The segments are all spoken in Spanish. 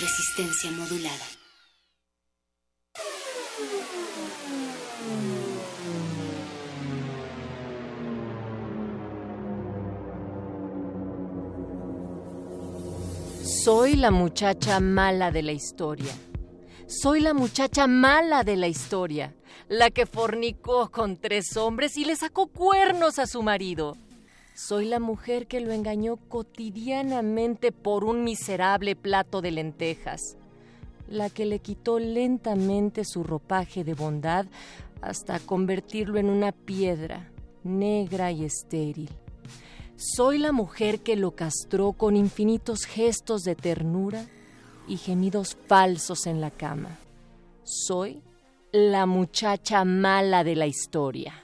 Resistencia modulada. Soy la muchacha mala de la historia. Soy la muchacha mala de la historia, la que fornicó con tres hombres y le sacó cuernos a su marido. Soy la mujer que lo engañó cotidianamente por un miserable plato de lentejas, la que le quitó lentamente su ropaje de bondad hasta convertirlo en una piedra negra y estéril. Soy la mujer que lo castró con infinitos gestos de ternura y gemidos falsos en la cama. Soy la muchacha mala de la historia.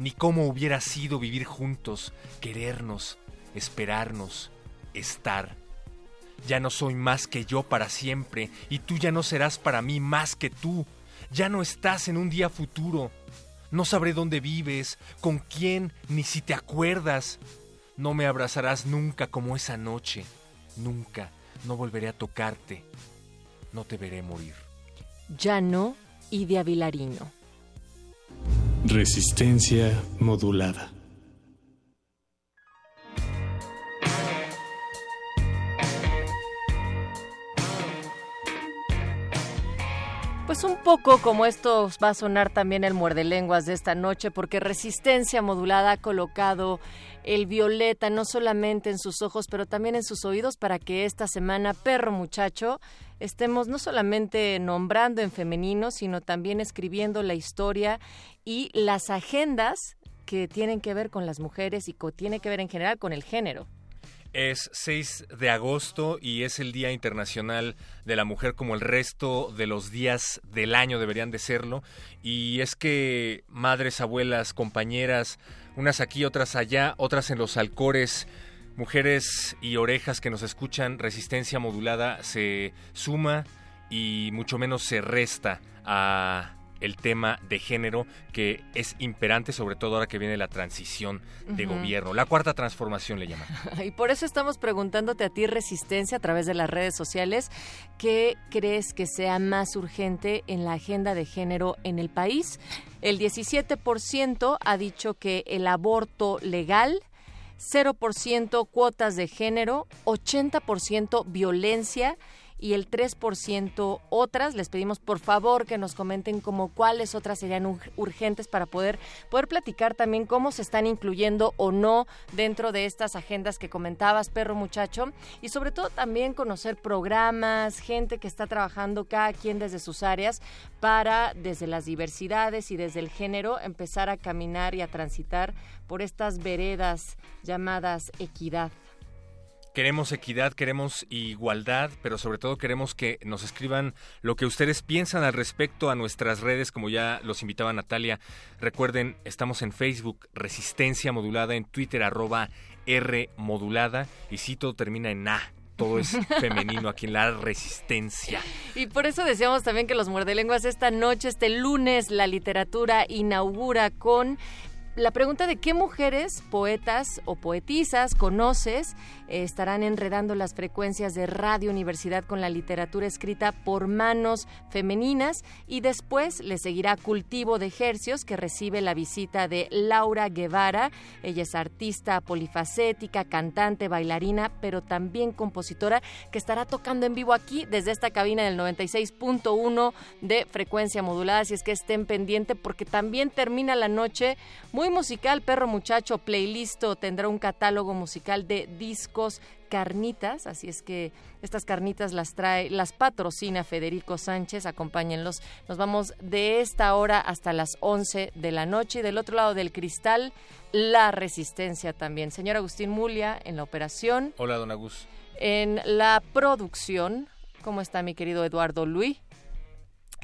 ni cómo hubiera sido vivir juntos, querernos, esperarnos, estar. Ya no soy más que yo para siempre, y tú ya no serás para mí más que tú. Ya no estás en un día futuro. No sabré dónde vives, con quién, ni si te acuerdas. No me abrazarás nunca como esa noche. Nunca. No volveré a tocarte. No te veré morir. Ya no, y de Avilariño. Resistencia modulada. Pues un poco como esto va a sonar también el muerde lenguas de esta noche, porque Resistencia Modulada ha colocado el violeta no solamente en sus ojos, pero también en sus oídos para que esta semana, perro muchacho, estemos no solamente nombrando en femenino, sino también escribiendo la historia y las agendas que tienen que ver con las mujeres y que tienen que ver en general con el género. Es 6 de agosto y es el Día Internacional de la Mujer como el resto de los días del año deberían de serlo. Y es que madres, abuelas, compañeras, unas aquí, otras allá, otras en los alcores, mujeres y orejas que nos escuchan, resistencia modulada se suma y mucho menos se resta a el tema de género que es imperante, sobre todo ahora que viene la transición de gobierno. La cuarta transformación le llaman. Y por eso estamos preguntándote a ti, Resistencia, a través de las redes sociales, ¿qué crees que sea más urgente en la agenda de género en el país? El 17% ha dicho que el aborto legal, 0% cuotas de género, 80% violencia y el 3% otras. Les pedimos por favor que nos comenten como cuáles otras serían ur- urgentes para poder, poder platicar también cómo se están incluyendo o no dentro de estas agendas que comentabas, perro muchacho, y sobre todo también conocer programas, gente que está trabajando cada quien desde sus áreas para desde las diversidades y desde el género empezar a caminar y a transitar por estas veredas llamadas equidad. Queremos equidad, queremos igualdad, pero sobre todo queremos que nos escriban lo que ustedes piensan al respecto a nuestras redes, como ya los invitaba Natalia. Recuerden, estamos en Facebook, Resistencia Modulada, en Twitter, arroba R Modulada, y si todo termina en A, todo es femenino aquí en la resistencia. Y por eso decíamos también que los muerdelenguas esta noche, este lunes, la literatura inaugura con la pregunta de qué mujeres, poetas o poetisas conoces eh, estarán enredando las frecuencias de Radio Universidad con la literatura escrita por manos femeninas y después le seguirá Cultivo de Ejercios que recibe la visita de Laura Guevara. Ella es artista polifacética, cantante, bailarina, pero también compositora que estará tocando en vivo aquí desde esta cabina del 96.1 de frecuencia modulada. Así es que estén pendiente porque también termina la noche muy musical, Perro Muchacho Playlist tendrá un catálogo musical de discos carnitas, así es que estas carnitas las trae, las patrocina Federico Sánchez, acompáñenlos. Nos vamos de esta hora hasta las 11 de la noche y del otro lado del cristal, la resistencia también. Señor Agustín Mulia en la operación. Hola, don Agus. En la producción, ¿cómo está mi querido Eduardo Luis?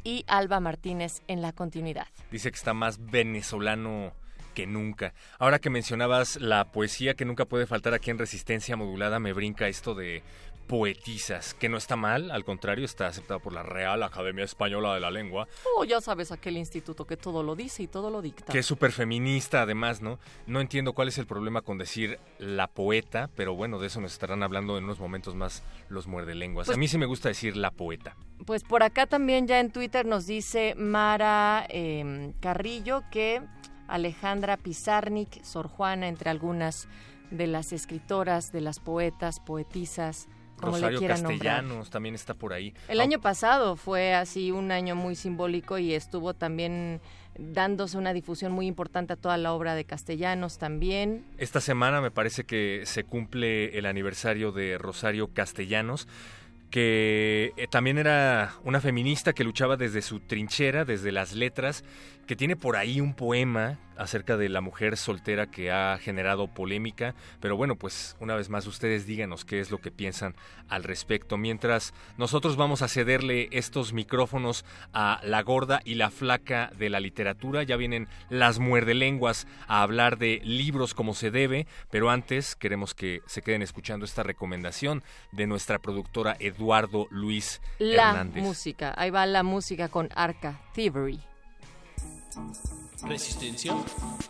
Y Alba Martínez en la continuidad. Dice que está más venezolano que nunca. Ahora que mencionabas la poesía que nunca puede faltar aquí en Resistencia Modulada, me brinca esto de poetisas, que no está mal, al contrario, está aceptado por la Real Academia Española de la Lengua. Oh, ya sabes aquel instituto que todo lo dice y todo lo dicta. Que es súper feminista, además, ¿no? No entiendo cuál es el problema con decir la poeta, pero bueno, de eso nos estarán hablando en unos momentos más los muerdelenguas. Pues A mí sí me gusta decir la poeta. Pues por acá también ya en Twitter nos dice Mara eh, Carrillo que Alejandra Pizarnik, Sor Juana, entre algunas de las escritoras, de las poetas, poetisas, como Rosario le quieran nombrar. Castellanos también está por ahí. El año pasado fue así un año muy simbólico y estuvo también dándose una difusión muy importante a toda la obra de Castellanos también. Esta semana me parece que se cumple el aniversario de Rosario Castellanos que eh, también era una feminista que luchaba desde su trinchera, desde las letras, que tiene por ahí un poema acerca de la mujer soltera que ha generado polémica, pero bueno, pues una vez más ustedes díganos qué es lo que piensan al respecto. Mientras nosotros vamos a cederle estos micrófonos a la gorda y la flaca de la literatura, ya vienen las muerdelenguas a hablar de libros como se debe, pero antes queremos que se queden escuchando esta recomendación de nuestra productora Eduardo Luis La Hernández. música, ahí va la música con Arca Thievery. Resistencia.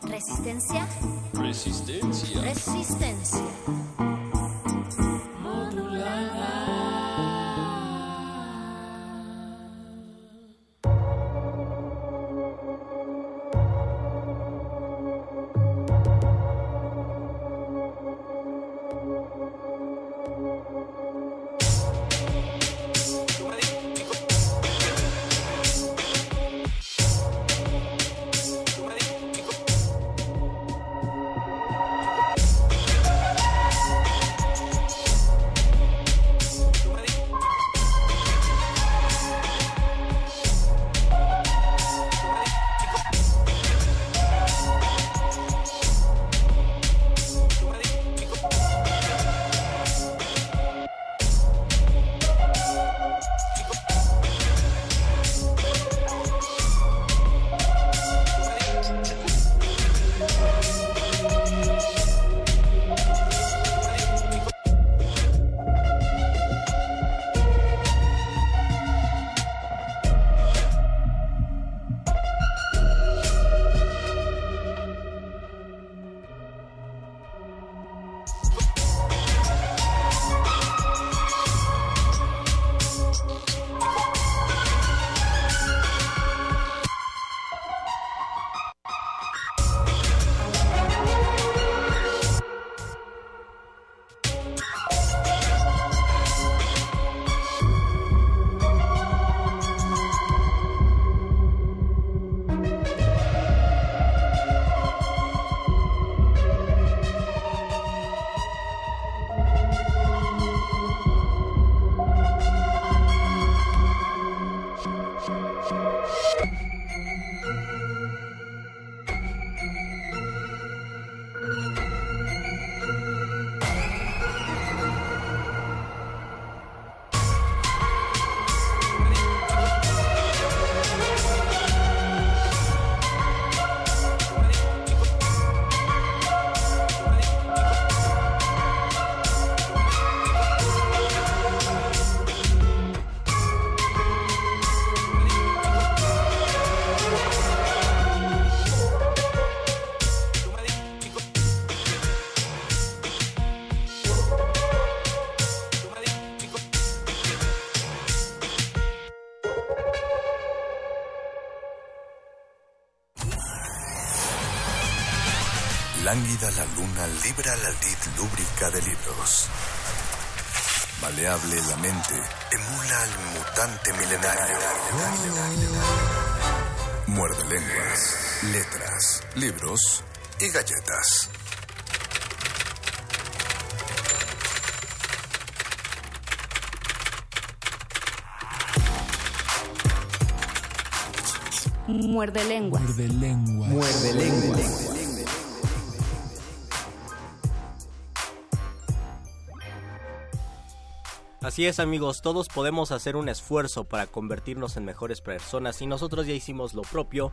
Resistencia. Resistencia. Resistencia. Libra la lid lúbrica de libros. Maleable la mente emula al mutante milenario. Muerde lenguas, letras, libros y galletas. Muerde lenguas. Muerde lenguas. Muerde lenguas. Así es amigos, todos podemos hacer un esfuerzo para convertirnos en mejores personas y nosotros ya hicimos lo propio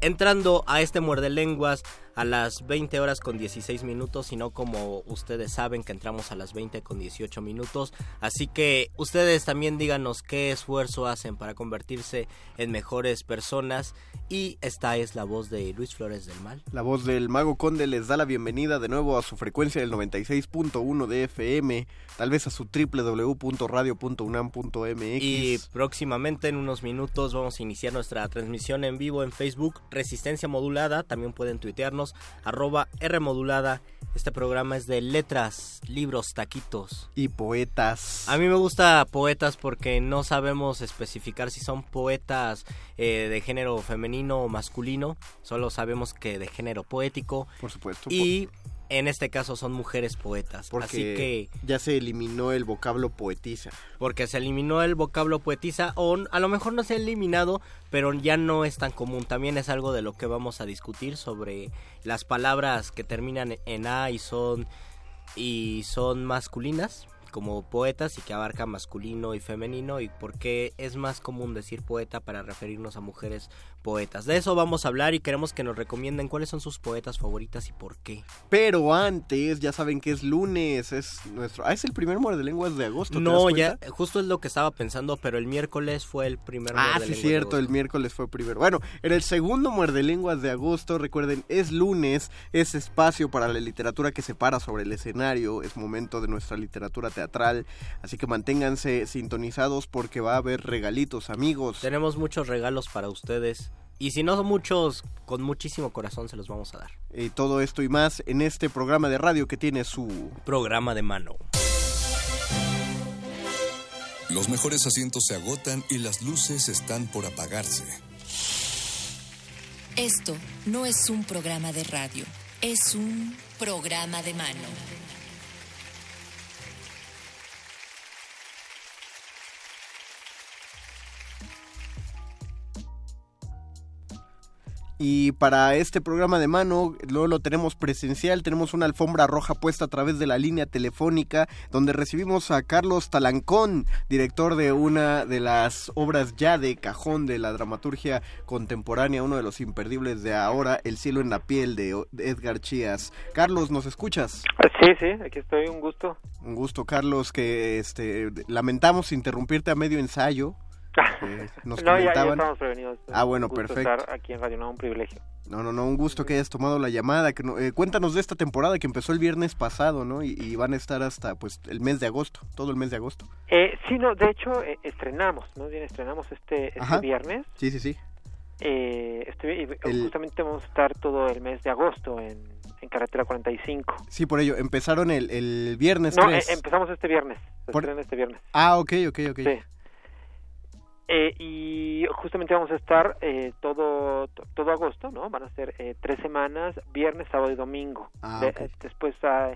entrando a este muerde lenguas a las 20 horas con 16 minutos, y no como ustedes saben que entramos a las 20 con 18 minutos. Así que ustedes también díganos qué esfuerzo hacen para convertirse en mejores personas. Y esta es la voz de Luis Flores del Mal. La voz del Mago Conde les da la bienvenida de nuevo a su frecuencia del 96.1 de FM, tal vez a su www.radio.unam.mx. Y próximamente en unos minutos vamos a iniciar nuestra transmisión en vivo en Facebook, Resistencia Modulada. También pueden tuitearnos arroba R modulada. Este programa es de letras, libros, taquitos. Y poetas. A mí me gusta poetas porque no sabemos especificar si son poetas eh, de género femenino o masculino. Solo sabemos que de género poético. Por supuesto. Y en este caso son mujeres poetas. Porque Así que ya se eliminó el vocablo poetisa. porque se eliminó el vocablo poetisa o a lo mejor no se ha eliminado, pero ya no es tan común. También es algo de lo que vamos a discutir sobre las palabras que terminan en a y son y son masculinas como poetas y que abarcan masculino y femenino y por qué es más común decir poeta para referirnos a mujeres poetas. De eso vamos a hablar y queremos que nos recomienden cuáles son sus poetas favoritas y por qué. Pero antes, ya saben que es lunes, es nuestro... Ah, es el primer muerde lenguas de agosto. ¿te No, ya justo es lo que estaba pensando, pero el miércoles fue el primer Ah, muerde sí, lenguas de cierto, el miércoles fue primero. Bueno, en el segundo Muerde Lenguas de agosto, recuerden, es lunes, es espacio para la literatura que se para sobre el escenario, es momento de nuestra literatura teatral, así que manténganse sintonizados porque va a haber regalitos, amigos. Tenemos muchos regalos para ustedes. Y si no son muchos, con muchísimo corazón se los vamos a dar. Y todo esto y más en este programa de radio que tiene su... Programa de mano. Los mejores asientos se agotan y las luces están por apagarse. Esto no es un programa de radio, es un programa de mano. Y para este programa de mano, luego lo tenemos presencial, tenemos una alfombra roja puesta a través de la línea telefónica, donde recibimos a Carlos Talancón, director de una de las obras ya de cajón de la dramaturgia contemporánea, uno de los imperdibles de ahora, El cielo en la piel de Edgar Chías. Carlos, ¿nos escuchas? Sí, sí, aquí estoy, un gusto. Un gusto, Carlos, que este lamentamos interrumpirte a medio ensayo. eh, nos no, ya, ya estamos prevenidos. Ah, bueno, Un gusto perfecto. estar aquí en Radio un privilegio. No, no, no, un gusto que hayas tomado la llamada. Que no- eh, cuéntanos de esta temporada que empezó el viernes pasado, ¿no? Y, y van a estar hasta pues el mes de agosto, todo el mes de agosto. Eh, sí, no, de hecho, eh, estrenamos, más bien estrenamos este, este viernes. Sí, sí, sí. Eh, este- y El- Justamente vamos a estar todo el mes de agosto en, en Carretera 45. Sí, por ello, empezaron el, el viernes No, 3. eh, empezamos este viernes. Por- este viernes. Ah, ok, ok, ok. Sí. Eh, y justamente vamos a estar eh, todo to- todo agosto, ¿no? Van a ser eh, tres semanas, viernes, sábado y domingo. Ah, De- después, ah,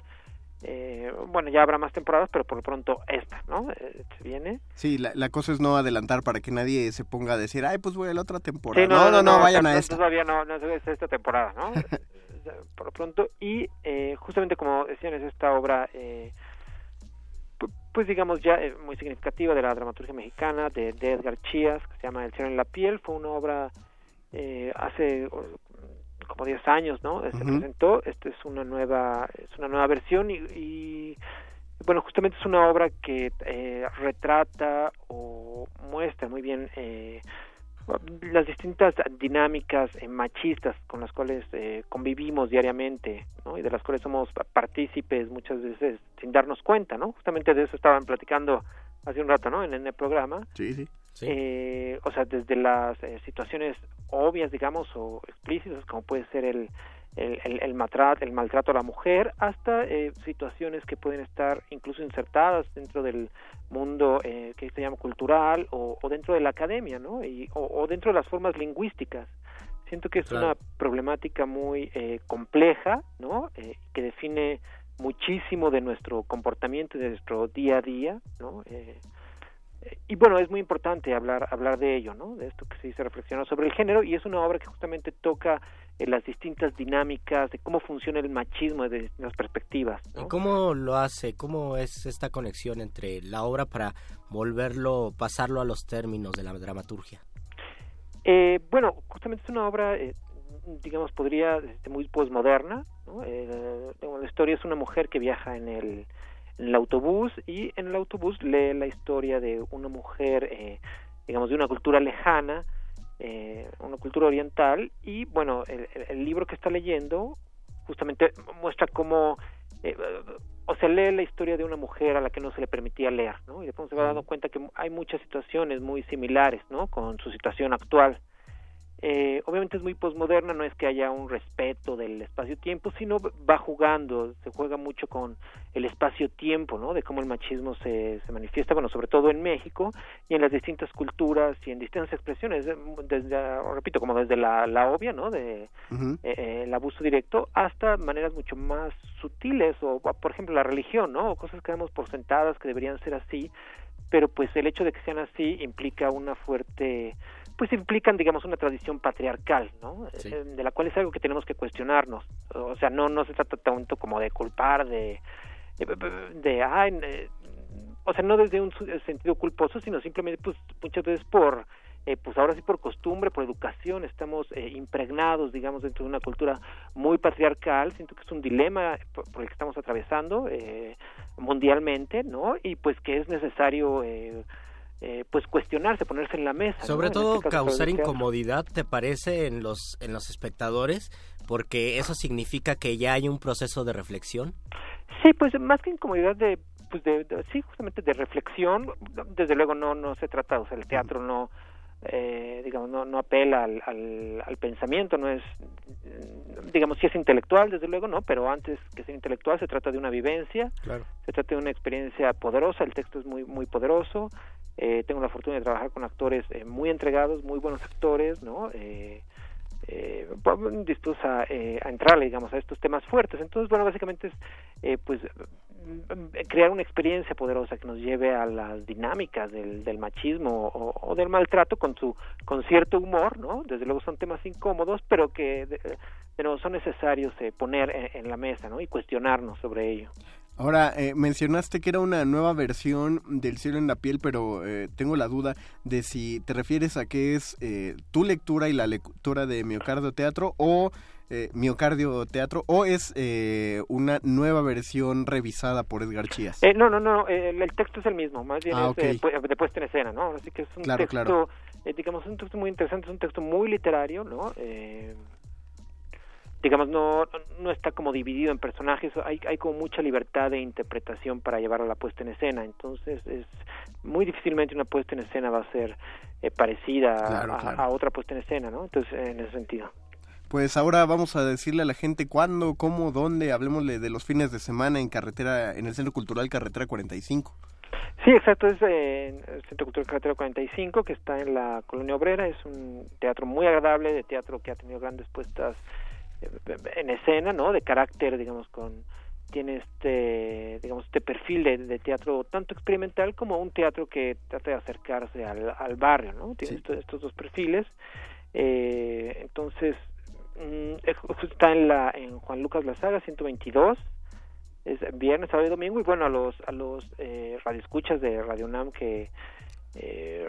eh, bueno, ya habrá más temporadas, pero por lo pronto esta, ¿no? Eh, se viene. Sí, la, la cosa es no adelantar para que nadie se ponga a decir, ay, pues voy a la otra temporada. Sí, no, no, no, vayan a esta. Todavía no, no es esta temporada, ¿no? por lo pronto. Y eh, justamente como decían, es esta obra, eh, pues digamos ya eh, muy significativa de la dramaturgia mexicana, de, de Edgar Chías, que se llama El cielo en la piel. Fue una obra eh, hace como 10 años, ¿no? Se presentó. Esta es una nueva, es una nueva versión y, y bueno, justamente es una obra que eh, retrata o muestra muy bien eh, las distintas dinámicas eh, machistas con las cuales eh, convivimos diariamente ¿no? y de las cuales somos pa- partícipes muchas veces sin darnos cuenta, ¿no? Justamente de eso estaban platicando hace un rato, ¿no? En, en el programa. Sí, sí. Eh, o sea, desde las eh, situaciones obvias, digamos, o explícitas, como puede ser el, el, el, el, maltrato, el maltrato a la mujer, hasta eh, situaciones que pueden estar incluso insertadas dentro del mundo eh, que se llama cultural o, o, dentro de la academia, ¿no? Y, o, o, dentro de las formas lingüísticas. Siento que es claro. una problemática muy eh, compleja, ¿no? Eh, que define muchísimo de nuestro comportamiento, de nuestro día a día, ¿no? Y bueno, es muy importante hablar hablar de ello, ¿no? De esto que se dice reflexionar sobre el género y es una obra que justamente toca eh, las distintas dinámicas de cómo funciona el machismo desde las perspectivas. ¿no? ¿Y cómo lo hace? ¿Cómo es esta conexión entre la obra para volverlo, pasarlo a los términos de la dramaturgia? Eh, bueno, justamente es una obra, eh, digamos, podría este, muy posmoderna. ¿no? Eh, la historia es una mujer que viaja en el en el autobús y en el autobús lee la historia de una mujer, eh, digamos, de una cultura lejana, eh, una cultura oriental, y bueno, el, el, libro que está leyendo justamente muestra cómo, eh, o sea, lee la historia de una mujer a la que no se le permitía leer, ¿no? Y después se va dando cuenta que hay muchas situaciones muy similares, ¿no? Con su situación actual. Eh, obviamente es muy posmoderna, no es que haya un respeto del espacio-tiempo, sino va jugando, se juega mucho con el espacio-tiempo, ¿no? De cómo el machismo se, se manifiesta, bueno, sobre todo en México y en las distintas culturas y en distintas expresiones, desde, repito, como desde la, la obvia, ¿no? De uh -huh. eh, el abuso directo hasta maneras mucho más sutiles o, por ejemplo, la religión, ¿no? O cosas que damos por sentadas que deberían ser así, pero pues el hecho de que sean así implica una fuerte pues implican, digamos, una tradición patriarcal, ¿no? Sí. De la cual es algo que tenemos que cuestionarnos. O sea, no, no se trata tanto como de culpar, de, de, de ay, o sea, no desde un sentido culposo, sino simplemente, pues, muchas veces por, eh, pues ahora sí por costumbre, por educación, estamos eh, impregnados, digamos, dentro de una cultura muy patriarcal. Siento que es un dilema por, por el que estamos atravesando eh, mundialmente, ¿no? Y pues que es necesario eh, pues cuestionarse, ponerse en la mesa. Sobre ¿no? todo este caso, causar incomodidad, ¿te parece en los en los espectadores? Porque eso significa que ya hay un proceso de reflexión. Sí, pues más que incomodidad de pues de, de sí, justamente de reflexión, desde luego no no se trata, o sea, el teatro no eh, digamos no, no apela al, al, al, pensamiento no es digamos si es intelectual desde luego no pero antes que ser intelectual se trata de una vivencia claro. se trata de una experiencia poderosa el texto es muy muy poderoso eh, tengo la fortuna de trabajar con actores eh, muy entregados muy buenos actores no eh, eh, dispuestos a, eh, a entrarle digamos a estos temas fuertes. Entonces bueno básicamente es eh, pues crear una experiencia poderosa que nos lleve a las dinámicas del, machismo o, del maltrato con su con cierto humor no desde luego son temas incómodos pero que de, de nuevo son necesarios eh, poner en, en, la mesa no y cuestionarnos sobre ello Ahora, eh, mencionaste que era una nueva versión del cielo en la piel, pero eh, tengo la duda de si te refieres a que es eh, tu lectura y la lectura de Miocardio Teatro o eh, Miocardio Teatro o es eh, una nueva versión revisada por Edgar Chías. Eh, no, no, no, el, texto es el mismo, más bien ah, es okay. de, puesta en escena, ¿no? Así que es un claro, texto, claro. digamos, un texto muy interesante, es un texto muy literario, ¿no? Digamos no no está como dividido en personajes hay hay como mucha libertad de interpretación para llevarlo a la puesta en escena entonces es muy difícilmente una puesta en escena va a ser eh, parecida claro, a, claro. a, otra puesta en escena no entonces en ese sentido pues ahora vamos a decirle a la gente cuándo, cómo, dónde, hablemosle de los fines de semana en carretera, en el Centro Cultural Carretera 45. Sí, exacto, es en el Centro Cultural Carretera 45, que está en la Colonia Obrera, es un teatro muy agradable, de teatro que ha tenido grandes puestas en escena, ¿no? De carácter, digamos, con tiene este, digamos, este perfil de, de, teatro tanto experimental como un teatro que trata de acercarse al, al barrio, ¿no? Tiene sí. estos, estos, dos perfiles. Eh, entonces, mmm, está en la en Juan Lucas Lazaga 122 es viernes, sábado y domingo y bueno a los a los eh, radioescuchas de Radio Nam que eh,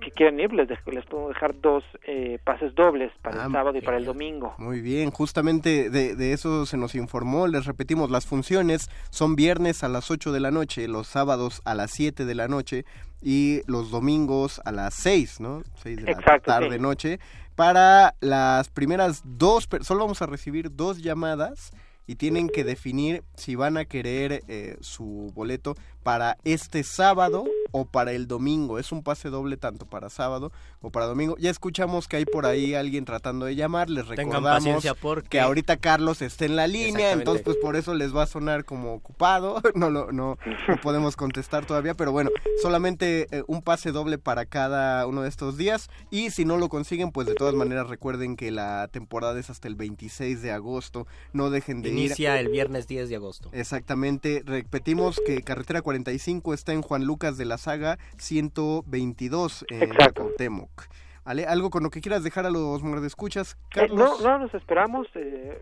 que quieran ir, les, les puedo dejar dos eh, pases dobles para ah, el sábado y para el domingo. Muy bien, justamente de, de, eso se nos informó, les repetimos, las funciones son viernes a las 8 de la noche, los sábados a las 7 de la noche y los domingos a las 6, ¿no? 6 de la Exacto, tarde, sí. noche. Para las primeras dos, solo vamos a recibir dos llamadas y tienen que definir si van a querer eh, su boleto para este sábado o para el domingo. Es un pase doble tanto para sábado como para domingo. Ya escuchamos que hay por ahí alguien tratando de llamar. Les recordamos que ahorita Carlos está en la línea, entonces pues por eso les va a sonar como ocupado. No, no, no, podemos contestar todavía, pero bueno, solamente eh, un pase doble para cada uno de estos días. Y si no lo consiguen, pues de todas maneras recuerden que la temporada es hasta el 26 de agosto. No dejen de ir. Inicia el viernes 10 de agosto. Exactamente. Repetimos que Carretera 45 está en Juan Lucas de la Saga 122 en Cuauhtémoc. ¿Ale? ¿Algo con lo que quieras dejar a los muerdescuchas, eh, Carlos? no, no, nos esperamos. Eh,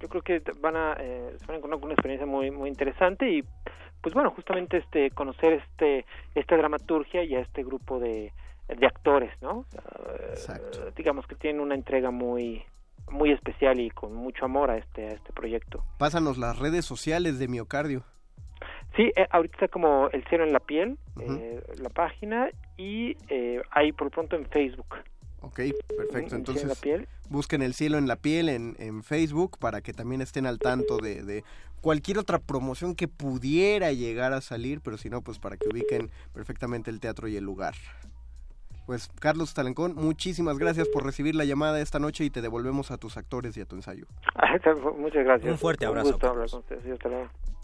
yo creo que van a, eh, se van a encontrar con una experiencia muy, muy interesante y, pues bueno, justamente este conocer este esta dramaturgia y a este grupo de, de actores, ¿no? digamos que tienen una entrega muy muy especial y con mucho amor a este a este proyecto. Pásanos las redes sociales de Miocardio. Sí, eh, ahorita está como El Cielo en la Piel, eh, la página, y eh, ahí por pronto en Facebook. Ok, perfecto. Entonces, busquen El Cielo en la Piel en, Facebook para que también estén al tanto de, de, cualquier otra promoción que pudiera llegar a salir, pero si no, pues para que ubiquen perfectamente el teatro y el lugar. Pues Carlos Talancón, muchísimas gracias por recibir la llamada esta noche y te devolvemos a tus actores y a tu ensayo. Muchas gracias. Un fuerte abrazo.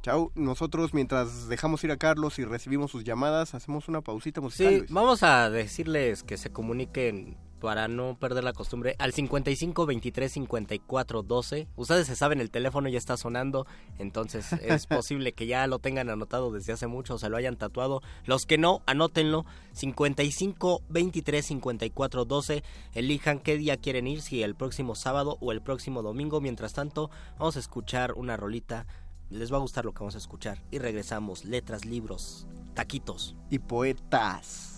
Chao. Nosotros mientras dejamos ir a Carlos y recibimos sus llamadas, hacemos una pausita musical. Sí, vamos a decirles que se comuniquen para no perder la costumbre, al 55 23 54 12. Ustedes se saben, el teléfono ya está sonando, entonces es posible que ya lo tengan anotado desde hace mucho o se lo hayan tatuado. Los que no, anótenlo. 55 23 54 12. Elijan qué día quieren ir, si el próximo sábado o el próximo domingo. Mientras tanto, vamos a escuchar una rolita. Les va a gustar lo que vamos a escuchar. Y regresamos. Letras, libros, taquitos. Y poetas.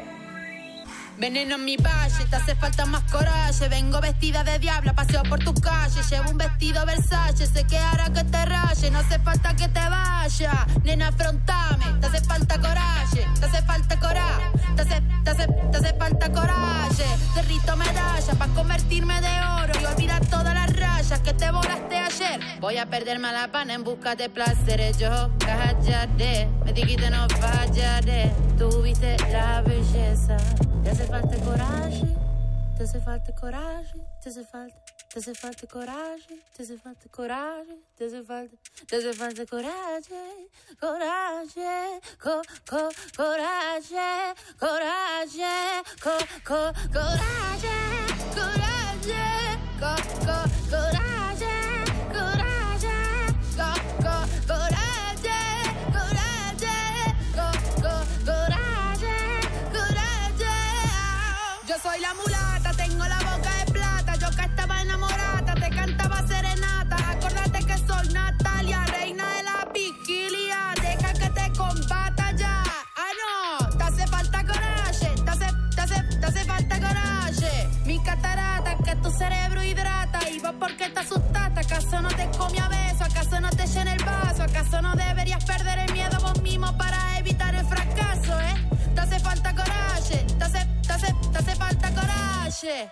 Veneno en mi valle, te hace falta más coraje. Vengo vestida de diabla, paseo por tu calle. Llevo un vestido Versace, sé que hará que te raye. No hace falta que te vaya, nena, afrontame. Te hace falta coraje, te hace falta coraje. Te hace, te hace, te hace falta coraje. Cerrito medalla para convertirme de oro y olvidar todas las rayas que te volaste ayer. Voy a perderme a la pana en busca de placeres. Yo callaré, me dijiste no fallaré. Tuviste la belleza. Te hace falta coragem, te hace falta coragem, te hace falta, te hace falta coragem, te hace falta coragem, te hace falta, te hace falta coragem, coragem, co, co, coragem, coragem, co, co, coragem, coragem, co, co, coragem. soy cantaba serenata. Acordate que soy Natalia, reina de la vigilia. Deja que te combata ya. Ah, no, te hace falta coraje, te hace, te hace, te hace falta coraje. Mi catarata, que tu cerebro hidrata. Y vos porque te asustaste, ¿acaso no te comí a beso? ¿Acaso no te llena el vaso? ¿Acaso no deberías perder el miedo vos mismo para evitar el fracaso, eh? Te hace falta coraje, te hace, te hace, te hace falta coraje.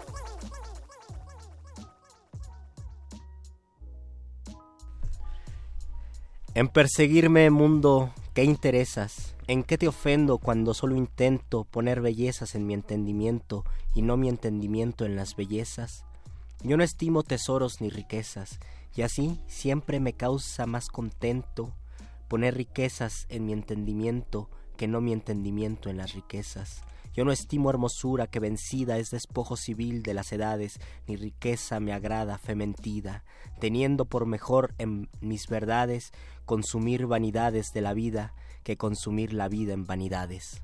En perseguirme, mundo, ¿qué interesas? ¿En qué te ofendo cuando solo intento poner bellezas en mi entendimiento y no mi entendimiento en las bellezas? Yo no estimo tesoros ni riquezas, y así siempre me causa más contento poner riquezas en mi entendimiento que no mi entendimiento en las riquezas. Yo no estimo hermosura que vencida es despojo civil de las edades, ni riqueza me agrada fe mentida, teniendo por mejor en mis verdades consumir vanidades de la vida que consumir la vida en vanidades.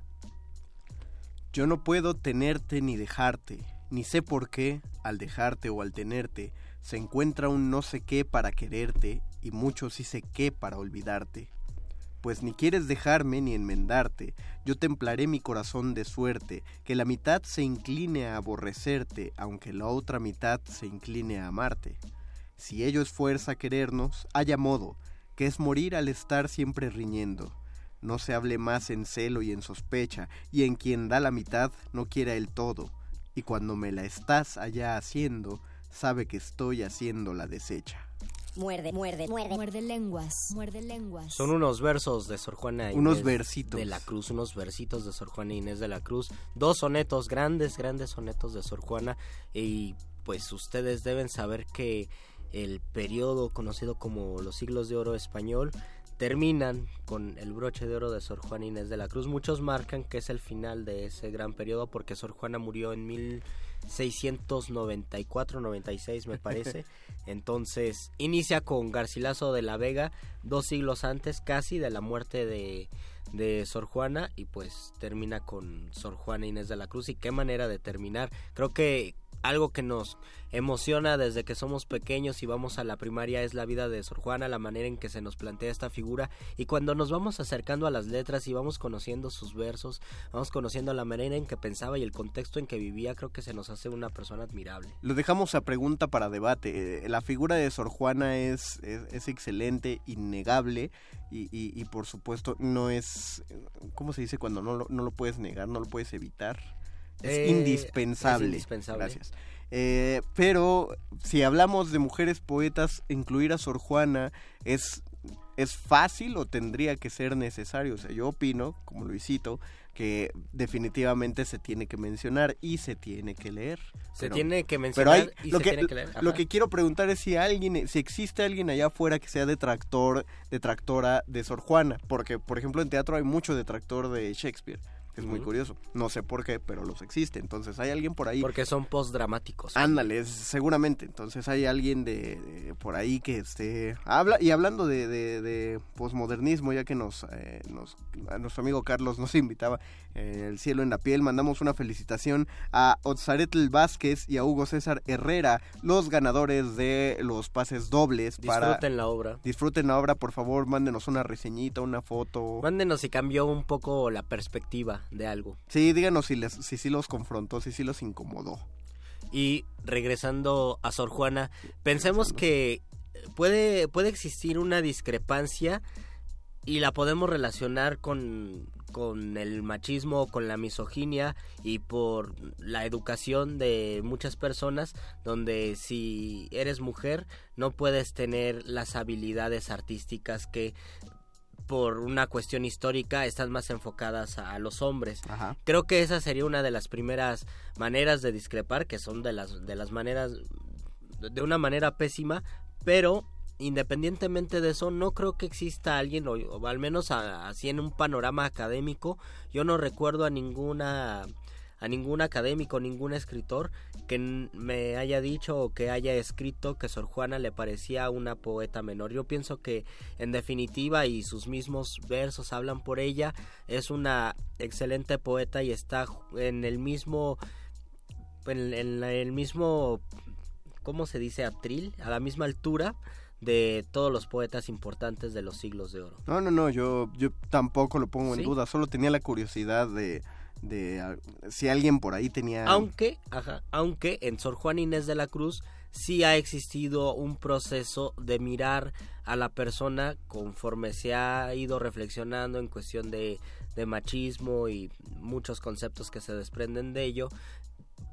Yo no puedo tenerte ni dejarte, ni sé por qué, al dejarte o al tenerte, se encuentra un no sé qué para quererte y mucho sí sé qué para olvidarte pues ni quieres dejarme ni enmendarte, yo templaré mi corazón de suerte, que la mitad se incline a aborrecerte, aunque la otra mitad se incline a amarte. Si ello es fuerza querernos, haya modo, que es morir al estar siempre riñendo. No se hable más en celo y en sospecha, y en quien da la mitad no quiera el todo, y cuando me la estás allá haciendo, sabe que estoy haciendo la desecha. Muerde, muerde, muerde. Muerde lenguas. Muerde lenguas. Son unos versos de Sor Juana Inés Unos versitos. de la Cruz, unos versitos de Sor Juana Inés de la Cruz, dos sonetos, grandes, grandes sonetos de Sor Juana y pues ustedes deben saber que el periodo conocido como los siglos de oro español terminan con el broche de oro de Sor Juana Inés de la Cruz. Muchos marcan que es el final de ese gran periodo porque Sor Juana murió en 1694-96 me parece. Entonces inicia con Garcilaso de la Vega dos siglos antes casi de la muerte de, de Sor Juana y pues termina con Sor Juana Inés de la Cruz y qué manera de terminar. Creo que algo que nos emociona desde que somos pequeños y vamos a la primaria es la vida de Sor Juana, la manera en que se nos plantea esta figura y cuando nos vamos acercando a las letras y vamos conociendo sus versos, vamos conociendo la manera en que pensaba y el contexto en que vivía, creo que se nos hace una persona admirable. Lo dejamos a pregunta para debate. Eh, La figura de Sor Juana es, es, es excelente, innegable y, y- y por supuesto no es, ¿cómo se dice cuando no lo, no lo puedes negar, no lo puedes evitar? Es Eh, indispensable. es indispensable. Gracias. Eh, pero si hablamos de mujeres poetas, incluir a Sor Juana es, es fácil o tendría que ser necesario. O sea, yo opino, como Luisito, que definitivamente se tiene que mencionar y se tiene que leer. Se Pero- tiene que pero mencionar hay- y lo se que, tiene que leer. Lo que quiero preguntar es si alguien, si existe alguien allá afuera que sea detractor, detractora de Sor Juana, porque por ejemplo en teatro hay mucho detractor de Shakespeare. Es muy curioso. No sé por qué, pero los existe. Entonces hay alguien por ahí. Porque son post-dramáticos. Ándale, seguramente. Entonces hay alguien de, de por ahí que esté... Habla, y hablando de, de, de posmodernismo, ya que nos, eh, nos a nuestro amigo Carlos nos invitaba eh, El cielo en la piel, mandamos una felicitación a Otzaretl Vázquez y a Hugo César Herrera, los ganadores de los pases dobles para... Disfruten la obra. Disfruten la obra, por favor, mándenos una reseñita, una foto. Mándenos si cambió un poco la perspectiva de algo. Sí, díganos si, les, si sí los confrontó, si sí los incomodó. Y regresando a Sor Juana, pensemos que puede, puede existir una discrepancia y la podemos relacionar con, con el machismo, con la misoginia y por la educación de muchas personas, donde si eres mujer no puedes tener las habilidades artísticas que por una cuestión histórica están más enfocadas a, a los hombres. Ajá. Creo que esa sería una de las primeras maneras de discrepar, que son de las de las maneras de una manera pésima, pero independientemente de eso, no creo que exista alguien, o, o al menos a- así en un panorama académico, yo no recuerdo a ninguna a ningún académico, ningún escritor que me haya dicho o que haya escrito que Sor Juana le parecía una poeta menor. Yo pienso que en definitiva y sus mismos versos hablan por ella, es una excelente poeta y está en el mismo en, el mismo ¿cómo se dice? atril, a la misma altura de todos los poetas importantes de los siglos de oro. No, no, no, yo, yo tampoco lo pongo en duda, solo tenía la curiosidad de, de si alguien por ahí tenía... Aunque, ajá, aunque en Sor Juana Inés de la Cruz sí ha existido un proceso de mirar a la persona conforme se ha ido reflexionando en cuestión de, de machismo y muchos conceptos que se desprenden de ello,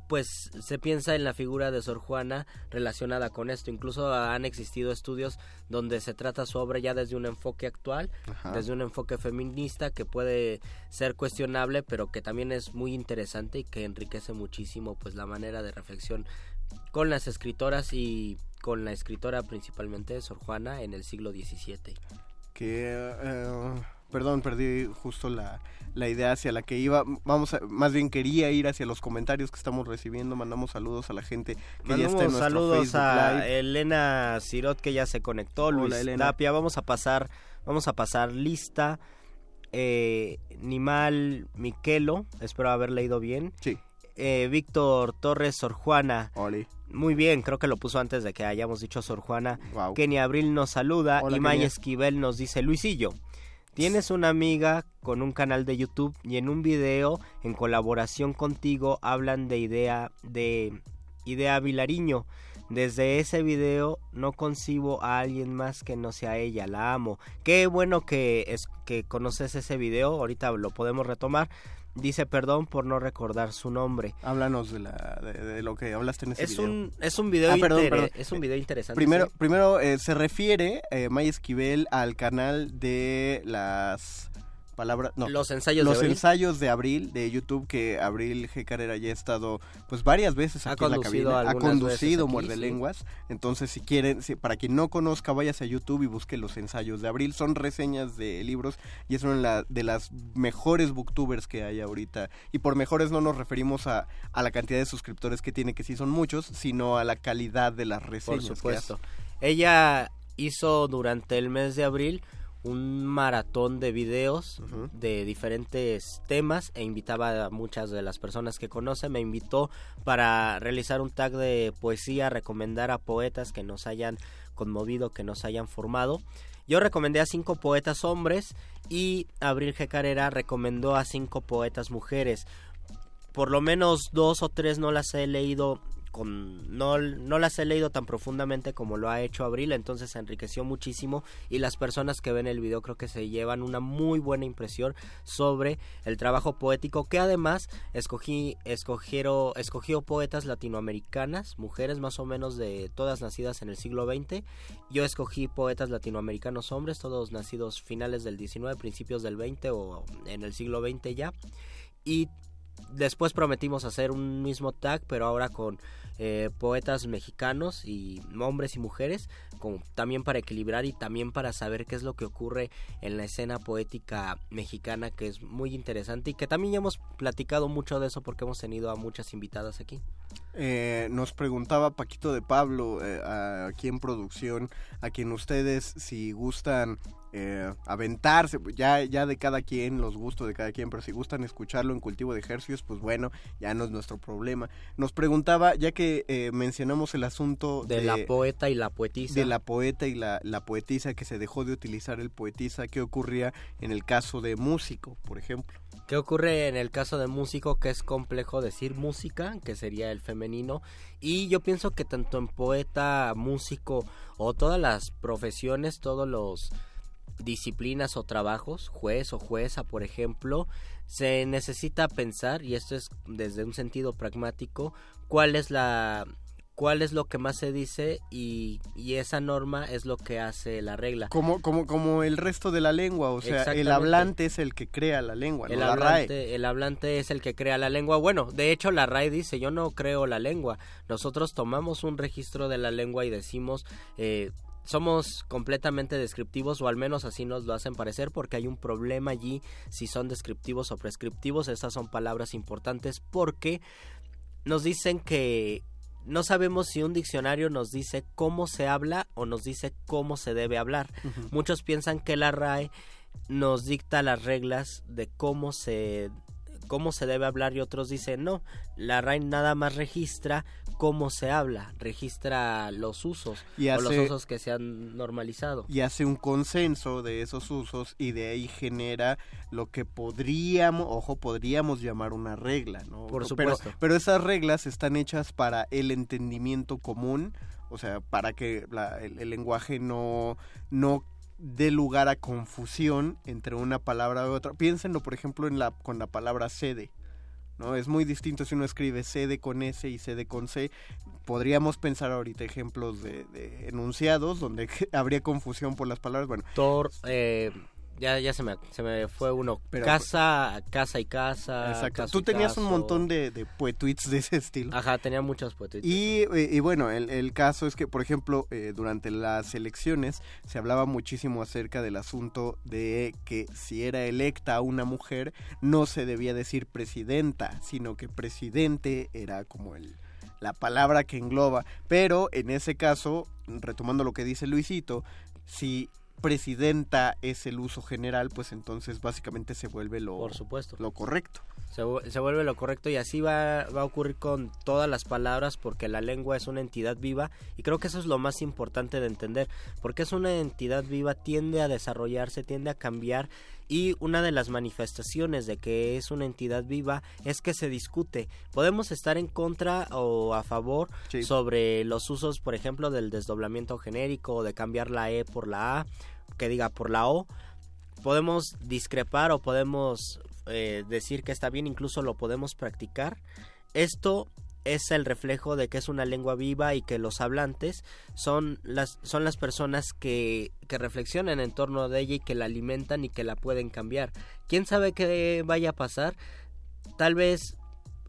pues se piensa en la figura de Sor Juana relacionada con esto. Incluso han existido estudios donde se trata su obra ya desde un enfoque actual, Ajá. desde un enfoque feminista que puede ser cuestionable, pero que también es muy interesante y que enriquece muchísimo pues la manera de reflexión con las escritoras y con la escritora principalmente Sor Juana en el siglo XVII. que eh, perdón perdí justo la, la idea hacia la que iba vamos a- más bien quería ir hacia los comentarios que estamos recibiendo mandamos saludos a la gente que ya está en Mandamos nuestro saludos Facebook a Live. Elena Cirot que ya se conectó, Hola, Luis Elena. Tapia, vamos a pasar, vamos a pasar lista. Eh, Nimal Miquelo, espero haber leído bien. Sí. Eh, Víctor Torres Sor Juana. Oli. Muy bien, creo que lo puso antes de que hayamos dicho Sor Juana. Wow. Kenny Abril nos saluda Hola, y Maya Kenia. Esquivel nos dice, Luisillo, tienes una amiga con un canal de YouTube y en un video en colaboración contigo hablan de idea de idea Vilariño. Desde ese video no concibo a alguien más que no sea ella, la amo. Qué bueno que es que conoces ese video, ahorita lo podemos retomar. Dice perdón por no recordar su nombre. háblanos de, la, de, de lo que hablaste en ese Es video un es un video Ah, perdón, inter- perdón. es un video interesante. Primero, sí. primero eh, se refiere eh, Maya Esquivel al canal de las palabras, no, Los ensayos de los abril. ensayos de abril de YouTube que Abril G. Carrera ya ha estado pues varias veces Ha aquí en la conducido cabina, ha conducido Muerde sí. Lenguas, entonces si quieren, si- para quien no conozca, váyase a YouTube y busque los ensayos de Abril, son reseñas de libros y es una de, la- de las mejores booktubers que hay ahorita y por mejores no nos referimos a, a la cantidad de suscriptores que tiene, que sí son muchos, sino a la calidad de las Por reseñas. que supuesto. hace. Ella hizo durante el mes de abril un maratón de videos de diferentes temas e invitaba a muchas de las personas que conoce. Me invitó para realizar un tag de poesía, recomendar a poetas que nos hayan conmovido, que nos hayan formado. Yo recomendé a cinco poetas hombres y Abril G. Carrera recomendó a cinco poetas mujeres. Por lo menos dos o tres no las he leído con no, no las he leído tan profundamente como lo ha hecho Abril, entonces se enriqueció muchísimo y las personas que ven el video creo que se llevan una muy buena impresión sobre el trabajo poético que además escogí escogieron escogió poetas latinoamericanas, mujeres más o menos de todas nacidas en el siglo XX. Yo escogí poetas latinoamericanos hombres, todos nacidos finales del 19, principios del 20 o en el siglo XX ya. Y después prometimos hacer un mismo tag, pero ahora con eh, poetas mexicanos y hombres y mujeres, como también para equilibrar y también para saber qué es lo que ocurre en la escena poética mexicana, que es muy interesante y que también ya hemos platicado mucho de eso porque hemos tenido a muchas invitadas aquí. Eh, nos preguntaba Paquito de Pablo, eh, aquí en producción, a quien ustedes, si gustan eh, aventarse, ya, ya de cada quien, los gustos de cada quien, pero si gustan escucharlo en cultivo de ejercicios, pues bueno, ya no es nuestro problema. Nos preguntaba, ya que eh, mencionamos el asunto De, la poeta y la poetisa. de la poeta y la, la poetisa, que se dejó de utilizar el poetisa, ¿qué ocurría en el caso de músico, por ejemplo? ¿Qué ocurre en el caso de músico que es complejo decir música, que sería el femenino? Y yo pienso que tanto en poeta, músico o todas las profesiones, todos los disciplinas o trabajos, juez o jueza, por ejemplo, se necesita pensar, y esto es desde un sentido pragmático, cuál es la cuál es lo que más se dice y, y esa norma es lo que hace la regla. Como, como, como el resto de la lengua, o sea, el hablante es el que crea la lengua, El no la RAE. hablante, el hablante es el que crea la lengua. Bueno, de hecho la RAE dice, yo no creo la lengua. Nosotros tomamos un registro de la lengua y decimos, eh, somos completamente descriptivos o al menos así nos lo hacen parecer porque hay un problema allí si son descriptivos o prescriptivos. Esas son palabras importantes porque nos dicen que no sabemos si un diccionario nos dice cómo se habla o nos dice cómo se debe hablar. Muchos piensan que la RAE nos dicta las reglas de cómo se cómo se debe hablar y otros dicen no, la RAE nada más registra cómo se habla, registra los usos Y o los usos que se han normalizado. y hace un consenso de esos usos y de ahí genera lo que podríamos, ojo, podríamos llamar una regla, ¿no? Por Pero- supuesto. Pero, esas reglas están hechas para el entendimiento común, o sea, para que la- el, el lenguaje no, no dé lugar a confusión entre una palabra y otra. Piénsenlo, por ejemplo, en la, con la palabra sede. ¿No? Es muy distinto si uno escribe sede con S y sede con C. Podríamos pensar ahorita ejemplos de, de enunciados donde habría confusión por las palabras. Bueno, Thor, eh, ya, ya se me, se me fue uno. Pero- casa, casa y casa. Exacto. caso Tú tenías un montón de, de poetuits de ese estilo. Ajá, tenía muchos poetuits. Y, eh, y bueno, el, el caso es que, por ejemplo, eh, durante las elecciones se hablaba muchísimo acerca del asunto de que si era electa una mujer, no se debía decir presidenta, sino que presidente era como el la palabra que engloba. Pero en ese caso, retomando lo que dice Luisito, si presidenta es el uso general, pues entonces básicamente se vuelve lo, Por supuesto. lo correcto. Se, se vuelve lo correcto y así va, va a ocurrir con todas las palabras porque la lengua es una entidad viva y creo que eso es lo más importante de entender porque es una entidad viva tiende a desarrollarse, tiende a cambiar y una de las manifestaciones de que es una entidad viva es que se discute. Podemos estar en contra o a favor sobre los usos, por ejemplo, del desdoblamiento genérico o de cambiar la E por la A, que diga por la O, podemos discrepar o podemos eh, decir que está bien, incluso lo podemos practicar. Esto es el reflejo de que es una lengua viva y que los hablantes son las, son las personas que, que reflexionan en torno de ella y que la alimentan y que la pueden cambiar. ¿Quién sabe qué vaya a pasar? Tal vez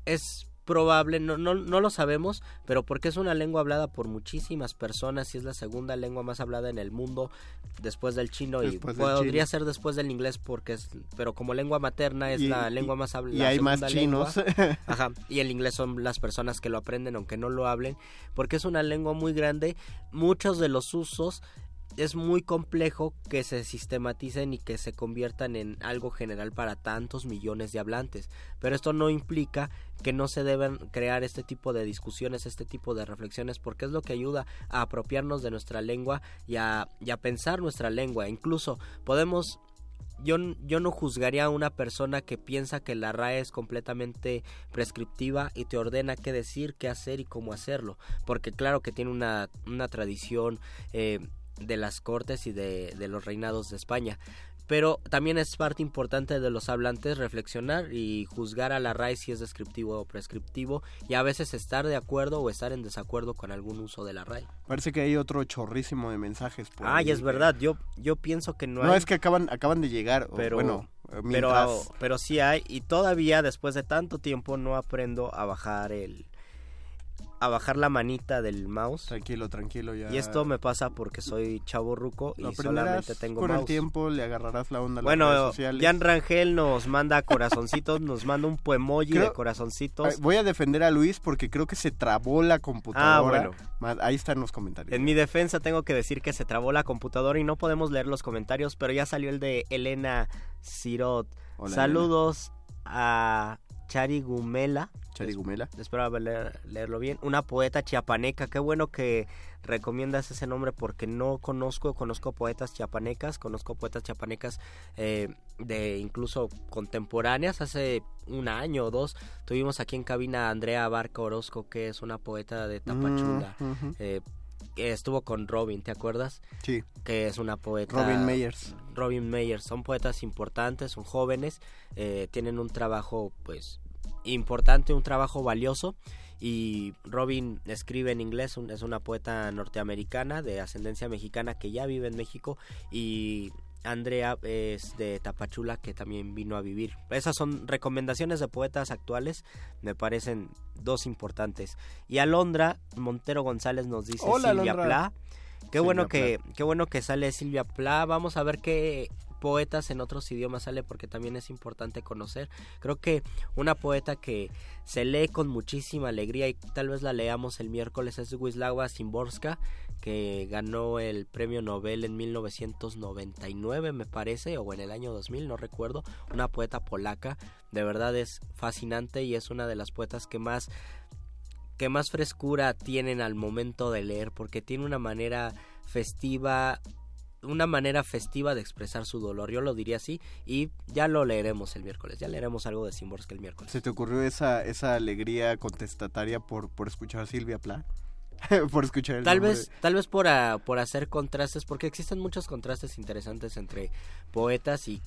es probable, no, no, no lo sabemos, pero porque es una lengua hablada por muchísimas personas y es la segunda lengua más hablada en el mundo después del chino Después y del podría chino. ser después del inglés porque es, pero como lengua materna es Y- la y- lengua más hablada. y hay más chinos. Ajá, y el inglés son las personas que lo aprenden aunque no lo hablen, porque es una lengua muy grande, muchos de los usos es muy complejo que se sistematicen y que se conviertan en algo general para tantos millones de hablantes. Pero esto no implica que no se deben crear este tipo de discusiones, este tipo de reflexiones, porque es lo que ayuda a apropiarnos de nuestra lengua y a, pensar nuestra lengua. Incluso podemos yo, yo no juzgaría a una persona que piensa que la RAE es completamente prescriptiva y te ordena qué decir, qué hacer y cómo hacerlo. Porque claro que tiene una, una tradición eh, de las cortes y de, de los reinados de España. Pero también es parte importante de los hablantes reflexionar y juzgar a la RAE si es descriptivo o prescriptivo y a veces estar de acuerdo o estar en desacuerdo con algún uso de la RAE. Parece que hay otro chorrísimo de mensajes. Por Ay, ahí es verdad, yo, yo pienso que no No, hay... es que acaban, acaban de llegar. pero bueno, pero, pero sí hay y todavía después de tanto tiempo no aprendo a bajar el a bajar la manita del mouse Tranquilo, tranquilo ya. y esto me pasa porque soy chavo ruco y solamente tengo con el mouse tiempo, le agarrarás la onda a las redes bueno sociales. Jan Rangel nos manda corazoncitos nos manda un poemoji Creo- de corazoncitos Voy a defender a Luis porque creo que se trabó la computadora. Ah, bueno. Ahí están los comentarios. En mi defensa tengo que decir que se trabó la computadora y no podemos leer los comentarios, pero ya salió el de Elena Sirot. Hola, Saludos a Chari Gumela. Charigumela. Espero leer- leerlo bien. Una poeta chiapaneca. Qué bueno que recomiendas ese nombre porque no conozco, conozco poetas chiapanecas, conozco poetas chiapanecas eh, de incluso contemporáneas. Hace un año o dos tuvimos aquí en cabina a Andrea Barca Orozco, que es una poeta de Tapachula. Mm, ujú. Eh, estuvo con Robin, ¿te acuerdas? Sí. Que es una poeta. Robin Meyers. Robin Meyers. Son poetas importantes, son jóvenes, eh, tienen un trabajo, pues, importante, un trabajo valioso. Y Robin escribe en inglés, es una poeta norteamericana de ascendencia mexicana que ya vive en México. Y Andrea es de Tapachula que también vino a vivir. Esas son recomendaciones de poetas actuales, me parecen dos importantes. Y Alondra Montero González nos dice Hola, Silvia Alondra. Pla. Qué Silvia bueno que Plath. qué bueno que sale Silvia Pla. Vamos a ver qué poetas en otros idiomas sale porque también es importante conocer. Creo que una poeta que se lee con muchísima alegría y tal vez la leamos el miércoles es Wisława Szymborska que ganó el premio Nobel en 1999 me parece o en el año 2000 no recuerdo una poeta polaca de verdad es fascinante y es una de las poetas que más que más frescura tienen al momento de leer porque tiene una manera festiva una manera festiva de expresar su dolor yo lo diría así y ya lo leeremos el miércoles ya leeremos algo de Szymborska el miércoles ¿Se te ocurrió esa, esa alegría contestataria por, por escuchar a Silvia Plath? por escuchar el tal nombre. vez tal vez por, a- por hacer contrastes porque existen muchos contrastes interesantes entre poetas y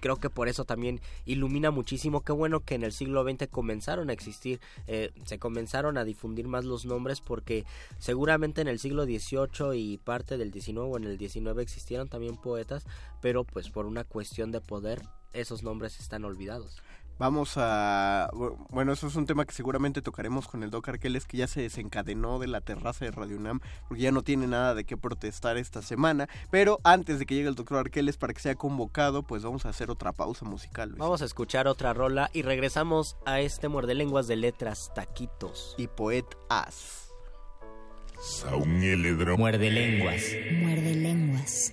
creo que por eso también ilumina muchísimo. Qué bueno que en el siglo XX comenzaron a existir eh, se comenzaron a difundir más los nombres porque seguramente en el siglo XVIII y parte del XIX o en el XIX existieron también poetas pero pues por una cuestión de poder esos nombres están olvidados Vamos a... Bueno, eso es un tema que seguramente tocaremos con el Doc Arqueles, que ya se desencadenó de la terraza de Radio UNAM, porque ya no tiene nada de qué protestar esta semana. Pero antes de que llegue el doctor Arqueles para que sea convocado, pues vamos a hacer otra pausa musical. Luis. vamos a escuchar otra rola y regresamos a este muerde lenguas de letras taquitos Y Poet As. Muerde lenguas. Muerde lenguas.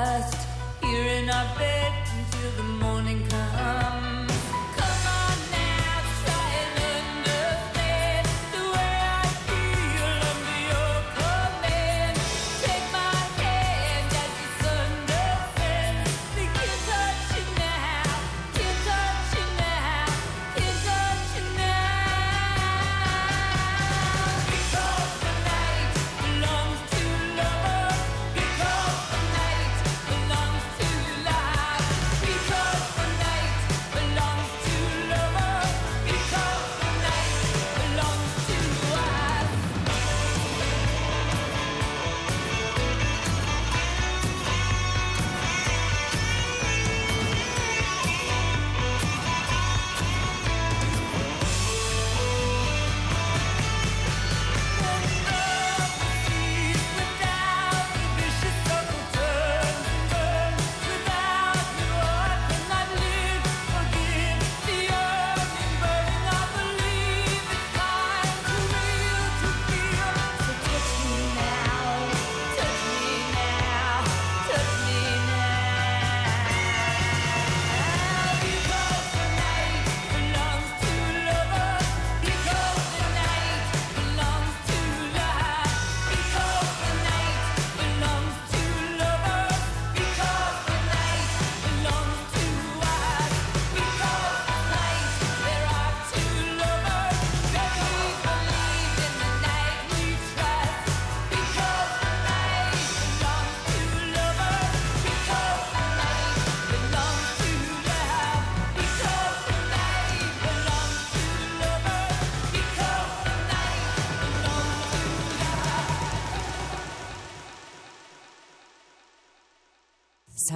As. Here in our bed until the morning comes.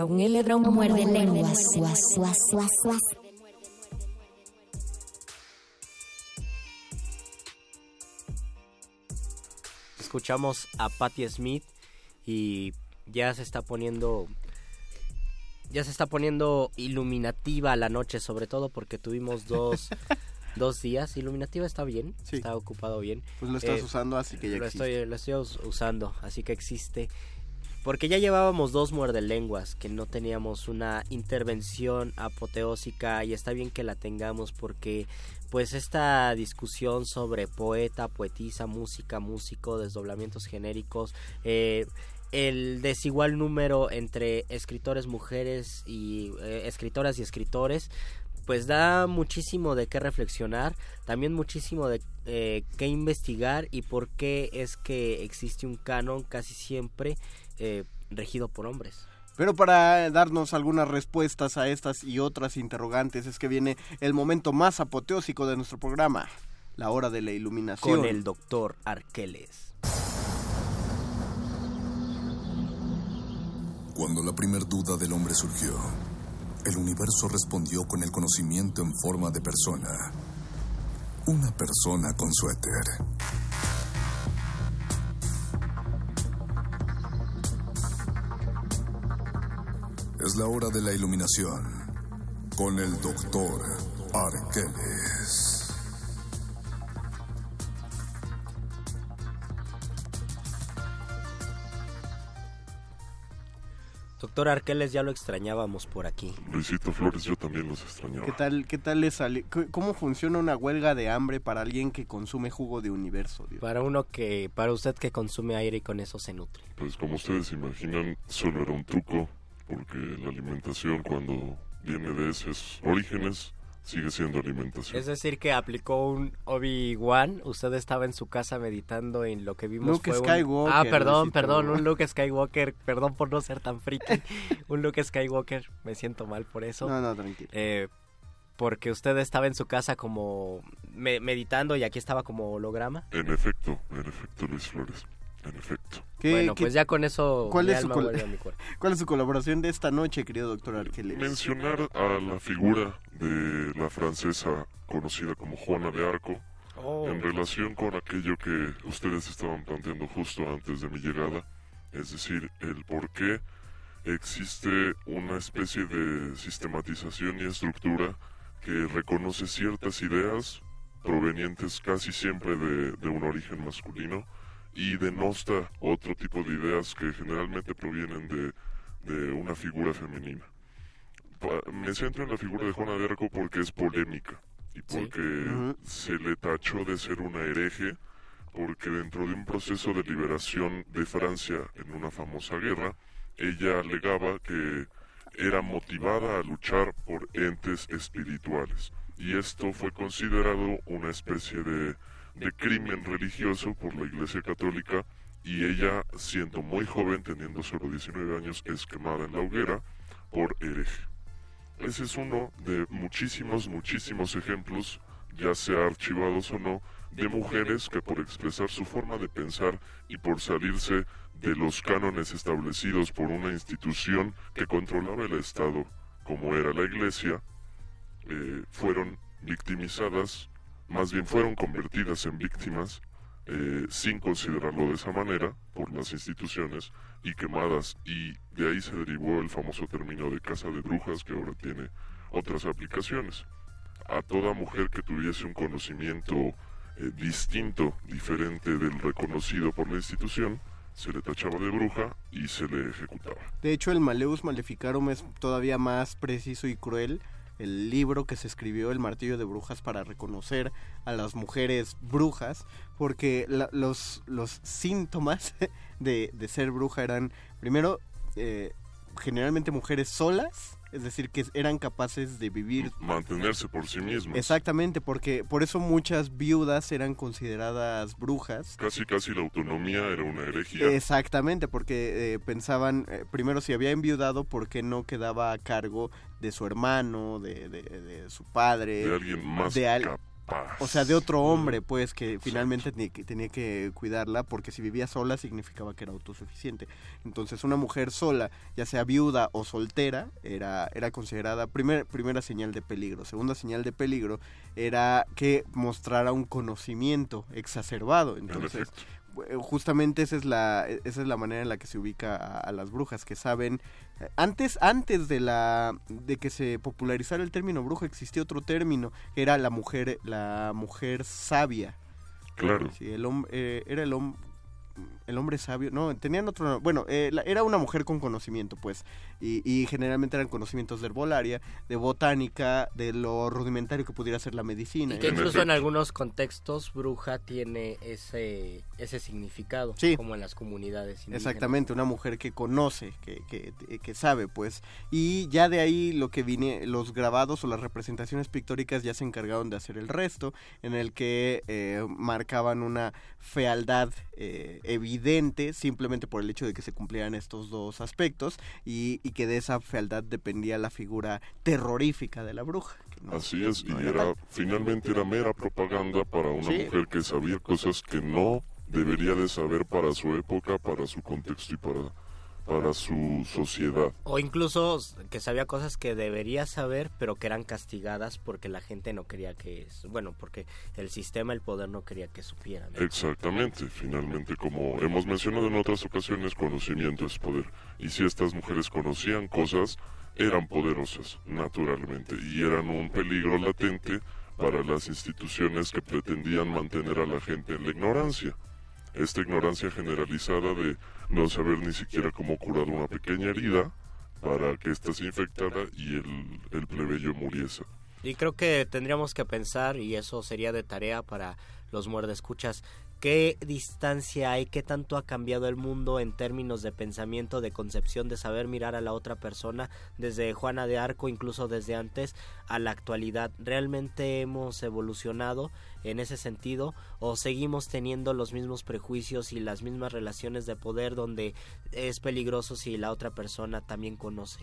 Saúl Eledrón muerde lenguas. Guas, guas, guas, guas. escuchamos a Patti Smith y ya se está poniendo ya se está poniendo iluminativa la noche sobre todo porque tuvimos dos dos días iluminativa está bien Sí. está ocupado bien Pues lo estás Eh, usando, así que ya lo existe. estoy lo estoy us- usando así que existe porque ya llevábamos dos muerde lenguas que no teníamos una intervención apoteósica y está bien que la tengamos porque pues esta discusión sobre poeta, poetisa, música, músico, desdoblamientos genéricos, eh, el desigual número entre escritores mujeres y eh, escritoras y escritores, pues da muchísimo de qué reflexionar, también muchísimo de eh, qué investigar y por qué es que existe un canon casi siempre eh, regido por hombres. Pero para darnos algunas respuestas a estas y otras interrogantes es que viene el momento más apoteósico de nuestro programa. la hora de la iluminación. Con el doctor Arqueles. Cuando la primer duda del hombre surgió, el universo respondió con el conocimiento en forma de persona. Una persona con suéter. Es la hora de la iluminación con el doctor Arqueles. Doctor Arqueles, ya lo extrañábamos por aquí. Luisito Flores, yo también los extrañaba. ¿Qué tal, qué tal le sale? ¿Cómo funciona una huelga de hambre para alguien que consume jugo de universo? Dios? Para uno que, para usted que consume aire y con eso se nutre. Pues como ustedes imaginan, solo era un truco, porque la alimentación cuando viene de esos orígenes sigue siendo alimentación. Es decir, que aplicó un Obi-Wan. Usted estaba en su casa meditando en lo que vimos Luke fue un- Skywalker, Ah, perdón, perdón, un Luke Skywalker. Perdón por no ser tan friki. un Luke Skywalker. Me siento mal por eso. No, no, tranquilo. Eh, porque usted estaba en su casa como me- meditando y aquí estaba como holograma. En efecto, en efecto, Luis Flores, en efecto. ¿Qué- bueno, qué- pues ya con eso ¿Cuál mi es, su alma col- vuelve a mi cuerpo. ¿Cuál es su colaboración de esta noche, querido doctor Arqueles? Mencionar a la figura de la francesa conocida como Juana de Arco Oh. en relación con aquello que ustedes estaban planteando justo antes de mi llegada, es decir, el por qué existe una especie de sistematización y estructura que reconoce ciertas ideas provenientes casi siempre de, de un origen masculino y denosta otro tipo de ideas que generalmente provienen de, de una figura femenina. Pa- Me centro en la figura de Juana de Arco porque es polémica y porque se le tachó de ser una hereje porque dentro de un proceso de liberación de Francia en una famosa guerra, ella alegaba que era motivada a luchar por entes espirituales. Y esto fue considerado una especie de, de crimen religioso por la Iglesia Católica y ella, siendo muy joven, teniendo solo 19 años, es quemada en la hoguera por hereje. Ese es uno de muchísimos, muchísimos ejemplos, ya sea archivados o no, de mujeres que por expresar su forma de pensar y por salirse de los cánones establecidos por una institución que controlaba el Estado, como era la Iglesia, eh, fueron victimizadas, más bien fueron convertidas en víctimas, eh, sin considerarlo de esa manera, por las instituciones, y quemadas, y de ahí se derivó el famoso término de casa de brujas, que ahora tiene otras aplicaciones. A toda mujer que tuviese un conocimiento eh, distinto, diferente del reconocido por la institución, se le tachaba de bruja y se le ejecutaba. De hecho, el Maleus Maleficarum es todavía más preciso y cruel. El libro que se escribió, El Martillo de Brujas, para reconocer a las mujeres brujas, porque la- los, los síntomas de, de ser bruja eran, primero, eh, generalmente mujeres solas, es decir, que eran capaces de vivir Mantenerse por sí mismas. Exactamente, porque por eso muchas viudas eran consideradas brujas. Casi, casi la autonomía era una herejía. Exactamente, porque eh, pensaban, eh, primero, si había enviudado, ¿por qué no quedaba a cargo de su hermano, de, de- de su padre? De alguien más de al- capaz. O sea, de otro hombre, pues, que finalmente tenía que, tenía que cuidarla, porque si vivía sola significaba que era autosuficiente. Entonces, una mujer sola, ya sea viuda o soltera, era, era considerada primer, primera señal de peligro. Segunda señal de peligro era que mostrara un conocimiento exacerbado. Entonces, eh, justamente esa es la esa es la manera en la que se ubica a, a las brujas que saben antes antes de la de que se popularizara el término bruja existía otro término que era la mujer la mujer sabia Claro. sí el hombre era el hombre el hombre sabio, no, tenían otro, no- bueno, eh, la- era una mujer con conocimiento, pues, y, y generalmente eran conocimientos de herbolaria, de botánica, de lo rudimentario que pudiera ser la medicina. Y que incluso en algunos contextos bruja tiene ese, ese significado, Sí. como en las comunidades indígenas. Exactamente, una mujer que conoce, que, que, que sabe, pues. Y ya de ahí lo que vine, los grabados o las representaciones pictóricas ya se encargaron de hacer el resto, en el que eh, marcaban una fealdad eh, evidente evidente simplemente por el hecho de que se cumplieran estos dos aspectos y, y que de esa fealdad dependía la figura terrorífica de la bruja. no- Así es, y era, finalmente era mera propaganda para una Sí. mujer que sabía cosas que no debería de saber para su época, para su contexto y para, para su sociedad. O incluso que sabía cosas que debería saber, pero que eran castigadas porque la gente no quería que... Bueno, porque el sistema, el poder no quería que supieran. Exactamente, finalmente, como hemos mencionado en otras ocasiones, conocimiento es poder. Y si estas mujeres conocían cosas, eran poderosas, naturalmente, y eran un peligro latente para las instituciones que pretendían mantener a la gente en la ignorancia. Esta ignorancia generalizada de no saber ni siquiera cómo curar una pequeña herida para que ésta se y el, el plebeyo muriese. Y creo que tendríamos que pensar, y eso sería de tarea para los muerdescuchas, qué distancia hay, qué tanto ha cambiado el mundo en términos de pensamiento, de concepción, de saber mirar a la otra persona, desde Juana de Arco, incluso desde antes, a la actualidad. ¿Realmente hemos evolucionado en ese sentido o seguimos teniendo los mismos prejuicios y las mismas relaciones de poder donde es peligroso si la otra persona también conoce?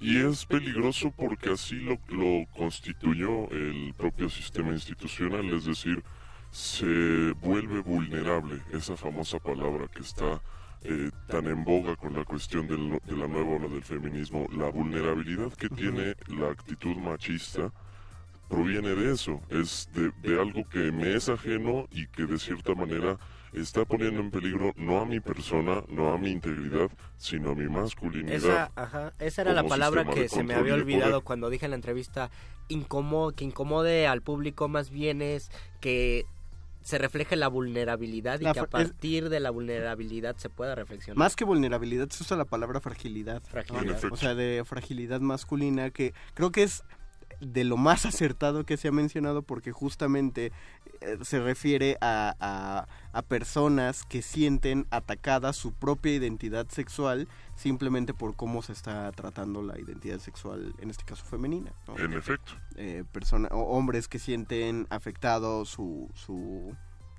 Y es peligroso porque así lo, lo constituyó el propio sistema institucional, es decir, se vuelve vulnerable, esa famosa palabra que está eh, tan en boga con la cuestión del- de la nueva ola del feminismo, la vulnerabilidad que tiene la actitud machista proviene de eso, es de, de algo que me es ajeno y que de cierta manera está poniendo en peligro no a mi persona, no a mi integridad, sino a mi masculinidad. Esa, ajá, esa era la palabra que se me había olvidado cuando dije en la entrevista incomo- que incomode al público más bien es que se refleje la vulnerabilidad y La que a fra- es- partir de la vulnerabilidad se pueda reflexionar. Más que vulnerabilidad se usa la palabra fragilidad. Fragilidad. O sea, de fragilidad masculina que creo que es de lo más acertado que se ha mencionado porque justamente eh, se refiere a, a- a personas que sienten atacada su propia identidad sexual simplemente por cómo se está tratando la identidad sexual, en este caso femenina. ¿no? En efecto. Eh, persona- o hombres que sienten afectado su, su,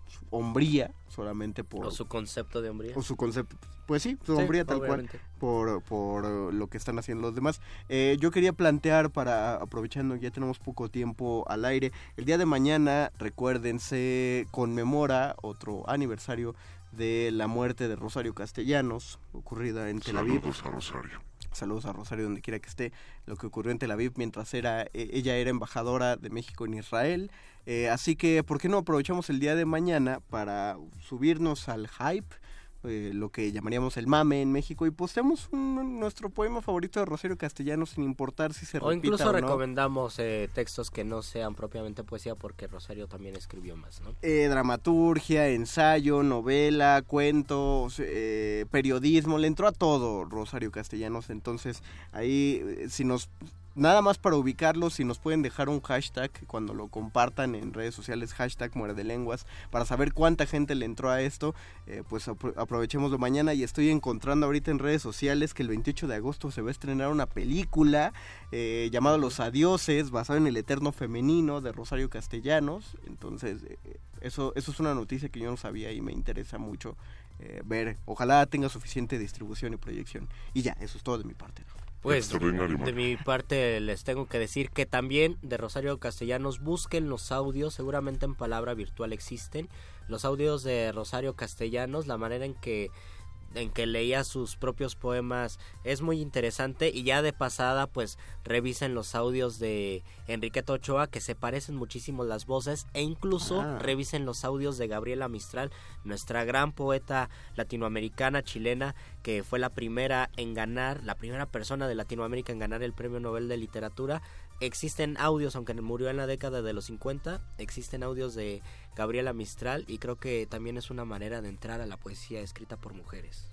su hombría solamente por... O su concepto de hombría. O su concepto, pues sí, hombría tal obviamente. cual, por, por eh, lo que están haciendo los demás. Eh, yo quería plantear, para aprovechando ya tenemos poco tiempo al aire, el día de mañana, recuerden, se conmemora otro aniversario de la muerte de Rosario Castellanos, ocurrida en Tel Aviv. Saludos a Rosario. Saludos a Rosario donde quiera que esté. Lo que ocurrió en Tel Aviv mientras era eh, ella era embajadora de México en Israel. Eh, así que, ¿por qué no aprovechamos el día de mañana para subirnos al hype? Eh, lo que llamaríamos el mame en México y posteamos un- nuestro poema favorito de Rosario Castellanos sin importar si se O repita incluso o no. recomendamos eh, textos que no sean propiamente poesía porque Rosario también escribió más, ¿no? Eh, dramaturgia, ensayo, novela, cuentos, eh, periodismo, le entró a todo Rosario Castellanos, entonces ahí eh, si nos nada más para ubicarlo, si nos pueden dejar un hashtag cuando lo compartan en redes sociales, hashtag muerde lenguas, para saber cuánta gente le entró a esto, eh, pues apro- aprovechemoslo mañana y estoy encontrando ahorita en redes sociales que el 28 de agosto se va a estrenar una película eh, llamada Los Adioses, basada en el eterno femenino de Rosario Castellanos, entonces eh, eso, eso es una noticia que yo no sabía y me interesa mucho ver, ojalá tenga suficiente distribución y proyección. Y ya, eso es todo de mi parte. Pues de mi parte les tengo que decir que también de Rosario Castellanos busquen los audios, seguramente en palabra virtual existen, los audios de Rosario Castellanos, la manera en que en que leía sus propios poemas es muy interesante y ya de pasada pues revisen los audios de Enriqueta Ochoa que se parecen muchísimo las voces e incluso Ah. revisen los audios de Gabriela Mistral, nuestra gran poeta latinoamericana chilena que fue la primera en ganar, la primera persona de Latinoamérica en ganar el Premio Nobel de Literatura. Existen audios, aunque murió en la década de los 50, existen audios de Gabriela Mistral y creo que también es una manera de entrar a la poesía escrita por mujeres.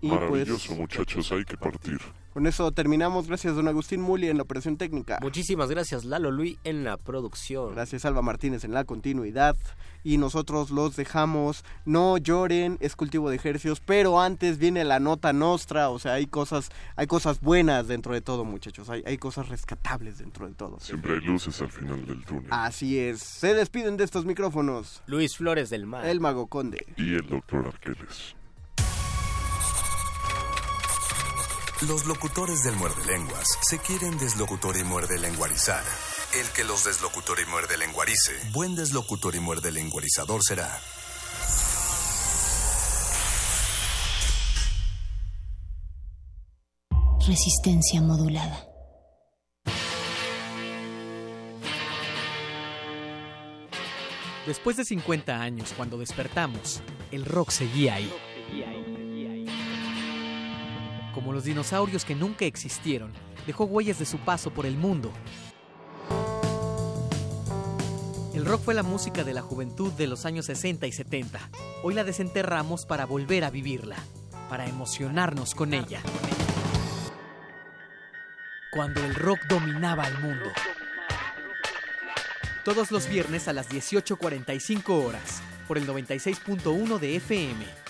Y pues Maravilloso, muchachos, hay que partir. con eso terminamos. Gracias, don Agustín Muli en la operación técnica. Muchísimas gracias, Lalo Luis, en la producción. Gracias, Alba Martínez en la continuidad. Y nosotros los dejamos. No lloren, es cultivo de ejercicios. Pero antes viene la nota nostra. O sea, hay cosas, hay cosas buenas dentro de todo, muchachos. Hay, hay cosas rescatables dentro de todo. Siempre hay luces al final del túnel. Así es. Se despiden de estos micrófonos. Luis Flores del Mar. El Mago Conde. Y el doctor Arqueles. Los locutores del muerde lenguas se quieren deslocutor y muerde lenguarizar. El que los deslocutor y muerde lenguarice, buen deslocutor y muerde lenguarizador será. Resistencia modulada. Después de 50 años, cuando despertamos, el rock seguía ahí. Como los dinosaurios que nunca existieron, dejó huellas de su paso por el mundo. El rock fue la música de la juventud de los años 60 y 70. Hoy la desenterramos para volver a vivirla, para emocionarnos con ella. Cuando el rock dominaba el mundo. Todos los viernes a las 18.45 horas, por el 96.1 de FM.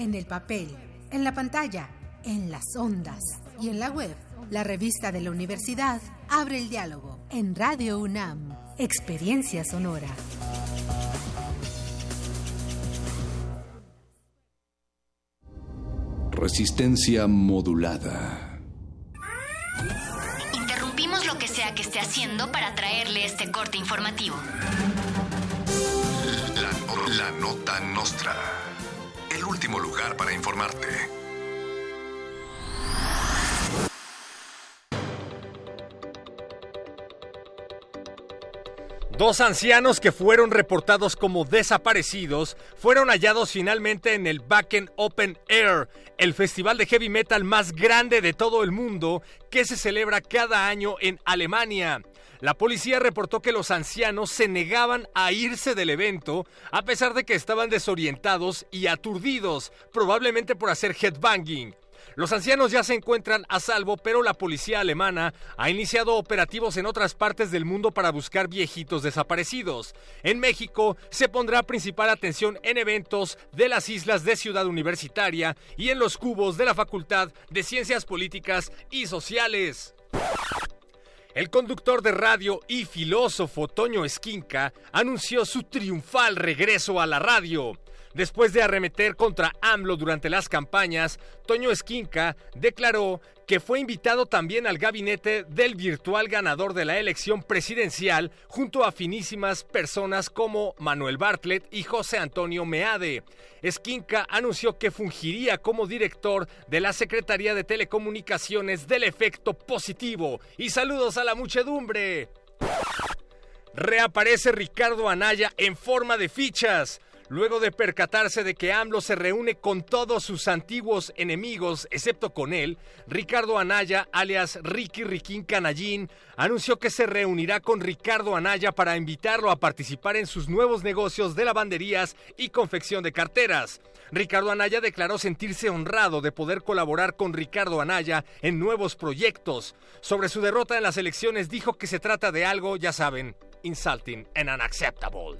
en el papel, en la pantalla, en las ondas y en la web. La revista de la universidad abre el diálogo en Radio UNAM. Experiencia sonora. Resistencia modulada. Interrumpimos lo que sea que esté haciendo para traerle este corte informativo. La, la nota nostra. Último lugar para informarte. Dos ancianos que fueron reportados como desaparecidos fueron hallados finalmente en el Wacken Open Air, el festival de heavy metal más grande de todo el mundo que se celebra cada año en Alemania. La policía reportó que los ancianos se negaban a irse del evento a pesar de que estaban desorientados y aturdidos, probablemente por hacer headbanging. Los ancianos ya se encuentran a salvo, pero la policía alemana ha iniciado operativos en otras partes del mundo para buscar viejitos desaparecidos. En México se pondrá principal atención en eventos de las islas de Ciudad Universitaria y en los cubos de la Facultad de Ciencias Políticas y Sociales. El conductor de radio y filósofo Toño Esquinca anunció su triunfal regreso a la radio. Después de arremeter contra AMLO durante las campañas, Toño Esquinca declaró que fue invitado también al gabinete del virtual ganador de la elección presidencial junto a finísimas personas como Manuel Bartlett y José Antonio Meade. Esquinca anunció que fungiría como director de la Secretaría de Telecomunicaciones del Efecto Positivo. Y saludos a la muchedumbre. Reaparece Ricardo Anaya en forma de fichas. Luego de percatarse de que AMLO se reúne con todos sus antiguos enemigos, excepto con él, Ricardo Anaya, alias Ricky Riquín Canallín, anunció que se reunirá con Ricardo Anaya para invitarlo a participar en sus nuevos negocios de lavanderías y confección de carteras. Ricardo Anaya declaró sentirse honrado de poder colaborar con Ricardo Anaya en nuevos proyectos. Sobre su derrota en las elecciones dijo que se trata de algo, ya saben, insulting and unacceptable.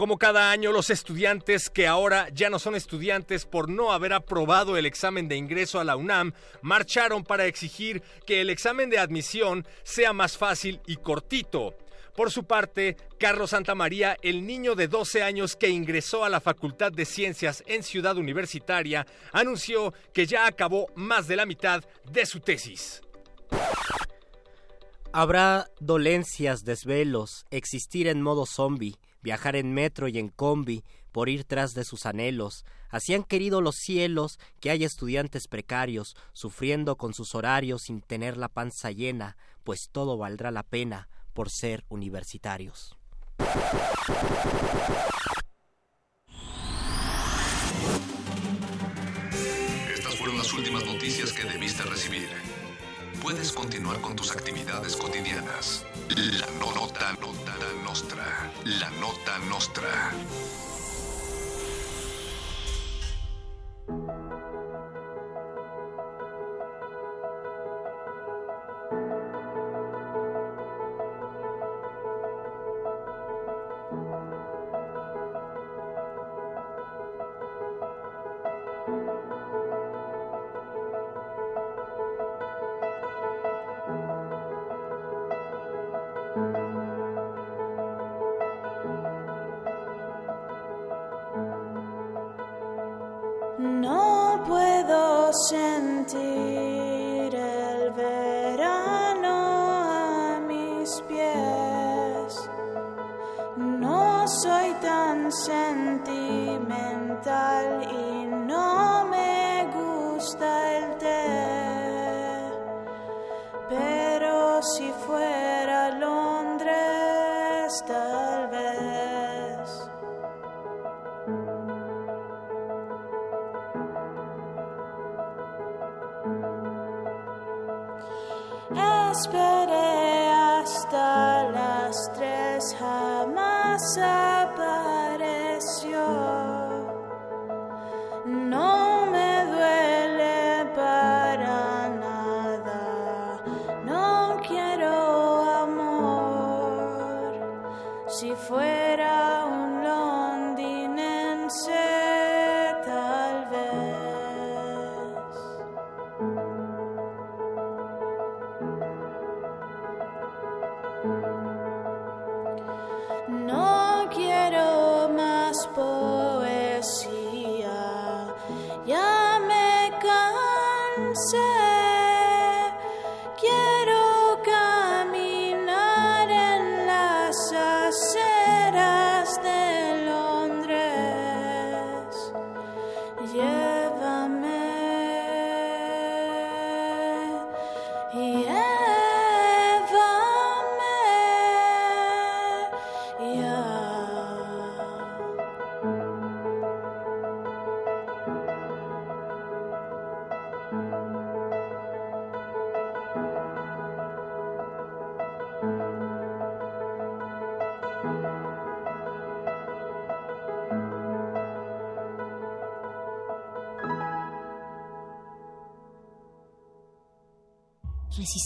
Como cada año, los estudiantes que ahora ya no son estudiantes por no haber aprobado el examen de ingreso a la UNAM, marcharon para exigir que el examen de admisión sea más fácil y cortito. Por su parte, Carlos Santamaría, el niño de 12 años que ingresó a la Facultad de Ciencias en Ciudad Universitaria, anunció que ya acabó más de la mitad de su tesis. Habrá dolencias, desvelos, existir en modo zombie, viajar en metro y en combi, por ir tras de sus anhelos. Así han querido los cielos que hay estudiantes precarios, sufriendo con sus horarios sin tener la panza llena, pues todo valdrá la pena por ser universitarios. Estas fueron las últimas noticias que debiste recibir. Puedes continuar con tus actividades cotidianas. La no- nota nota nostra. La nota nostra.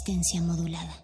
Resistencia modulada.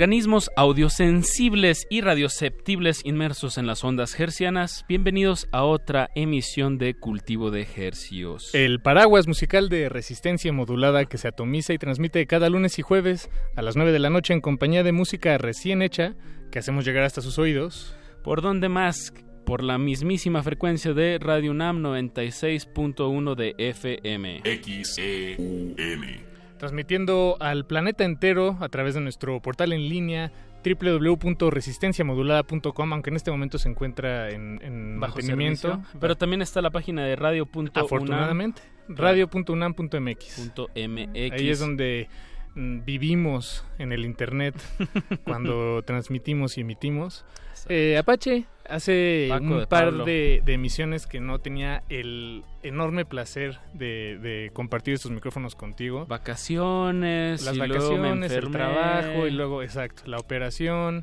Organismos audiosensibles y radioceptibles inmersos en las ondas hercianas, bienvenidos a otra emisión de Cultivo de Hercios. El paraguas musical de resistencia modulada que se atomiza y transmite cada lunes y jueves a las 9 de la noche en compañía de música recién hecha que hacemos llegar hasta sus oídos. ¿Por dónde más? Por la mismísima frecuencia de Radio UNAM 96.1 de FM. XEUN. Transmitiendo al planeta entero a través de nuestro portal en línea www.resistenciamodulada.com, aunque en este momento se encuentra en, en Bajo mantenimiento. servicio. Pero también está la página de radio.unam. Afortunadamente, radio.unam.mx. MX. Ahí es donde mm, vivimos en el internet cuando transmitimos y emitimos. Eh, Apache, hace Paco un de par de, de emisiones que no tenía el enorme placer de, de compartir estos micrófonos contigo. Vacaciones, Las vacaciones, el trabajo y luego, exacto, la operación,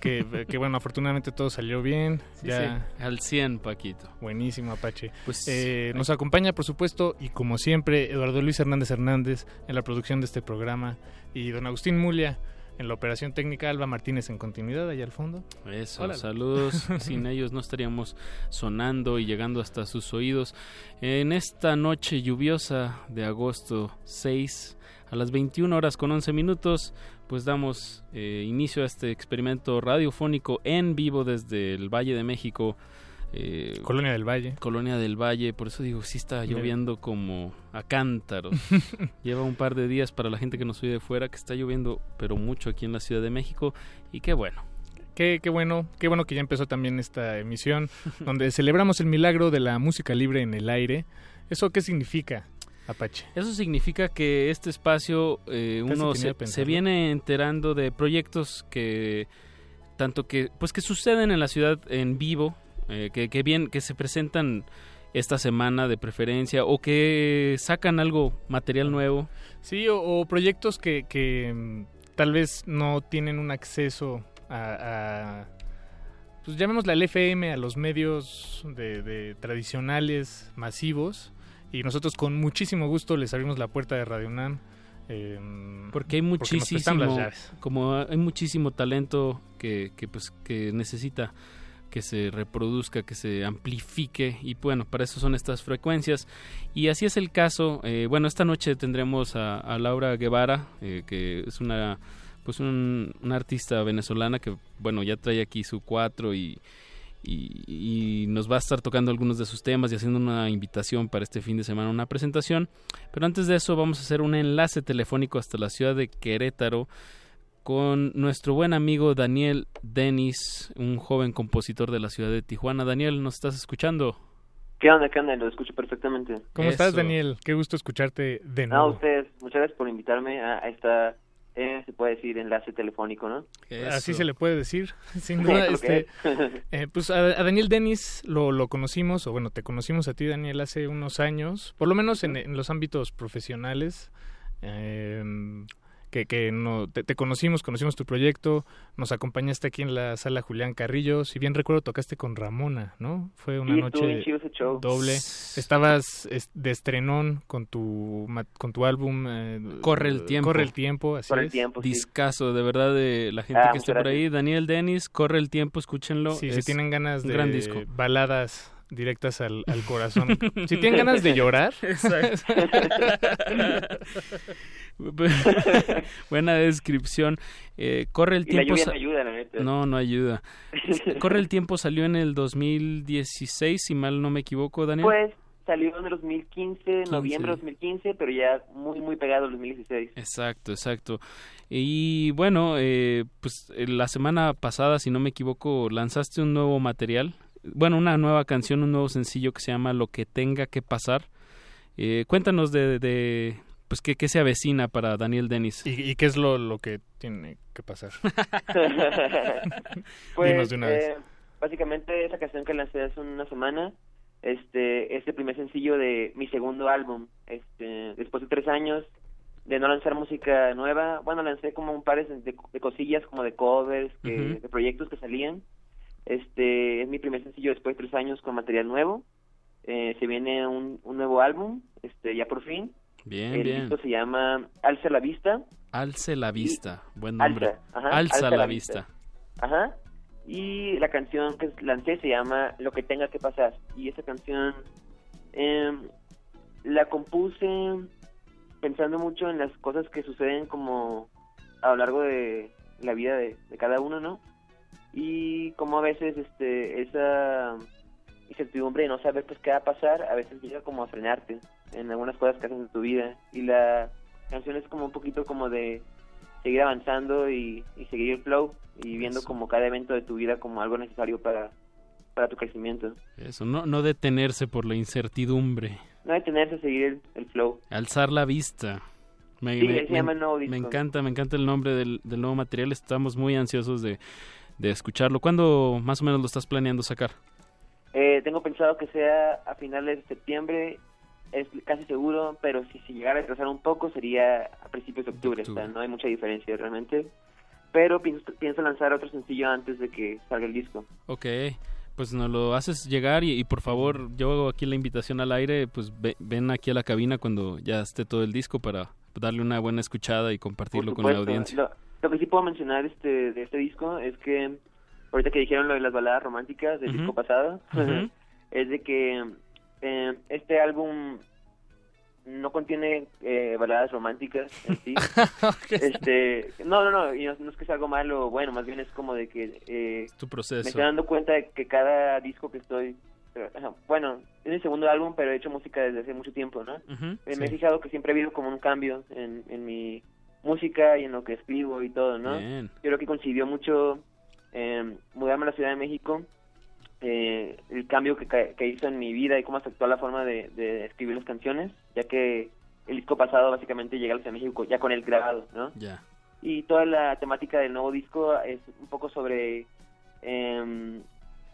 que, que bueno, afortunadamente todo salió bien. Sí, ya sí, al 100, Paquito. Buenísimo, Apache. Pues, Eh, ahí- nos acompaña, por supuesto, y como siempre, Eduardo Luis Hernández Hernández en la producción de este programa y don Agustín Mulia en la operación técnica, Alba Martínez en continuidad, allá al fondo. Eso, Hola. saludos. Sin ellos no estaríamos sonando y llegando hasta sus oídos. En esta noche lluviosa de agosto 6, a las 21 horas con 11 minutos, pues damos eh, inicio a este experimento radiofónico en vivo desde el Valle de México. Eh, Colonia del Valle. Colonia del Valle, por eso digo, sí está lloviendo como a cántaros. Lleva un par de días para la gente que nos oye de fuera que está lloviendo, pero mucho aquí en la Ciudad de México. Y qué bueno. Qué, qué bueno, qué bueno que ya empezó también esta emisión donde celebramos el milagro de la música libre en el aire. ¿Eso qué significa, Apache? Eso significa que este espacio eh, uno se viene enterando de proyectos que tanto que pues que suceden en la ciudad en vivo, eh, que, que bien que se presentan esta semana de preferencia o que sacan algo material nuevo. Sí, o, o proyectos que, que, mm, tal vez no tienen un acceso a, a, pues llamémosle al FM, a los medios de, de tradicionales, masivos, y nosotros con muchísimo gusto les abrimos la puerta de Radio UNAM. eh, porque hay muchísimo como hay muchísimo talento que, que pues que necesita que se reproduzca, que se amplifique y bueno, para eso son estas frecuencias y así es el caso. eh, bueno, esta noche tendremos a, Laura Guevara, eh, que es una pues un, una artista venezolana que bueno ya trae aquí su cuatro y, y nos va a estar tocando algunos de sus temas y haciendo una invitación para este fin de semana, una presentación. Pero antes de eso vamos a hacer un enlace telefónico hasta la ciudad de Querétaro con nuestro buen amigo Daniel Denis, un joven compositor de la ciudad de Tijuana. Daniel, ¿nos estás escuchando? ¿Qué onda, qué onda? Lo escucho perfectamente. ¿Cómo estás. Daniel? Qué gusto escucharte de No, nuevo. ustedes, muchas gracias por invitarme a, a esta, eh, se puede decir, enlace telefónico, ¿no? Así se le puede decir, sin duda. este, eh, pues a, a Daniel Denis lo, lo conocimos, o bueno, te conocimos a ti, Daniel, hace unos años, por lo menos en, en los ámbitos profesionales. eh, que, que no, te, te conocimos, conocimos tu proyecto, nos acompañaste aquí en la sala Julián Carrillo, si bien recuerdo tocaste con Ramona, ¿no? Fue una Sí, noche doble. Estabas es- de estrenón con tu con tu álbum eh, Corre el tiempo. Corre el tiempo, así es. Discaso, de verdad, de la gente Ah, que esté muchas por ahí. Daniel Denis, corre el tiempo, escúchenlo. Sí, es si tienen ganas de gran disco. baladas directas al, al corazón. si tienen ganas de llorar. Buena descripción. Eh, corre el Y la tiempo. lluvia no ayuda, la neta. No, no ayuda. corre el tiempo salió en el 2016, si mal no me equivoco, Daniel. Pues salió en el 2015, noviembre de 2015, pero ya muy, muy pegado al 2016. Exacto, exacto. Y bueno, eh, pues eh, la semana pasada, si no me equivoco, lanzaste un nuevo material, bueno, una nueva canción, un nuevo sencillo que se llama Lo que tenga que pasar. Eh, cuéntanos de, de pues qué, qué se avecina para Daniel Dennis. ¿Y, y qué es lo, lo que tiene que pasar? pues, Dinos de una vez. eh, básicamente esa canción que lancé hace una semana, este, es el primer sencillo de mi segundo álbum. Este, después de tres años de no lanzar música nueva, bueno, lancé como un par de, de- de cosillas como de covers, que- Ujú. de proyectos que salían. Este, es mi primer sencillo después de tres años con material nuevo. Eh, se viene un, un nuevo álbum, este, ya por fin. Bien, el bien. disco se llama Alza la Vista. Alce la vista, buen nombre. Alza, ajá, Alza la vista. Ajá. Y la canción que lancé se llama Lo que tenga que pasar. Y esa canción em, la compuse pensando mucho en las cosas que suceden como a lo largo de la vida de, de cada uno, ¿no? Y como a veces este esa incertidumbre de no saber pues qué va a pasar, a veces llega como a frenarte en algunas cosas que haces en tu vida. Y la canción es como un poquito como de seguir avanzando y, y seguir el flow y viendo como cada evento de tu vida como algo necesario para, para tu crecimiento. Eso, no, no detenerse por la incertidumbre. No detenerse seguir el, el flow. Alzar la vista. Me, Sí, me- se llama encanta, me encanta el nombre del, del nuevo material. Estamos muy ansiosos de, de escucharlo. ¿Cuándo más o menos lo estás planeando sacar? Eh, tengo pensado que sea a finales de septiembre, es casi seguro, pero si, si llegara a retrasar un poco sería a principios de octubre, o sea, no hay mucha diferencia realmente. Pero pienso, pienso lanzar otro sencillo antes de que salga el disco. Ok, pues nos lo haces llegar y, y por favor, yo hago aquí la invitación al aire, pues ve- ven aquí a la cabina cuando ya esté todo el disco para darle una buena escuchada y compartirlo con la audiencia. Lo, lo que sí puedo mencionar este de este disco es que ahorita que dijeron lo de las baladas románticas del disco pasado, es de que eh, este álbum no contiene eh, baladas románticas en sí. este, no, no, no, y no, no es que sea algo malo bueno, más bien es como de que eh, Tu me proceso. estoy dando cuenta de que cada disco que estoy ajá, bueno, es mi segundo álbum, pero he hecho música desde hace mucho tiempo, ¿no? Eh, Me he fijado que siempre ha habido como un cambio en, en mi música y en lo que escribo y todo, ¿no? Bien. Yo creo que coincidió mucho eh, mudarme a la Ciudad de México, eh, el cambio que, que hizo en mi vida y cómo afectó la forma de, de escribir las canciones, ya que el disco pasado básicamente llega a México ya con el grabado, ¿no? Ya. Y toda la temática del nuevo disco es un poco sobre em,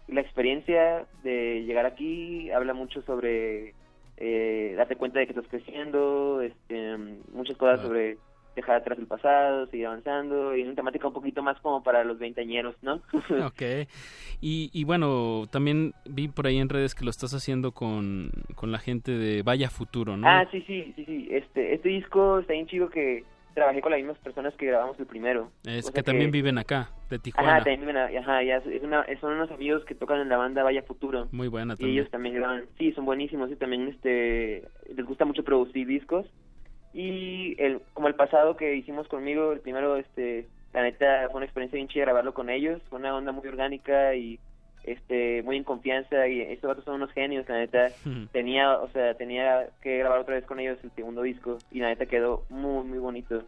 la experiencia de llegar aquí, habla mucho sobre eh, darte cuenta de que estás creciendo, este, muchas cosas sobre dejar atrás el pasado, seguir avanzando, y una temática un poquito más como para los veinteañeros, ¿no? Ok. Y, y bueno, también vi por ahí en redes que lo estás haciendo con, con la gente de Vaya Futuro, ¿no? Ah, sí, sí, sí, sí. Este, este disco está bien chido que trabajé con las mismas personas que grabamos el primero. Es que también viven acá, de Tijuana. Ajá, también viven ajá, ya, es una, son unos amigos que tocan en la banda Vaya Futuro. Muy buena Y también. ellos también graban, sí, son buenísimos y también este les gusta mucho producir discos. Y el como el pasado que hicimos conmigo, el primero este la neta fue una experiencia bien chida grabarlo con ellos, fue una onda muy orgánica y este muy en confianza y estos vatos son unos genios, la neta tenía, o sea, tenía que grabar otra vez con ellos el segundo disco y la neta quedó muy muy bonito.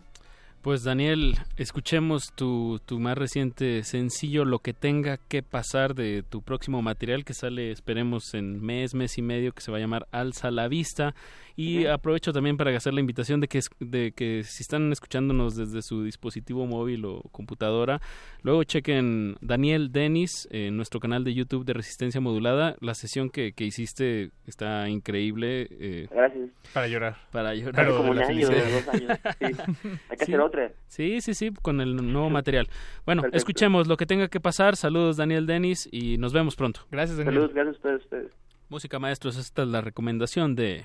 Pues Daniel, escuchemos tu, tu más reciente sencillo, Lo que tenga que pasar de tu próximo material que sale, esperemos, en mes, mes y medio, que se va a llamar Alza la Vista. Y aprovecho también para hacer la invitación de que, es- de que si están escuchándonos desde su dispositivo móvil o computadora, luego chequen Daniel Denis en nuestro canal de YouTube de Resistencia Modulada. La sesión que, que hiciste está increíble. eh, Gracias. Para llorar. Para llorar. Hace como un la año, dos años. Sí. Hay que Sí. hacer otra. Sí, sí, sí, con el nuevo material. Bueno, Perfecto. escuchemos lo que tenga que pasar. Saludos, Daniel Denis, y nos vemos pronto. Gracias, Saludos, gracias a ustedes. Música Maestros, esta es la recomendación de...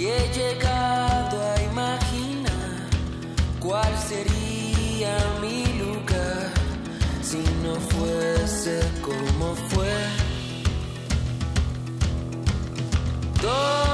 Y he llegado a imaginar cuál sería mi lugar si no fuese como fue. ¿Dónde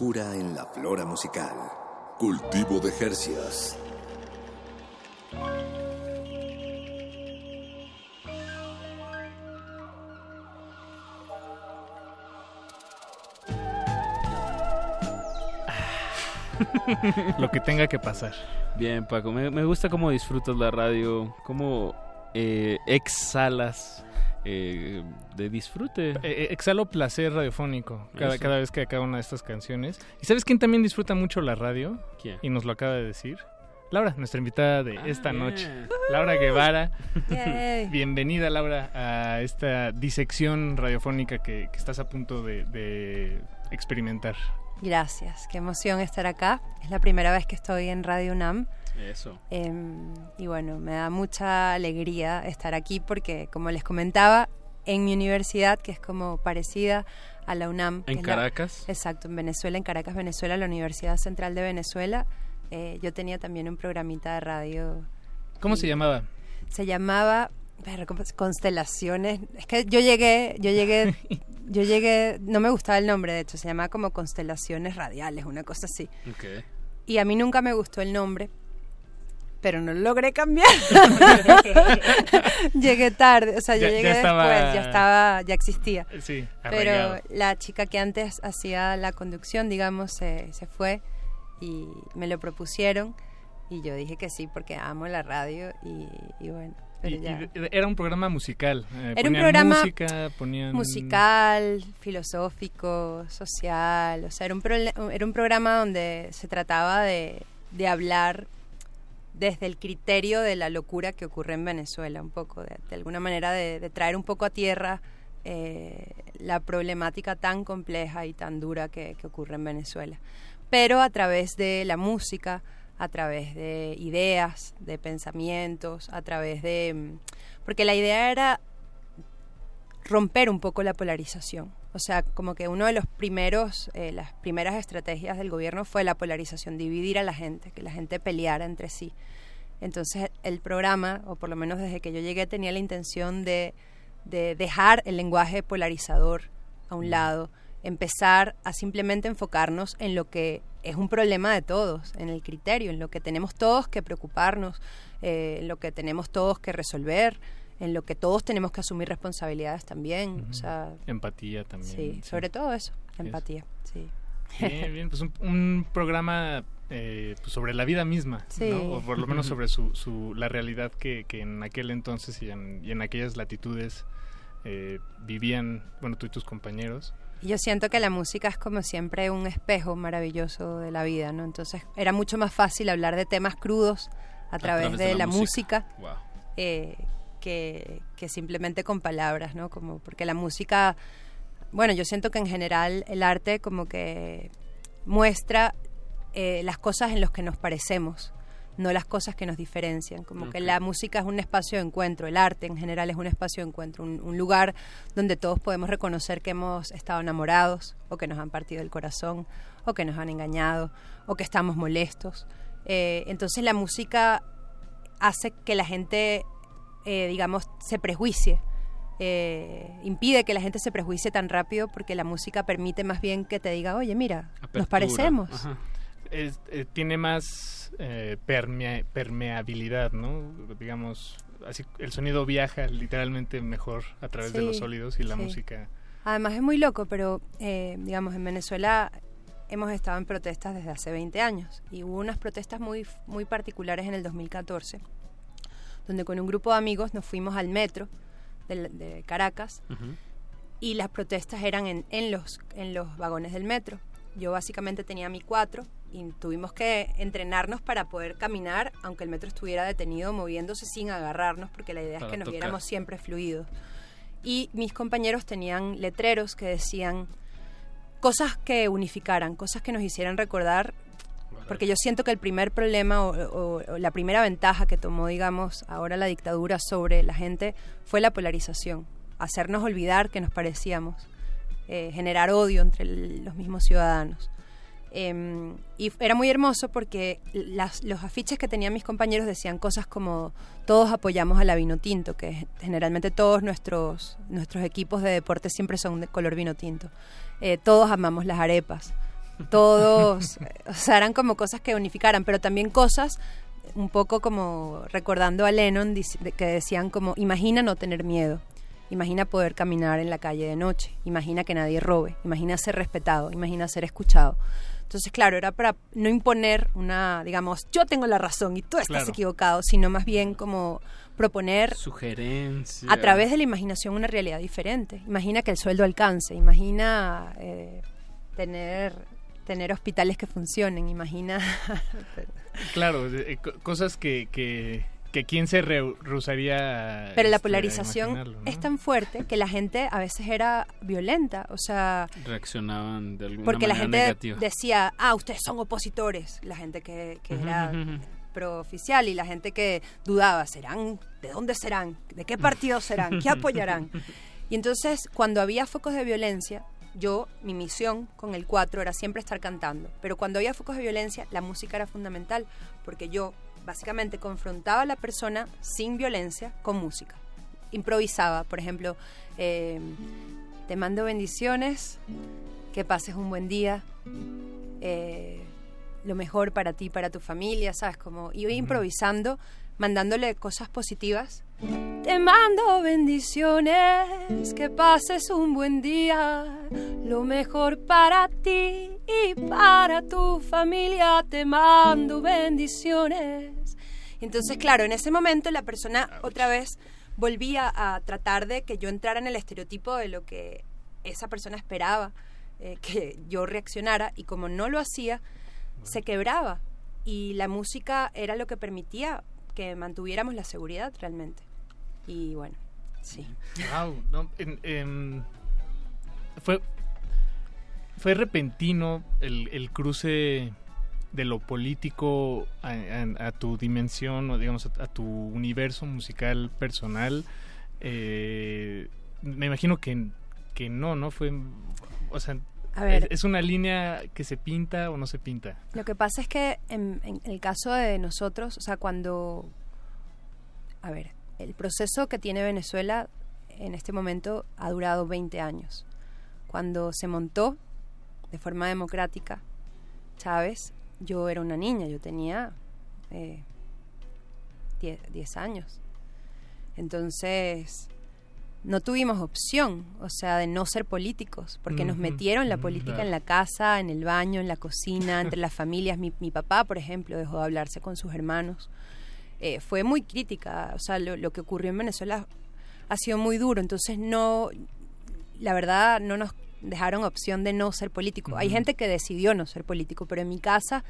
Frescura en la flora musical. Cultivo de Jercias. Lo que tenga que pasar. Bien, Paco, me, me gusta cómo disfrutas la radio, cómo eh, exhalas eh, de disfrute. Eh, eh, exhalo placer radiofónico cada, cada vez que acaba una de estas canciones. ¿Y sabes quién también disfruta mucho la radio? ¿Quién? Y nos lo acaba de decir. Laura, nuestra invitada de esta bien. noche. Laura Guevara. Yay. Bienvenida, Laura, a esta disección radiofónica que, que estás a punto de, de experimentar. Gracias, qué emoción estar acá. Es la primera vez que estoy en Radio UNAM. Eso. Em, y bueno, me da mucha alegría estar aquí porque, como les comentaba, en mi universidad, que es como parecida a la UNAM. ¿En la- Caracas? exacto, en Venezuela, en Caracas, Venezuela, la Universidad Central de Venezuela. eh, yo tenía también un programita de radio. ¿Cómo se llamaba? Se llamaba ver, ¿cómo se- Constelaciones. Es que yo llegué, yo llegué, yo llegué, no me gustaba el nombre, de hecho, se llamaba como Constelaciones Radiales, una cosa así. Ok. Y a mí nunca me gustó el nombre, pero no lo logré cambiar. llegué tarde, o sea, yo Ya- ya llegué estaba- después, ya estaba, ya existía. Sí, Pero arraigado. la chica que antes hacía la conducción, digamos, se, se fue y me lo propusieron y yo dije que sí porque amo la radio y, y bueno. Pero Y- ya. y de- era un programa musical. eh, Era un programa música, ponían... musical, filosófico, social, o sea, era un, prole- era un programa donde se trataba de, de hablar desde el criterio de la locura que ocurre en Venezuela, un poco, de, de alguna manera de, de traer un poco a tierra eh, la problemática tan compleja y tan dura que, que ocurre en Venezuela. Pero a través de la música, a través de ideas, de pensamientos, a través de... mm, Porque la idea era romper un poco la polarización. O sea, como que uno de los primeros, eh, las primeras estrategias del gobierno fue la polarización, dividir a la gente, que la gente peleara entre sí. Entonces el programa, o por lo menos desde que yo llegué, tenía la intención de, de dejar el lenguaje polarizador a un lado, empezar a simplemente enfocarnos en lo que es un problema de todos, en el criterio, en lo que tenemos todos que preocuparnos, eh, en lo que tenemos todos que resolver, en lo que todos tenemos que asumir responsabilidades también. O sea, Empatía también. sí, sobre todo eso, empatía. Sí. Bien, bien, pues un, un programa eh, pues sobre la vida misma, Sí. ¿no? o por lo menos sobre su, su, la realidad que, que en aquel entonces y en, y en aquellas latitudes eh, vivían, bueno, tú y tus compañeros. Yo siento que la música es como siempre un espejo maravilloso de la vida, ¿no? Entonces era mucho más fácil hablar de temas crudos a través, de, la, música, Wow. eh, que, que simplemente con palabras, ¿no? Como porque la música, bueno, yo siento que en general el arte como que muestra eh, las cosas en las que nos parecemos, no las cosas que nos diferencian. Como que la música es un espacio de encuentro, el arte en general es un espacio de encuentro, un, un lugar donde todos podemos reconocer que hemos estado enamorados, o que nos han partido el corazón, o que nos han engañado, o que estamos molestos. Eh, entonces la música hace que la gente, eh, digamos, se prejuicie. eh, impide que la gente se prejuicie tan rápido porque la música permite más bien que te diga, oye, mira, nos Apertura. parecemos. Ajá. Es- eh, tiene más eh, permea- permeabilidad, ¿no? Digamos, así el sonido viaja literalmente mejor a través de los sólidos y la sí. música. Además es muy loco, pero eh, digamos, en Venezuela hemos estado en protestas desde hace 20 años y hubo unas protestas muy, muy particulares en el 2014, donde con un grupo de amigos nos fuimos al metro de, de Caracas y las protestas eran en, en, los, en los vagones del metro. Yo básicamente tenía mi cuatro y tuvimos que entrenarnos para poder caminar, aunque el metro estuviera detenido, moviéndose sin agarrarnos, porque la idea Para es que nos tocar. viéramos siempre fluidos. Y mis compañeros tenían letreros que decían cosas que unificaran, cosas que nos hicieran recordar, porque yo siento que el primer problema o, la primera ventaja que tomó, digamos, ahora la dictadura sobre la gente fue la polarización, hacernos olvidar que nos parecíamos, eh, generar odio entre los mismos ciudadanos. Em, y era muy hermoso porque los afiches que tenían mis compañeros decían cosas como todos apoyamos a la vino tinto, que generalmente todos nuestros, nuestros equipos de deporte siempre son de color vino tinto. Eh, todos amamos las arepas. Todos, o sea, eran como cosas que unificaran, pero también cosas un poco como recordando a Lennon que decían como imagina no tener miedo. Imagina poder caminar en la calle de noche, imagina que nadie robe, imagina ser respetado, imagina ser escuchado. Entonces, claro, era para no imponer una, digamos, yo tengo la razón y tú estás Claro. equivocado, sino más bien como proponer Sugerencia. a través de la imaginación una realidad diferente. Imagina que el sueldo alcance, imagina eh, tener, tener hospitales que funcionen, imagina... Claro, eh, co- cosas que, que, que quién se re- rehusaría. Pero la este, a polarización ¿no? es tan fuerte que la gente a veces era violenta, o sea, Reaccionaban de alguna porque la manera gente negativa. decía, ah, ustedes son opositores, la gente que, que era prooficial y la gente que dudaba, ¿serán? ¿De dónde serán? ¿De qué partido serán? ¿Qué apoyarán? Y entonces, cuando había focos de violencia, yo, mi misión con el 4 era siempre estar cantando, pero cuando había focos de violencia, la música era fundamental, porque yo básicamente confrontaba a la persona sin violencia con música. Improvisaba, por ejemplo, eh, te mando bendiciones, que pases un buen día, eh, lo mejor para ti, para tu familia, ¿sabes? Como iba improvisando, mandándole cosas positivas Te mando bendiciones, que pases un buen día, lo mejor para ti y para tu familia. Te mando bendiciones. Entonces, claro, en ese momento la persona otra vez volvía a tratar de que yo entrara en el estereotipo de lo que esa persona esperaba eh, que yo reaccionara y como no lo hacía, se quebraba y la música era lo que permitía mantuviéramos la seguridad realmente. Y bueno, sí. Wow, no, en- en- fue, fue repentino el, el cruce de lo político a, tu dimensión o digamos a, a tu universo musical personal. Eh, me imagino que, que no, ¿no? Fue, o sea, A ver. ¿es, una línea que se pinta o no se pinta? Lo que pasa es que en, en el caso de nosotros, o sea, cuando, a ver, el proceso que tiene Venezuela en este momento ha durado 20 años. Cuando se montó de forma democrática Chávez, yo era una niña, yo tenía eh, 10, 10 años. Entonces, no tuvimos opción, o sea, de no ser políticos, porque nos metieron la política en la casa, en el baño, en la cocina, entre las familias. Mi, mi papá, por ejemplo, dejó de hablarse con sus hermanos. Eh, fue muy crítica, o sea, lo, lo que ocurrió en Venezuela ha sido muy duro, entonces no, la verdad, no nos dejaron opción de no ser político. Hay gente que decidió no ser político, pero en mi casa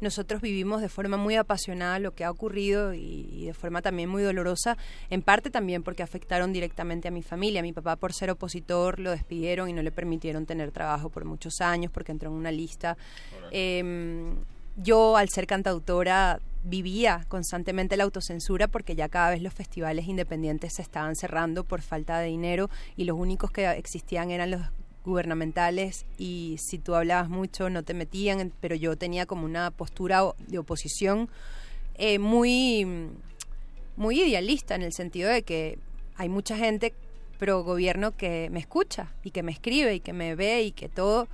nosotros vivimos de forma muy apasionada lo que ha ocurrido y, y de forma también muy dolorosa, en parte también porque afectaron directamente a mi familia. Mi papá por ser opositor lo despidieron y no le permitieron tener trabajo por muchos años porque entró en una lista. Em, yo al ser cantautora vivía constantemente la autocensura porque ya cada vez los festivales independientes se estaban cerrando por falta de dinero y los únicos que existían eran los gubernamentales y si tú hablabas mucho no te metían, pero yo tenía como una postura de oposición eh, muy, muy idealista en el sentido de que hay mucha gente pro gobierno que me escucha y que me escribe y que me ve y que todo,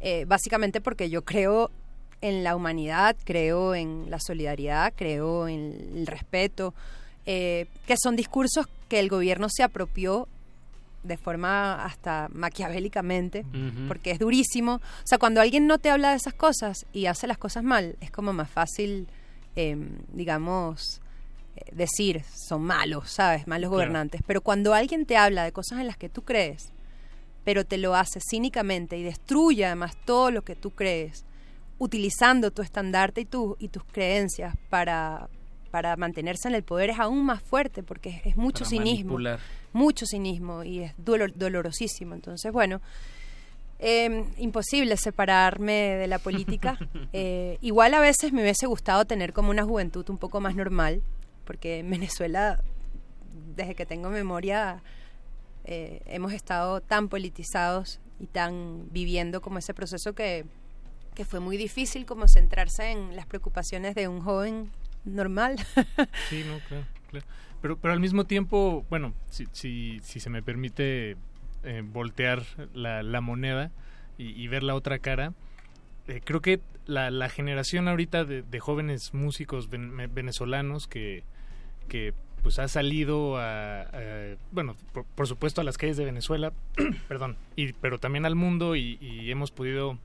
eh, básicamente porque yo creo en la humanidad, creo en la solidaridad, creo en el respeto, eh, que son discursos que el gobierno se apropió de forma hasta maquiavélicamente, porque es durísimo. O sea, cuando alguien no te habla de esas cosas y hace las cosas mal, es como más fácil, eh, digamos, eh, decir, son malos, ¿sabes? Malos Claro. gobernantes. Pero cuando alguien te habla de cosas en las que tú crees, pero te lo hace cínicamente y destruye además todo lo que tú crees, utilizando tu estandarte y, tu, y tus creencias para, para mantenerse en el poder, es aún más fuerte porque es, es mucho Para cinismo. manipular. Mucho cinismo y es dolor- dolorosísimo. Entonces, bueno, eh, imposible separarme de la política. Eh, igual a veces me hubiese gustado tener como una juventud un poco más normal, porque en Venezuela, desde que tengo memoria, eh, hemos estado tan politizados y tan viviendo como ese proceso que, que fue muy difícil como centrarse en las preocupaciones de un joven normal. Sí, no, claro, claro. Pero, pero al mismo tiempo, bueno, si, si, si se me permite eh, voltear la, la moneda y, ver la otra cara, eh, creo que la, la generación ahorita de, jóvenes músicos venezolanos que, que pues ha salido a, bueno, por, por supuesto a las calles de Venezuela, perdón, y, pero también al mundo y, y hemos podido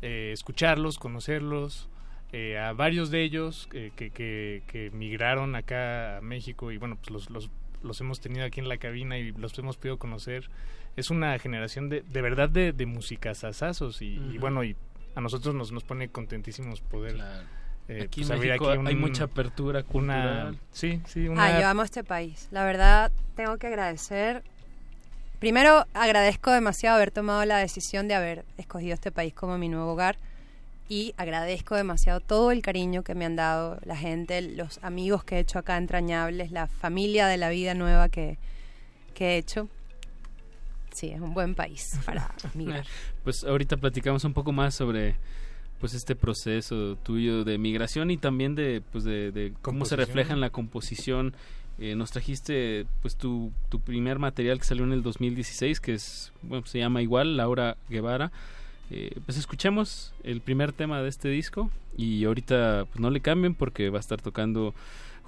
eh, escucharlos, conocerlos, eh, a varios de ellos eh, que, que, que migraron acá a México y bueno, pues los, los, los hemos tenido aquí en la cabina y los hemos podido conocer. Es una generación de, de verdad de, de musicasazazos y, y bueno, y a nosotros nos, nos pone contentísimos poder eh, Aquí en pues, México aquí hay mucha apertura una, sí, sí, una, Ah, yo amo este país. La verdad, tengo que agradecer. Primero, agradezco demasiado haber tomado la decisión de haber escogido este país como mi nuevo hogar. Y agradezco demasiado todo el cariño que me han dado la gente, los amigos que he hecho acá entrañables, la familia de la vida nueva que, que he hecho. Sí, es un buen país para migrar. Pues ahorita platicamos un poco más sobre pues este proceso tuyo de migración y también de pues de, de cómo se refleja en la composición. Eh, nos trajiste pues tu, tu primer material que salió en el 2016 que es bueno se llama igual Laura Guevara. Eh, pues escuchemos el primer tema de este disco y ahorita pues no le cambien porque va a estar tocando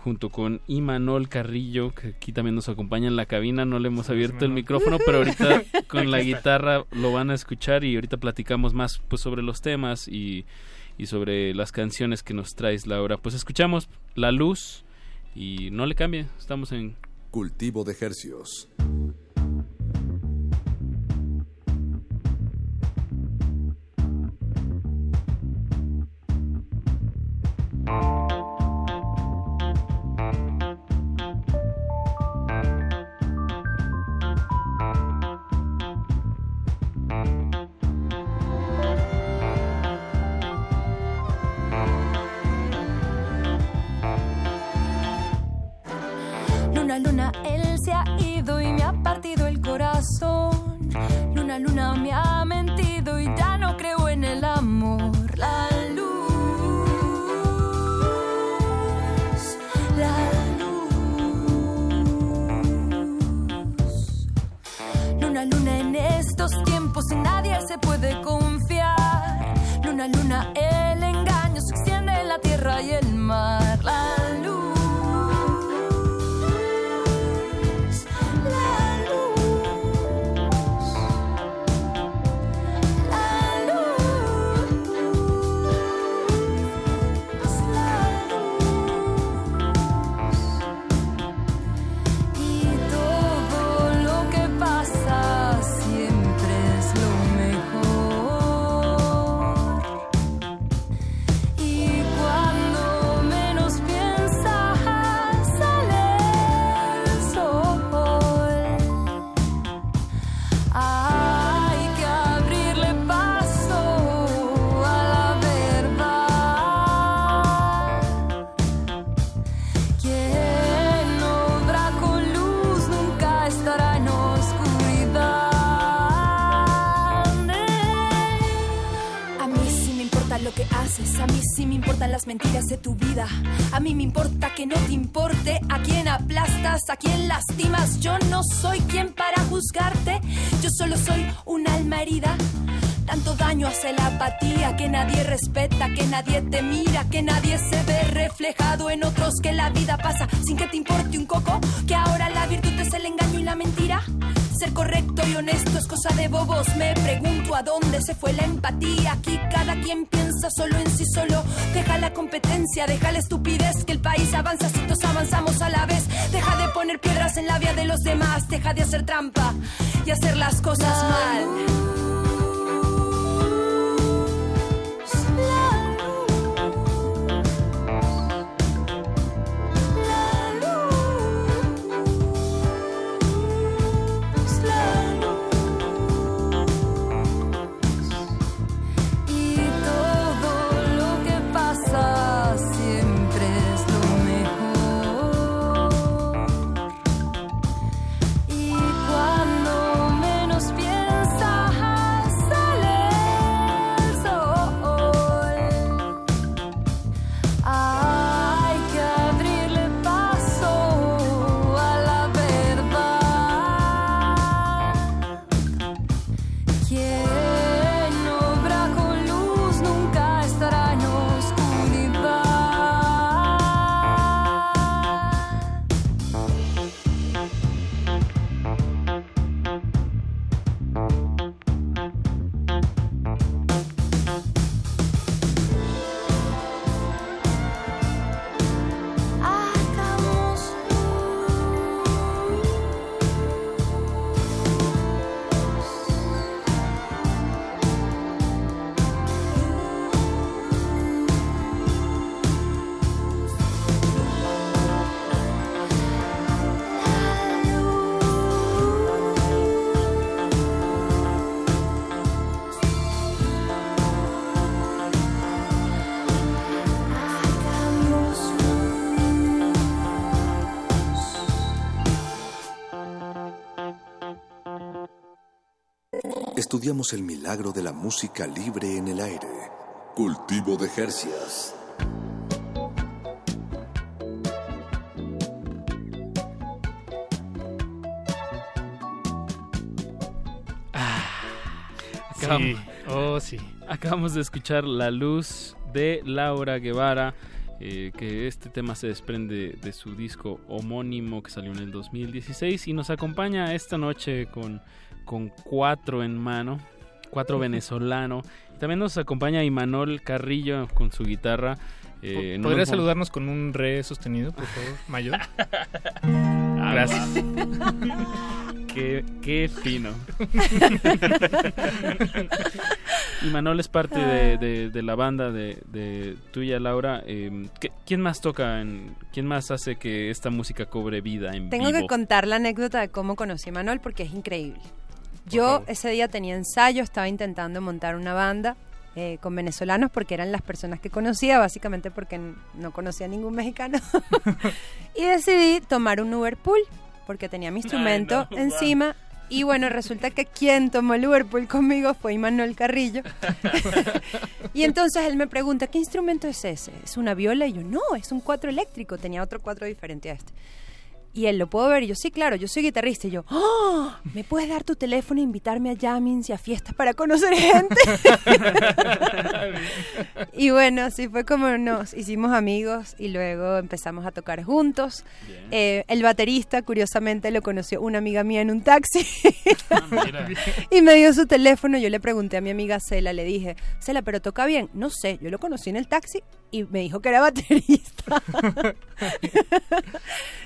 junto con Imanol Carrillo, que aquí también nos acompaña en la cabina. No le hemos abierto el micrófono, pero ahorita con la guitarra lo van a escuchar y ahorita platicamos más pues sobre los temas y, y sobre las canciones que nos traes, Laura. Pues escuchamos La Luz y no le cambie, estamos en Cultivo de Hercios. Puede confiar. Luna, luna, el engaño se extiende en la tierra y el mar. Importan las mentiras de tu vida. A mí me importa que no te importe a quién aplastas, a quién lastimas. Yo no soy quien para juzgarte, yo solo soy un alma herida. Tanto daño hace la apatía que nadie respeta, que nadie te mira, que nadie se ve reflejado en otros, que la vida pasa sin que te importe un coco, que ahora la virtud es el engaño y la mentira. Ser correcto y honesto es cosa de bobos. Me pregunto a dónde se fue la empatía. Aquí cada quien piensa solo en sí solo. Deja la competencia, deja la estupidez. Que el país avanza si todos avanzamos a la vez. Deja de poner piedras en la vía de los demás. Deja de hacer trampa y hacer las cosas mal. Estudiamos el milagro de la música libre en el aire. Cultivo de Hercias. Acabamos, Sí, oh sí. Acabamos de escuchar La Luz de Laura Guevara. eh, que este tema se desprende de su disco homónimo que salió en el 2016 y nos acompaña esta noche con, con cuatro en mano, cuatro venezolano. También nos acompaña Imanol Carrillo con su guitarra. Eh, no ¿Podría nos- saludarnos con un re sostenido, por favor, mayor? Ah, Gracias. Qué, qué fino. y Manol es parte de, de- de la banda de, de tuya, Laura. Eh, ¿qué- ¿Quién más toca? En, ¿Quién más hace que esta música cobre vida en Tengo vivo? que contar la anécdota de cómo conocí a Manuel porque es increíble. Yo ese día tenía ensayo, estaba intentando montar una banda eh, con venezolanos porque eran las personas que conocía, básicamente porque no conocía a ningún mexicano. y decidí tomar un Uber Pool porque tenía mi instrumento no, encima. Y bueno, resulta que quien tomó el Uber Pool conmigo fue Manuel Carrillo. y entonces él me pregunta, ¿qué instrumento es ese? ¿Es una viola? Y yo, no, es un cuatro eléctrico. Tenía otro cuatro diferente a este. Y él, ¿lo puedo ver? Y yo, sí, claro, yo soy guitarrista. Y yo, ¡Oh! ¿Me puedes dar tu teléfono e invitarme a jammings y a fiestas para conocer gente? y bueno, así fue como nos hicimos amigos y luego empezamos a tocar juntos. Eh, el baterista, curiosamente, lo conoció una amiga mía en un taxi. y me dio su teléfono. Yo le pregunté a mi amiga Cela, le dije, Cela, ¿pero toca bien? No sé, yo lo conocí en el taxi y me dijo que era baterista.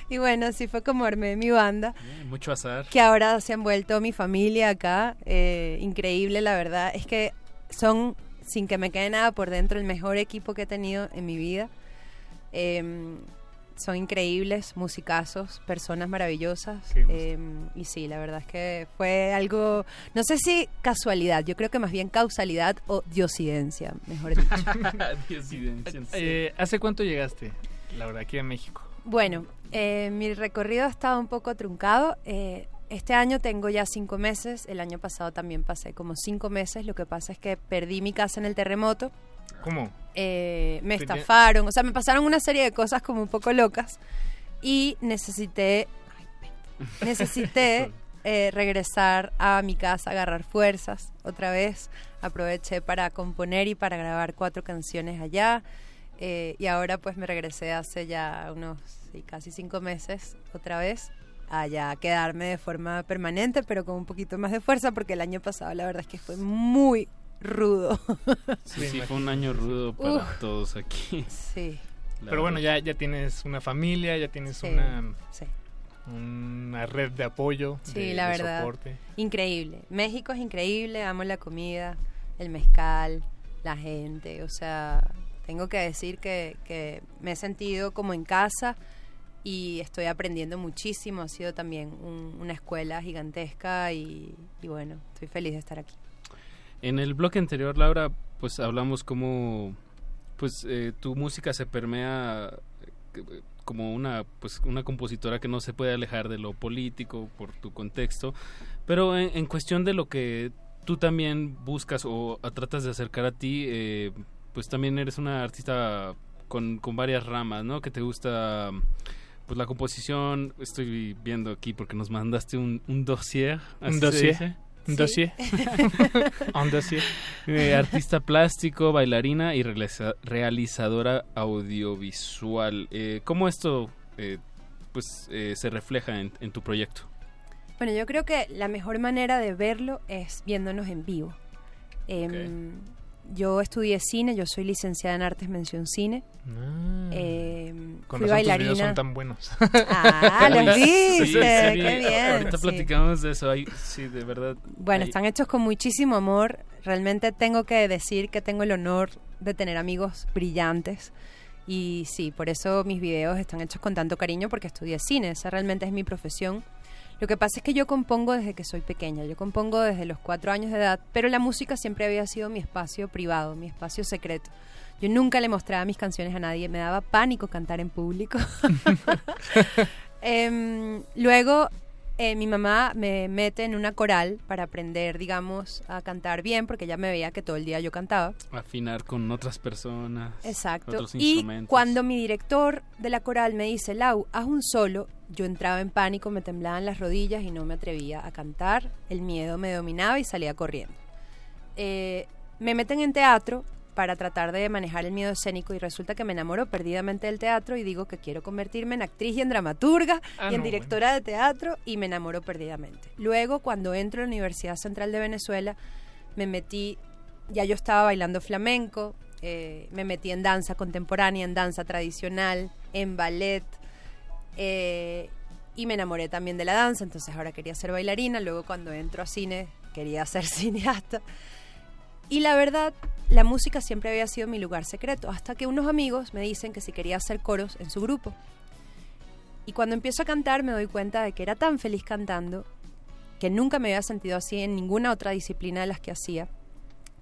y bueno, así fue como armé mi banda. Mucho azar. Que ahora se han vuelto mi familia acá. eh, increíble, la verdad. Es que son, sin que me quede nada por dentro, el mejor equipo que he tenido en mi vida. Em, son increíbles, musicazos, personas maravillosas. em, y sí, la verdad es que fue algo, no sé si casualidad, yo creo que más bien causalidad o diosidencia, mejor dicho. Diosidencia, sí. Eh, ¿Hace cuánto llegaste, Laura, aquí a México? Bueno, eh, mi recorrido ha estado un poco truncado. Eh, este año tengo ya cinco meses, el año pasado también pasé como cinco meses, lo que pasa es que perdí mi casa en el terremoto, ¿Cómo? eh, me estafaron, o sea, me pasaron una serie de cosas como un poco locas y necesité, necesité eh, regresar a mi casa, agarrar fuerzas otra vez. Aproveché para componer y para grabar cuatro canciones allá. Eh, y ahora pues me regresé hace ya unos sí, casi cinco meses otra vez allá a quedarme de forma permanente, pero con un poquito más de fuerza, porque el año pasado la verdad es que fue muy rudo. Sí, sí, fue un año rudo para Uf. todos aquí. Sí. La Pero bueno, ya, ya tienes una familia, ya tienes Sí, una, sí. una red de apoyo, Sí, de, la de verdad. soporte. Increíble. México es increíble, amo la comida, el mezcal, la gente. O sea, tengo que decir que, que me he sentido como en casa y estoy aprendiendo muchísimo. Ha sido también un- una escuela gigantesca y, bueno, estoy feliz de estar aquí. En el bloque anterior, Laura, pues hablamos cómo pues eh, tu música se permea eh, como una pues una compositora que no se puede alejar de lo político por tu contexto, pero en, cuestión de lo que tú también buscas o tratas de acercar a ti, eh, pues también eres una artista con, con varias ramas, ¿no? Que te gusta pues la composición, estoy viendo aquí porque nos mandaste un, un dossier. ¿así Un dossier. Un dossier. Un dossier. Eh, artista plástico, bailarina y realiza- realizadora audiovisual. Eh, ¿Cómo esto eh, pues eh, se refleja en, en tu proyecto? Bueno, yo creo que la mejor manera de verlo es viéndonos en vivo. Em, Yo estudié cine, yo soy licenciada en artes mención cine. Em, Con fui tus bailarina. son tan buenos. Ah, los viste, sí, qué bien. Ahorita sí. platicamos de eso. Ahí, sí, de verdad. Bueno, están hechos con muchísimo amor. Realmente tengo que decir que tengo el honor de tener amigos brillantes. Y sí, por eso mis videos están hechos con tanto cariño porque estudié cine. Esa realmente es mi profesión. Lo que pasa es que yo compongo desde que soy pequeña. Yo compongo desde los cuatro años de edad, pero la música siempre había sido mi espacio privado, mi espacio secreto. Yo nunca le mostraba mis canciones a nadie. Me daba pánico cantar en público. Em, luego, eh, mi mamá me mete en una coral para aprender, digamos, a cantar bien, porque ella me veía que todo el día yo cantaba. Afinar con otras personas. Exacto. Otros Y instrumentos. cuando mi director de la coral me dice, Lau, haz un solo, yo entraba en pánico, me temblaban las rodillas y no me atrevía a cantar. El miedo me dominaba y salía corriendo. Eh, me meten en teatro para tratar de manejar el miedo escénico y resulta que me enamoro perdidamente del teatro y digo que quiero convertirme en actriz y en dramaturga Ah, y en no, directora de teatro y me enamoro perdidamente. Luego, cuando entro a la Universidad Central de Venezuela, me metí, ya yo estaba bailando flamenco, eh, me metí en danza contemporánea, en danza tradicional, en ballet. eh, y me enamoré también de la danza, entonces ahora quería ser bailarina, luego cuando entro a cine quería ser cineasta. Y la verdad, la música siempre había sido mi lugar secreto, hasta que unos amigos me dicen que si quería hacer coros en su grupo. Y cuando empiezo a cantar me doy cuenta de que era tan feliz cantando que nunca me había sentido así en ninguna otra disciplina de las que hacía,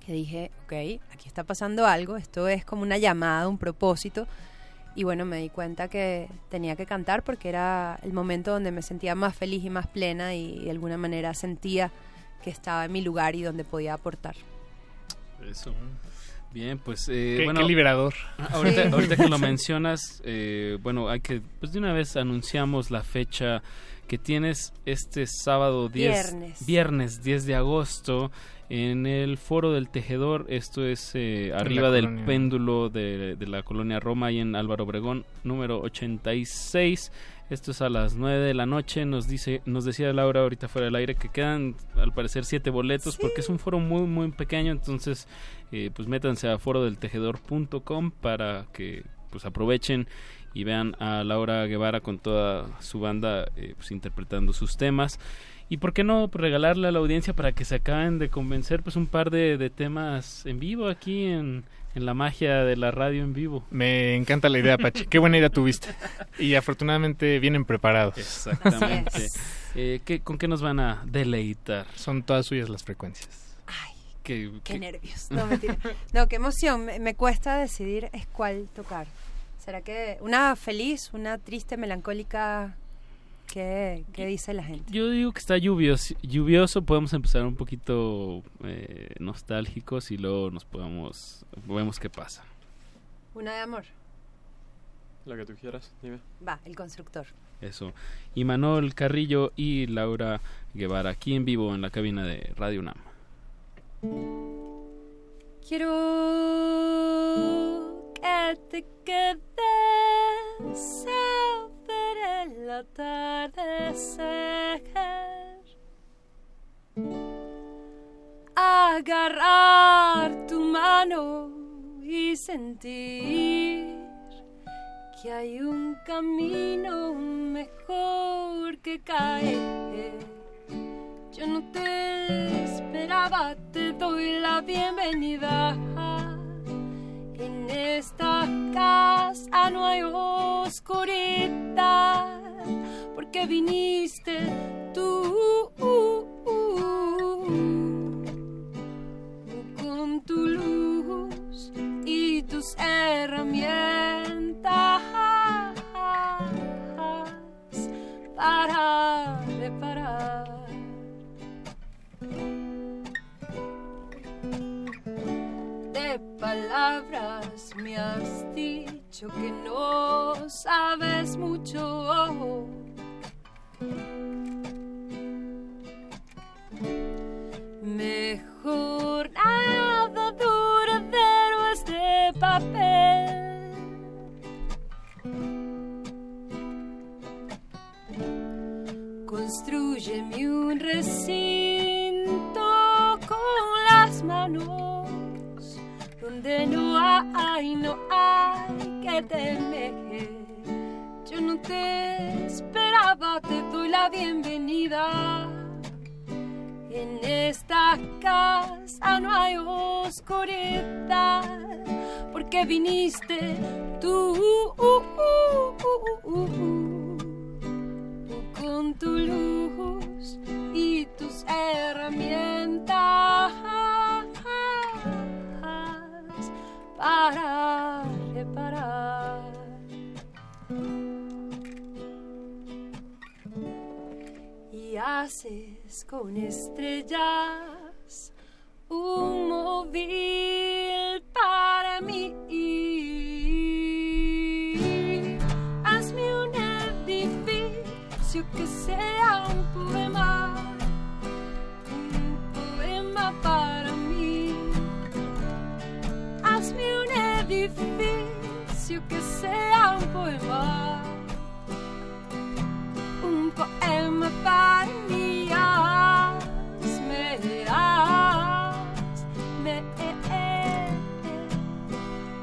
que dije, ok, aquí está pasando algo, esto es como una llamada, un propósito. Y bueno, me di cuenta que tenía que cantar porque era el momento donde me sentía más feliz y más plena y de alguna manera sentía que estaba en mi lugar y donde podía aportar. Eso. Bien, pues eh, Qué- bueno, qué liberador. Ahorita, Sí. ahorita que lo mencionas, eh, bueno, hay que, pues de una vez anunciamos la fecha que tienes este sábado 10, Viernes. viernes 10 de agosto en el Foro del Tejedor. Esto es eh, arriba del colonia. péndulo de, de la colonia Roma y en Álvaro Obregón, número 86. Esto es a las 9 de la noche. Nos dice, nos decía Laura ahorita fuera del aire que quedan al parecer siete boletos porque es un foro muy muy pequeño. Entonces, eh, pues métanse a forodeltejedor.com para que pues aprovechen y vean a Laura Guevara con toda su banda eh, pues interpretando sus temas. Y por qué no regalarle a la audiencia para que se acaben de convencer pues un par de, de temas en vivo aquí en, en la magia de la radio en vivo. Me encanta la idea, Pachi. Qué buena idea tuviste. Y afortunadamente vienen preparados. Exactamente. Eh, ¿qué- ¿Con qué nos van a deleitar? Son todas suyas las frecuencias. ¿Qué, Qué nervios. No, mentira. No, qué emoción. Me, me cuesta decidir es cuál tocar. ¿Será que una feliz, una triste, melancólica? ¿Qué, qué dice la gente? Yo digo que está lluvioso, lluvioso podemos empezar un poquito eh, nostálgicos y luego nos podemos vemos qué pasa. Una de amor. La que tú quieras, dime. Va, el constructor. Eso. Y Manuel Carrillo y Laura Guevara aquí en vivo en la cabina de Radio UNAM. Quiero que te quedes a ver el atardecer. Agarrar tu mano y sentir que hay un camino mejor que caer. Yo no te esperaba, te doy la bienvenida. En esta casa no hay oscuridad, porque viniste tú con tu luz y tus herramientas para reparar. Palabras me has dicho que no sabes mucho. Mejor nada duradero este papel. Construyeme un recinto con las manos donde no hay, no hay que temer. Yo no te esperaba, te doy la bienvenida. En esta casa no hay oscuridad, porque viniste tú con tu luz y tus herramientas para reparar. Y haces con estrellas un móvil para mí. Hazme un edificio que sea un poema, un poema para poema, un poema para mí. Hazme, hazme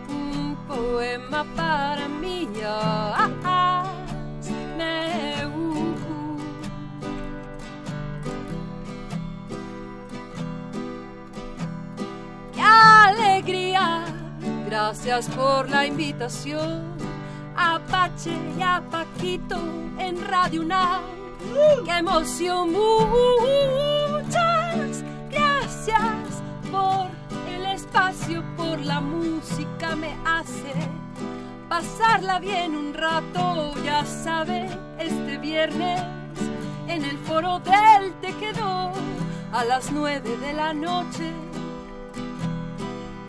un poema para mí. Hazme un ¡Qué alegría! Gracias por la invitación a Pache y a Paquito en Radio UNAM. ¡Qué emoción! Muchas gracias por el espacio, por la música me hace pasarla bien un rato, ya sabe, este viernes en el foro del Te quedó a las nueve de la noche.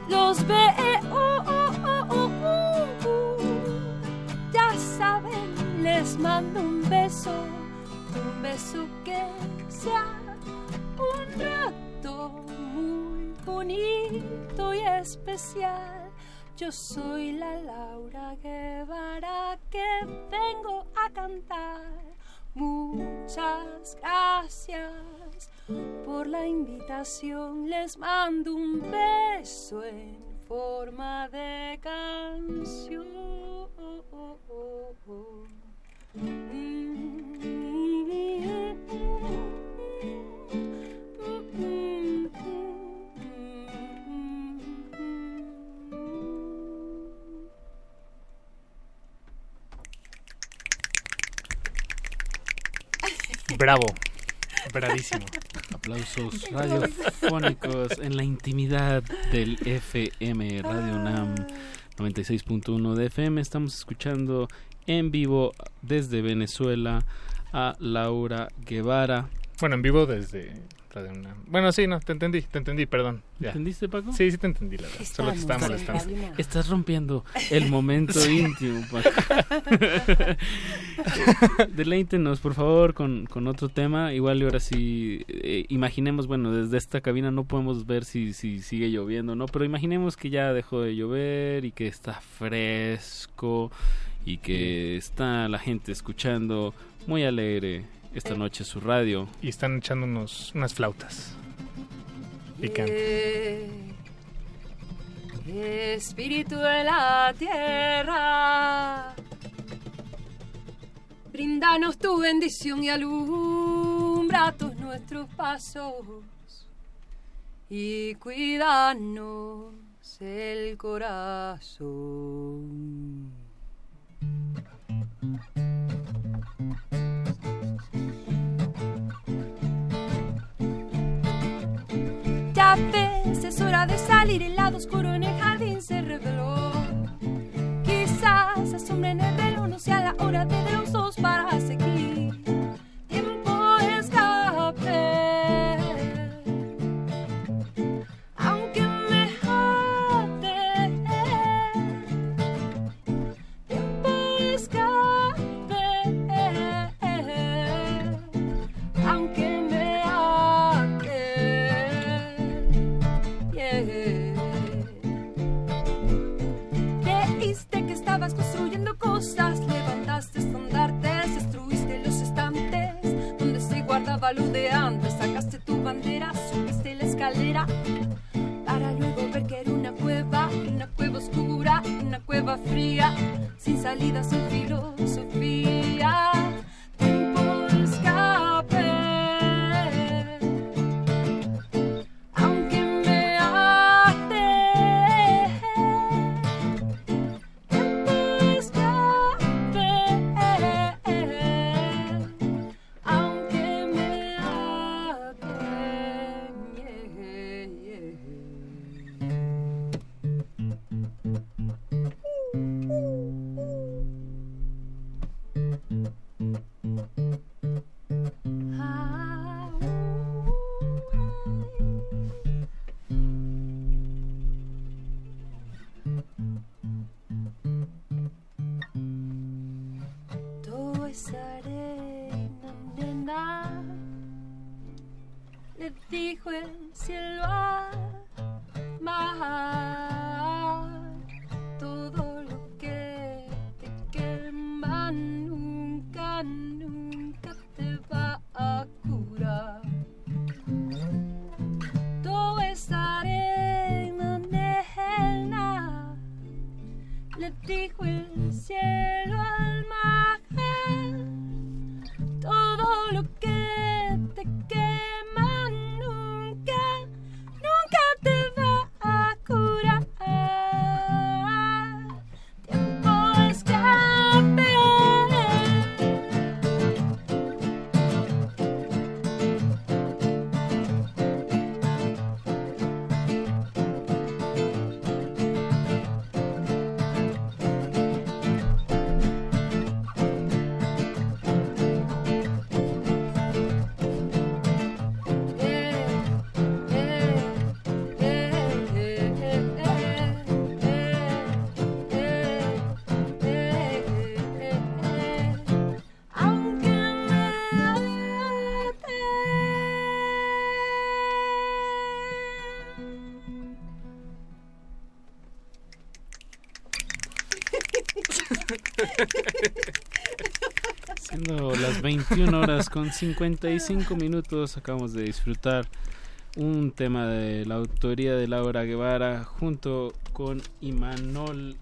Los veo, les mando un beso, un beso que sea un rato muy bonito y especial. Yo soy la Laura Guevara que vengo a cantar. Muchas gracias por la invitación. Les mando un beso en forma de canción. Bravo. Bravísimo. Aplausos radiofónicos en la intimidad del FM Radio UNAM 96.1 de FM. Estamos escuchando en vivo desde Venezuela a Laura Guevara. Bueno, en vivo desde Radio. Bueno, sí, no, te entendí, te entendí, perdón. Ya. ¿Entendiste, Paco? Sí, sí te entendí, la verdad. Solo te estaba molestando. Estás rompiendo el momento Sí. íntimo, Paco. Deleítenos, por favor, con, con otro tema. Igual y ahora sí, eh, imaginemos, bueno, desde esta cabina no podemos ver si, si sigue lloviendo, ¿no? Pero imaginemos que ya dejó de llover y que está fresco y que está la gente escuchando muy alegre esta noche su radio. Y están echando unos, unas flautas. Picante. Eh, Espíritu de la tierra, brindanos tu bendición y alumbra todos nuestros pasos y cuídanos el corazón. Es hora de salir, el lado oscuro en el jardín se reveló. Quizás asombren el reloj, no sea la hora de los dos para seguir. Antes, sacaste tu bandera, subiste la escalera para luego ver que era una cueva, una cueva oscura, una cueva fría, sin salida, sin filosofía. Dijo el cielo Siendo las 21 horas con 55 minutos, acabamos de disfrutar un tema de la autoría de Laura Guevara junto con Imanol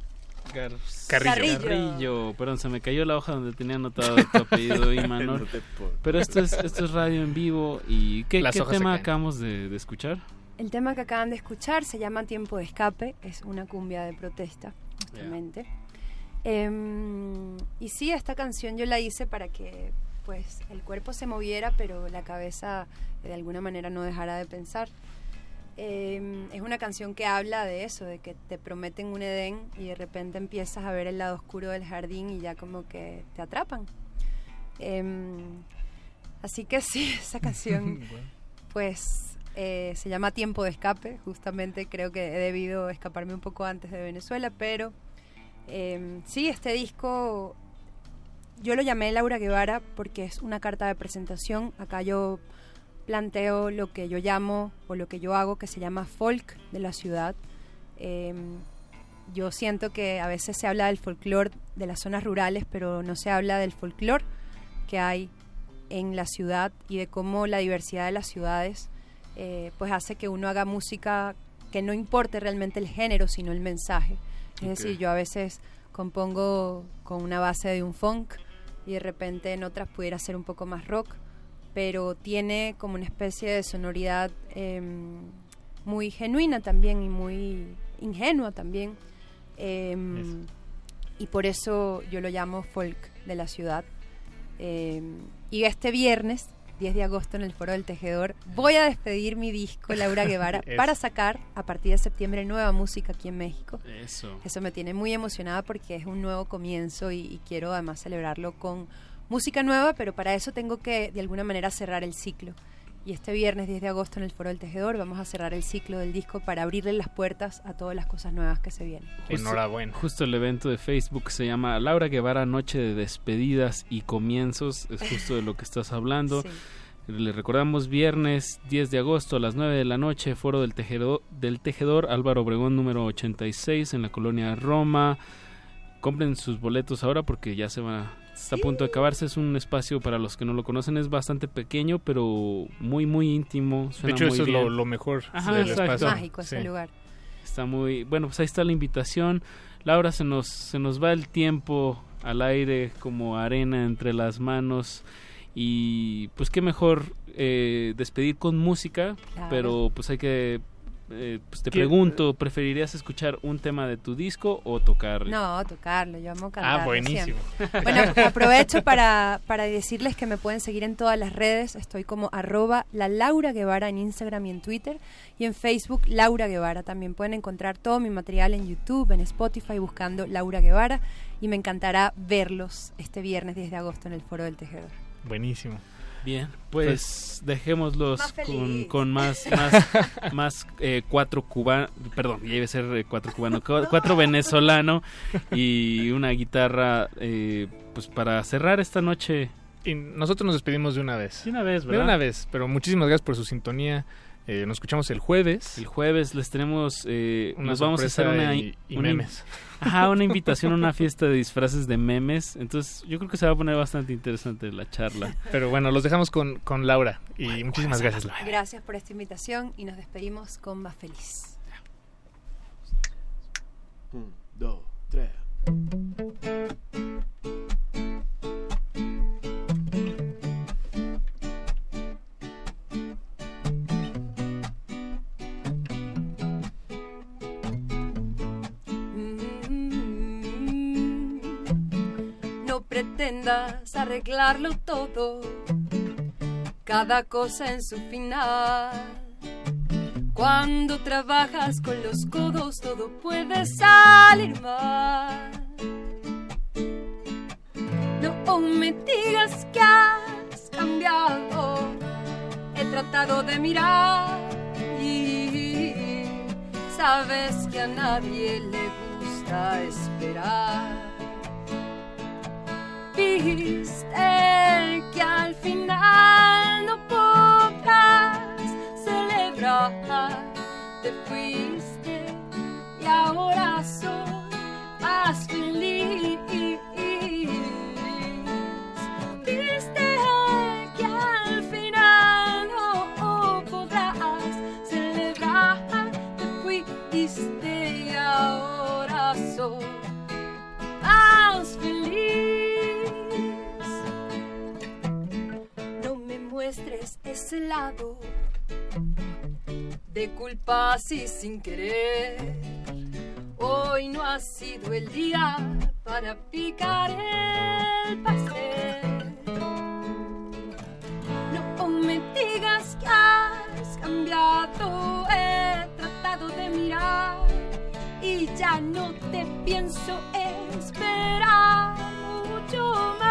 Gar- Carrillo. Carrillo. Perdón, se me cayó la hoja donde tenía anotado tu apellido, Imanol. No. Pero esto es, esto es radio en vivo. ¿Y qué, qué tema acabamos de, de escuchar? El tema que acaban de escuchar se llama Tiempo de Escape, es una cumbia de protesta, justamente. Em, y sí, esta canción yo la hice para que pues el cuerpo se moviera, pero la cabeza de alguna manera no dejara de pensar. Em, es una canción que habla de eso, de que te prometen un Edén y de repente empiezas a ver el lado oscuro del jardín y ya como que te atrapan. Em, así que sí, esa canción pues eh, se llama Tiempo de Escape, justamente creo que he debido escaparme un poco antes de Venezuela, pero eh, sí, este disco yo lo llamé Laura Guevara porque es una carta de presentación, acá yo planteo lo que yo llamo o lo que yo hago que se llama folk de la ciudad. Eh, yo siento que a veces se habla del folclore de las zonas rurales, pero no se habla del folclore que hay en la ciudad y de cómo la diversidad de las ciudades eh, pues hace que uno haga música que no importe realmente el género, sino el mensaje. Es decir, yo a veces compongo con una base de un funk y de repente en otras pudiera ser un poco más rock, pero tiene como una especie de sonoridad em, muy genuina también y muy ingenua también. Em, y por eso yo lo llamo folk de la ciudad. Eh, y este viernes, 10 de agosto, en el Foro del Tejedor, voy a despedir mi disco Laura Guevara para sacar a partir de septiembre nueva música aquí en México. Eso. Eso me tiene muy emocionada porque es un nuevo comienzo y, y quiero además celebrarlo con música nueva, pero para eso tengo que de alguna manera cerrar el ciclo. Y este viernes 10 de agosto en el Foro del Tejedor vamos a cerrar el ciclo del disco para abrirle las puertas a todas las cosas nuevas que se vienen. Justo- Justo el evento de Facebook se llama Laura Guevara Noche de Despedidas y Comienzos. Es justo de lo que estás hablando. Le recordamos viernes 10 de agosto a las 9 de la noche, Foro del Tejedor, del Tejedor Álvaro Obregón número 86 en la colonia Roma. Compren sus boletos ahora porque ya se va está a punto de acabarse. Es un espacio para los que no lo conocen, es bastante pequeño, pero muy muy íntimo. De suena hecho, muy eso es lo, bien. lo mejor Ajá, del exacto. espacio. Mágico ese Sí. lugar. Está muy bueno, pues ahí está la invitación. Laura, se nos se nos va el tiempo al aire como arena entre las manos y pues qué mejor eh, despedir con música, Claro. pero pues hay que eh, pues te ¿Qué- pregunto, ¿preferirías escuchar un tema de tu disco o tocar? No, tocarlo, yo amo cantar. Ah, buenísimo. Bueno, aprovecho para, para decirles que me pueden seguir en todas las redes. Estoy como arroba la Laura Guevara en Instagram y en Twitter. Y en Facebook, Laura Guevara. También pueden encontrar todo mi material en YouTube, en Spotify, buscando Laura Guevara. Y me encantará verlos este viernes 10 de agosto en el Foro del Tejedor. Buenísimo. Bien, pues dejémoslos Más con, con más más, más eh, cuatro cubanos, perdón, ya iba a ser eh, cuatro cubanos, cuatro venezolano y una guitarra, eh, pues para cerrar esta noche. Y nosotros nos despedimos de una vez. De una vez, De ¿verdad? una vez, pero muchísimas gracias por su sintonía. Eh, nos escuchamos el jueves. El jueves les tenemos, eh, Una nos vamos a hacer una, y- y una- memes. Ajá, una invitación a una fiesta de disfraces de memes. Entonces, yo creo que se va a poner bastante interesante la charla. Pero bueno, los dejamos con, con Laura. Y muchísimas gracias, Laura. Gracias por esta invitación y nos despedimos con Más Feliz. Un, dos, tres. Pretendas arreglarlo todo, cada cosa en su final. Cuando trabajas con los codos todo puede salir mal. No me digas que has cambiado, he tratado de mirar y sabes que a nadie le gusta esperar. Viste que al final no podrás celebrar, te fuiste y ahora soy más feliz. de culpas y sin querer. Hoy no ha sido el día para picar el pastel. No me digas que has cambiado, he tratado de mirar y ya no te pienso esperar mucho más.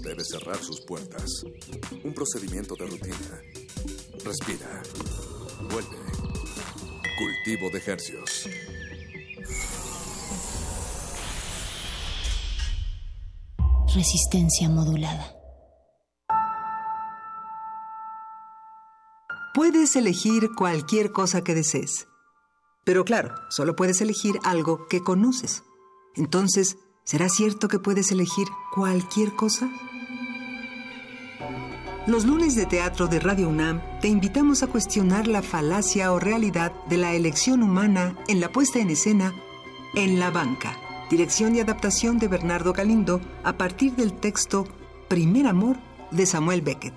Debe cerrar sus puertas. Un procedimiento de rutina. Respira. Vuelve. Cultivo de hercios. Resistencia modulada. Puedes elegir cualquier cosa que desees. Pero claro, solo puedes elegir algo que conoces. Entonces, ¿será cierto que puedes elegir cualquier cosa? Los lunes de teatro de Radio UNAM te invitamos a cuestionar la falacia o realidad de la elección humana en la puesta en escena En la banca, dirección y adaptación de Bernardo Galindo a partir del texto Primer Amor de Samuel Beckett.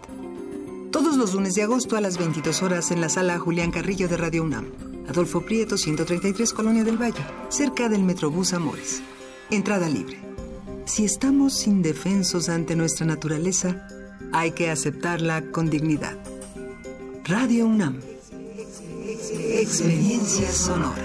Todos los lunes de agosto a las 22 horas en la sala Julián Carrillo de Radio UNAM. Adolfo Prieto, 133, Colonia del Valle, cerca del Metrobús Amores. Entrada libre. Si estamos indefensos ante nuestra naturaleza, hay que aceptarla con dignidad. Radio UNAM. Experiencia sonora.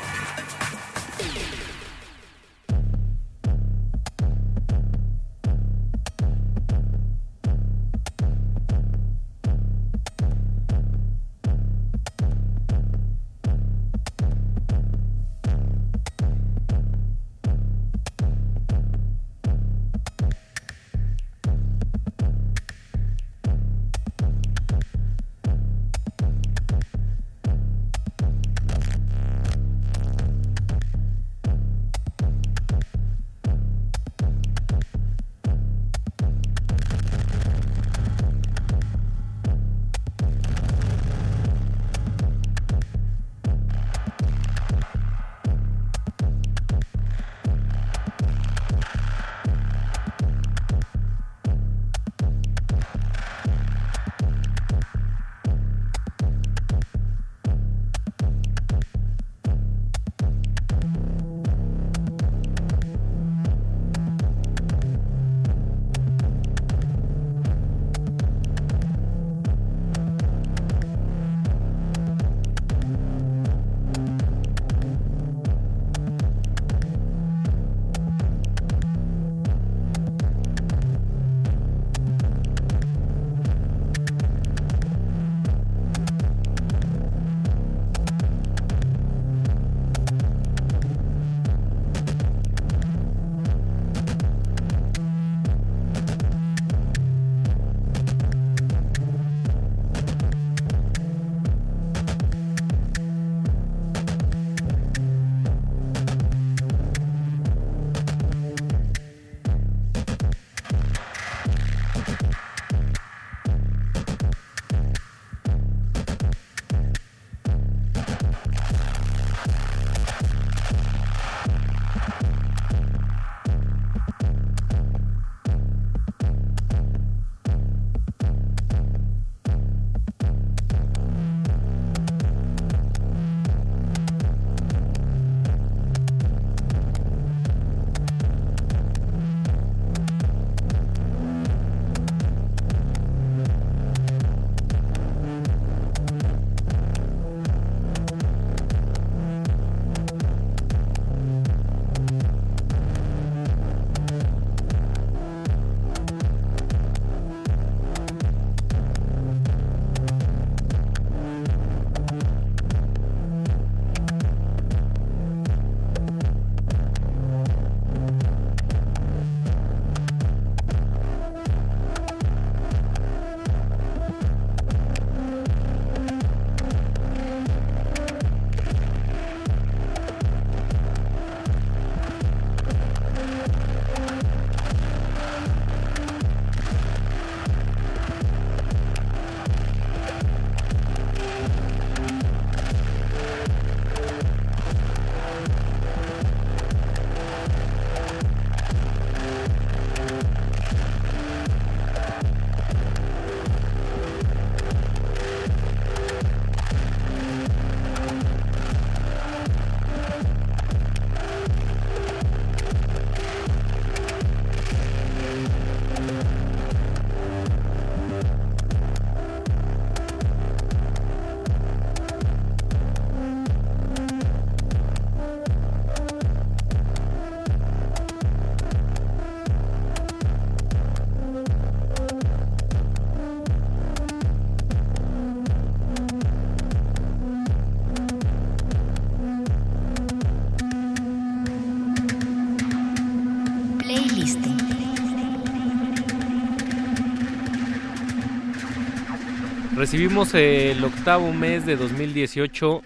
Recibimos el octavo mes de 2018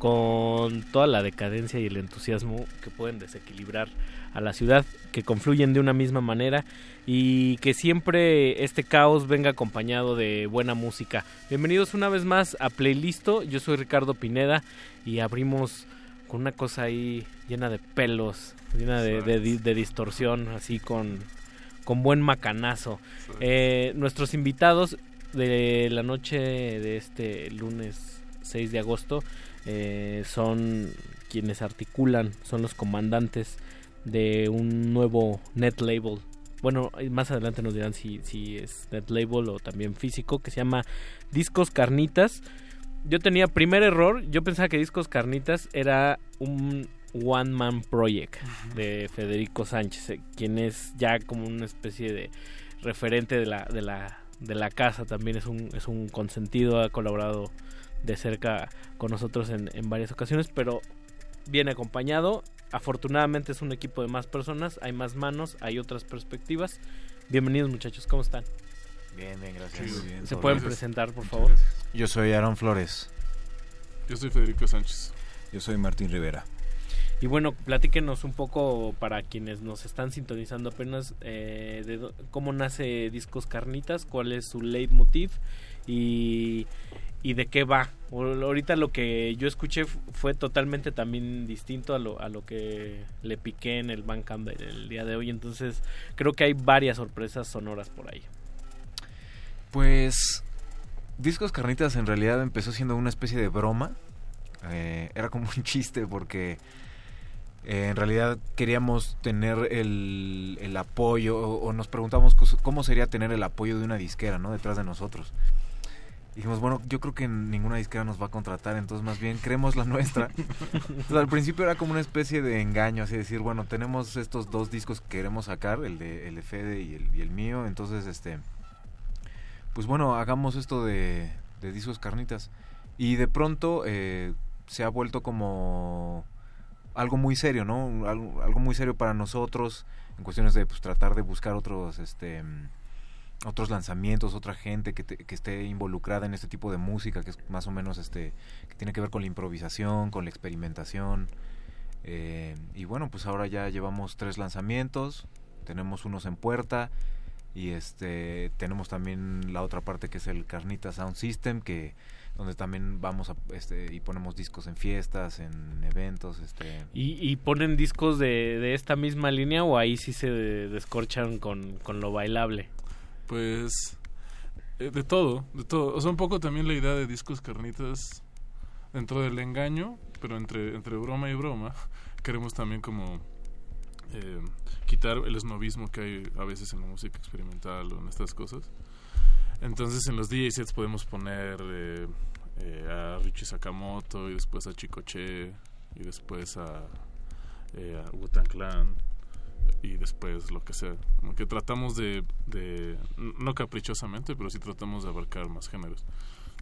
con toda la decadencia y el entusiasmo que pueden desequilibrar a la ciudad, que confluyen de una misma manera y que siempre este caos venga acompañado de buena música. Bienvenidos una vez más a Playlisto, yo soy Ricardo Pineda y abrimos con una cosa ahí llena de pelos, llena de, de- de distorsión, así con, con buen macanazo. Eh, nuestros invitados de la noche de este lunes 6 de agosto eh, son quienes articulan, son los comandantes de un nuevo net label. Bueno, eh, más adelante nos dirán si, si es net label o también físico, que se llama Discos Carnitas. yo tenía primer error, yo pensaba que Discos Carnitas era un one man project de Federico Sánchez, eh, quien es ya como una especie de referente de la de la de la casa, también es un es un consentido, ha colaborado de cerca con nosotros en, en varias ocasiones, pero viene acompañado. Afortunadamente es un equipo de más personas, hay más manos, hay otras perspectivas. Bienvenidos muchachos, ¿cómo están? Bien, bien, gracias. Sí, bien, ¿Se pueden bien. presentar, por Muchas favor? gracias. Yo soy Aaron Flores. Yo soy Federico Sánchez. Yo soy Martín Rivera. Y bueno, platíquenos un poco para quienes nos están sintonizando apenas eh, de cómo nace Discos Carnitas, cuál es su leitmotiv y, y de qué va. Ahorita lo que yo escuché fu- fue totalmente también distinto a lo, a lo que le piqué en el Bandcamp el día de hoy, entonces creo que hay varias sorpresas sonoras por ahí. Pues Discos Carnitas en realidad empezó siendo una especie de broma. Eh, era como un chiste porque eh, en realidad queríamos tener el, el apoyo o, o nos preguntamos cómo sería tener el apoyo de una disquera, ¿no? Detrás de nosotros. Dijimos, bueno, yo creo que ninguna disquera nos va a contratar, entonces más bien creemos la nuestra. Entonces, al principio era como una especie de engaño, así decir, bueno, tenemos estos dos discos que queremos sacar, el de, el de Fede y el, y el mío, entonces este pues bueno, hagamos esto de, de discos carnitas. Y de pronto eh, se ha vuelto como algo muy serio, ¿no? Algo, muy serio para nosotros en cuestiones de pues, tratar de buscar otros, este, mm, otros lanzamientos, otra gente que, te- que esté involucrada en este tipo de música, que es más o menos, este, que tiene que ver con la improvisación, con la experimentación. Eh, y bueno, pues ahora ya llevamos tres lanzamientos, tenemos unos en puerta y este tenemos también la otra parte que es el Carnita Sound System que donde también vamos a, este, y ponemos discos en fiestas, en eventos, este ¿Y, y ponen discos de, de esta misma línea o ahí sí se descorchan con, con lo bailable? Pues eh, de todo, de todo. O sea, un poco también la idea de discos carnitas dentro del engaño, pero entre, entre broma y broma, queremos también como eh, quitar el esnovismo que hay a veces en la música experimental o en estas cosas. Entonces en los DJ sets podemos poner eh, eh, a Richie Sakamoto y después a Chicoche y después a, eh, a Clan y después lo que sea. Como que tratamos de, de, no caprichosamente, pero sí tratamos de abarcar más géneros.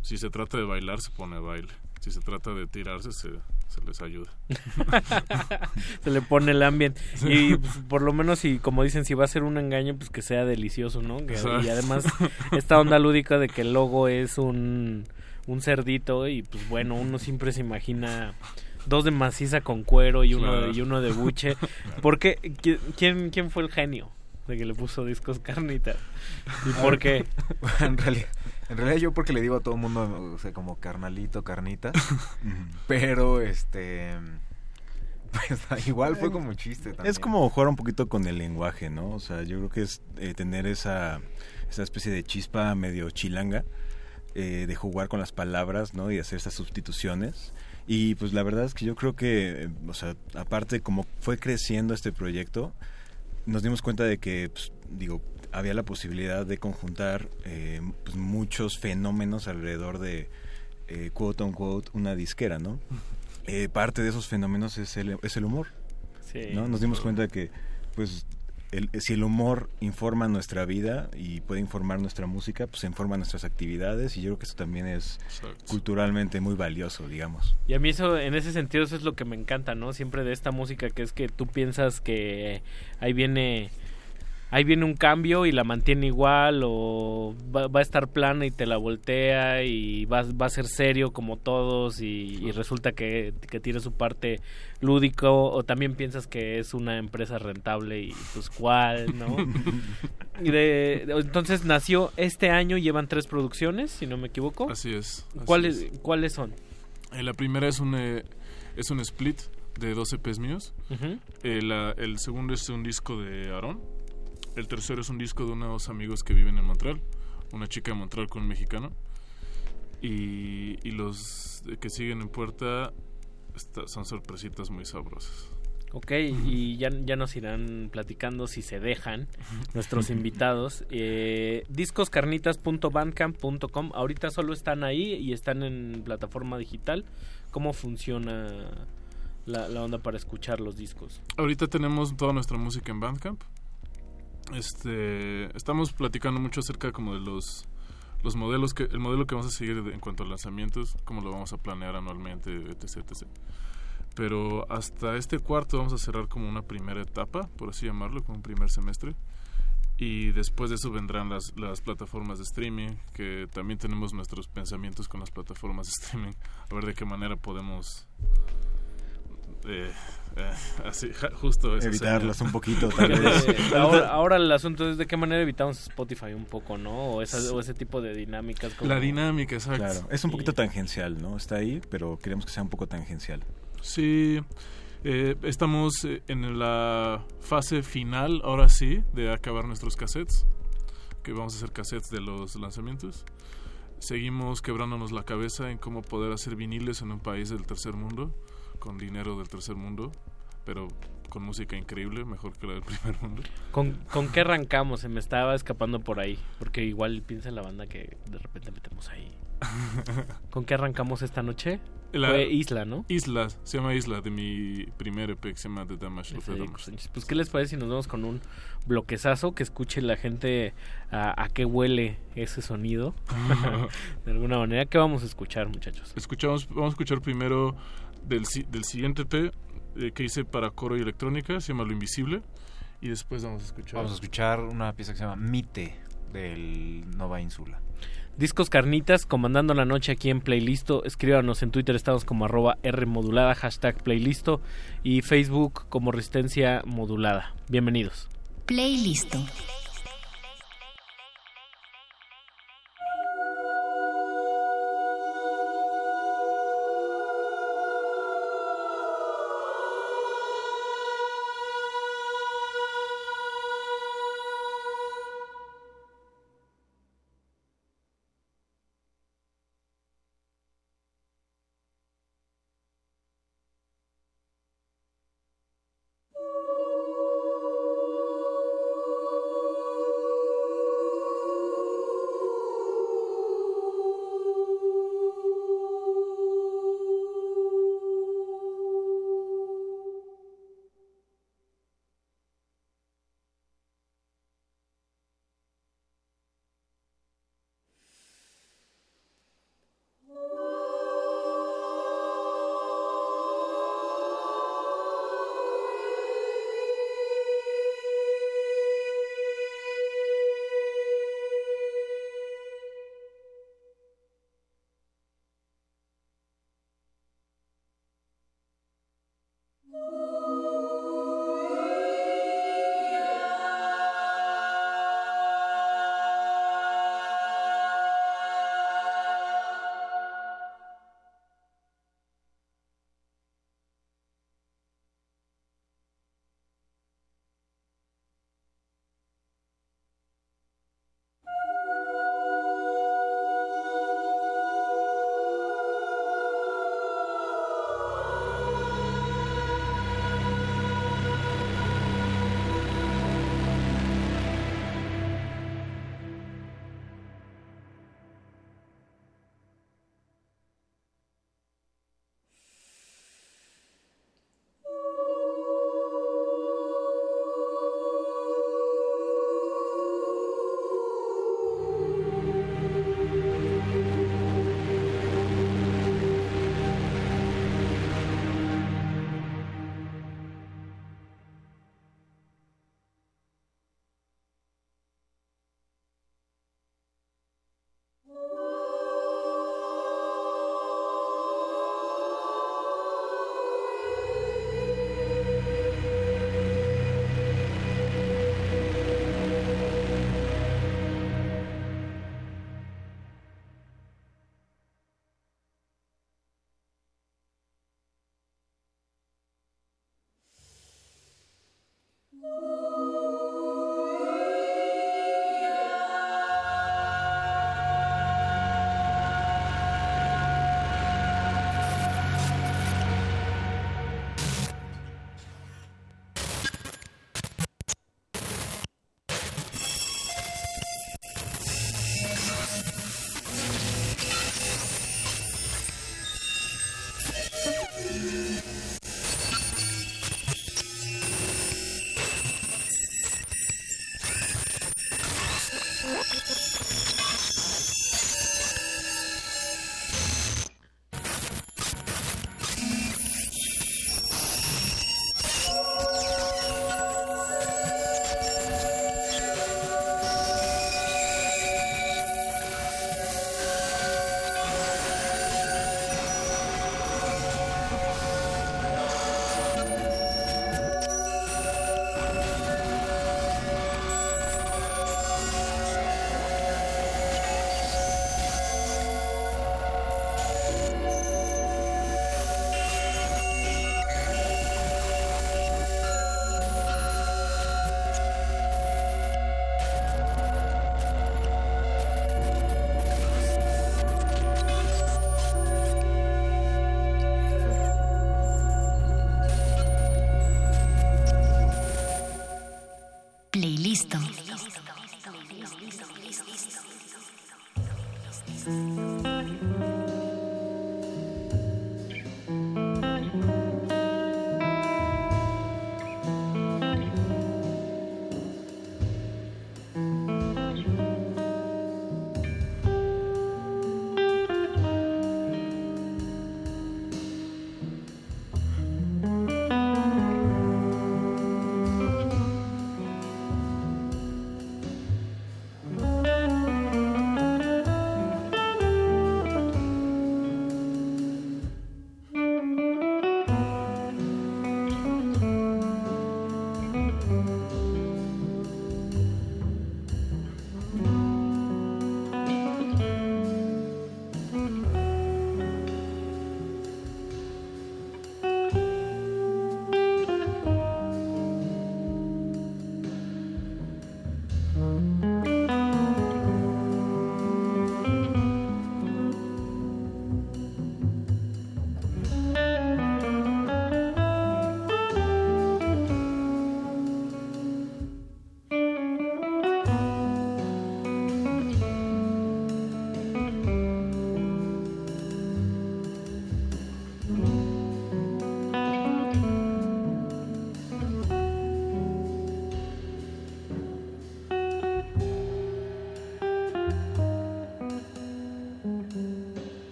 Si se trata de bailar, se pone baile. Si se trata de tirarse, se, se les ayuda. se le pone el ambiente. Y pues, por lo menos, si como dicen, si va a ser un engaño, pues que sea delicioso, ¿no? Que- y además, esta onda lúdica de que el logo es un, un cerdito y pues bueno, uno siempre se imagina dos de maciza con cuero y uno, Claro. y uno de buche. ¿Por qué? ¿Qui- ¿Quién, ¿Quién fue el genio de que le puso discos carnitas? ¿Y por qué? en realidad en realidad yo porque le digo a todo el mundo o sea, como carnalito, carnita, pero este pues igual fue como chiste también. Es como jugar un poquito con el lenguaje, ¿no? O sea, yo creo que es eh, tener esa, esa especie de chispa medio chilanga, eh, de jugar con las palabras, ¿no? Y hacer esas sustituciones. Y pues la verdad es que yo creo que, eh, o sea, aparte como fue creciendo este proyecto, nos dimos cuenta de que, pues, digo, había la posibilidad de conjuntar eh, pues, muchos fenómenos alrededor de, eh, quote unquote, una disquera, ¿no? Eh, parte de esos fenómenos es el, es el humor. Sí. ¿no? Nos dimos cuenta que, pues, el- si el humor informa nuestra vida y puede informar nuestra música, pues informa nuestras actividades y yo creo que eso también es culturalmente muy valioso, digamos. Y a mí eso, en ese sentido, eso es lo que me encanta, ¿no? Siempre de esta música, que es que tú piensas que ahí viene, ahí viene un cambio y la mantiene igual, o va, va a estar plana y te la voltea y va, va a ser serio como todos y, y resulta que, que tiene su parte lúdico, o también piensas que es una empresa rentable y pues cuál, ¿no? y de, de- entonces nació este año, llevan tres producciones, si no me equivoco. Así es. así ¿Cuáles, es. ¿Cuáles son? Eh, la primera es un, eh, es un split de 12 EPs míos. Eh, la- el segundo es un disco de Aaron. El tercero es un disco de unos amigos que viven en Montreal. Una chica de Montreal con un mexicano. Y, y los que siguen en puerta está- son sorpresitas muy sabrosas. Ok, y ya, ya nos irán platicando si se dejan nuestros invitados. Eh, discoscarnitas.bandcamp.com. Ahorita solo están ahí y están en plataforma digital. ¿Cómo funciona la, la onda para escuchar los discos? Ahorita tenemos toda nuestra música en Bandcamp. Este, estamos platicando mucho acerca como de los los modelos que el modelo que vamos a seguir en cuanto a lanzamientos, cómo lo vamos a planear anualmente, etc, etc. Pero hasta este cuarto vamos a cerrar como una primera etapa, por así llamarlo, como un primer semestre. Y después de eso vendrán las, las plataformas de streaming, que también tenemos nuestros pensamientos con las plataformas de streaming, a ver de qué manera podemos eh, eh, así, ja- justo eso Evitarlas sería. un poquito, tal vez. Ahora, ahora el asunto es de qué manera evitamos Spotify un poco, ¿no? O, esa- o ese tipo de dinámicas. Como... La dinámica, exacto. Claro, es un poquito tangencial, ¿no? Está ahí, pero queremos que sea un poco tangencial. Sí, eh, estamos eh, en la fase final, ahora sí, de acabar nuestros cassettes, que vamos a hacer cassettes de los lanzamientos. Seguimos quebrándonos la cabeza en cómo poder hacer viniles en un país del tercer mundo, con dinero del tercer mundo, pero con música increíble, mejor que la del primer mundo. ¿Con, ¿Con qué arrancamos? Se me estaba escapando por ahí. Porque igual piensa la banda que de repente metemos ahí. ¿Con qué arrancamos esta noche? La- Fue Isla, ¿no? Isla, se llama Isla, de mi primer EP que se llama The Damage of the Damage. Pues, ¿qué les parece si nos vamos con un bloquezazo que escuche la gente a, a qué huele ese sonido? de alguna manera, ¿qué vamos a escuchar, muchachos? Escuchamos, vamos a escuchar primero del, si- del siguiente EP eh, que hice para coro y electrónica, se llama Lo Invisible, y después vamos a escuchar... Vamos a escuchar una pieza que se llama Mite del Nova Insula. Discos Carnitas, comandando la noche aquí en Playlisto. Escríbanos en Twitter, estamos como arroba R modulada, hashtag Playlisto. Y Facebook como Resistencia Modulada. Bienvenidos. Playlisto.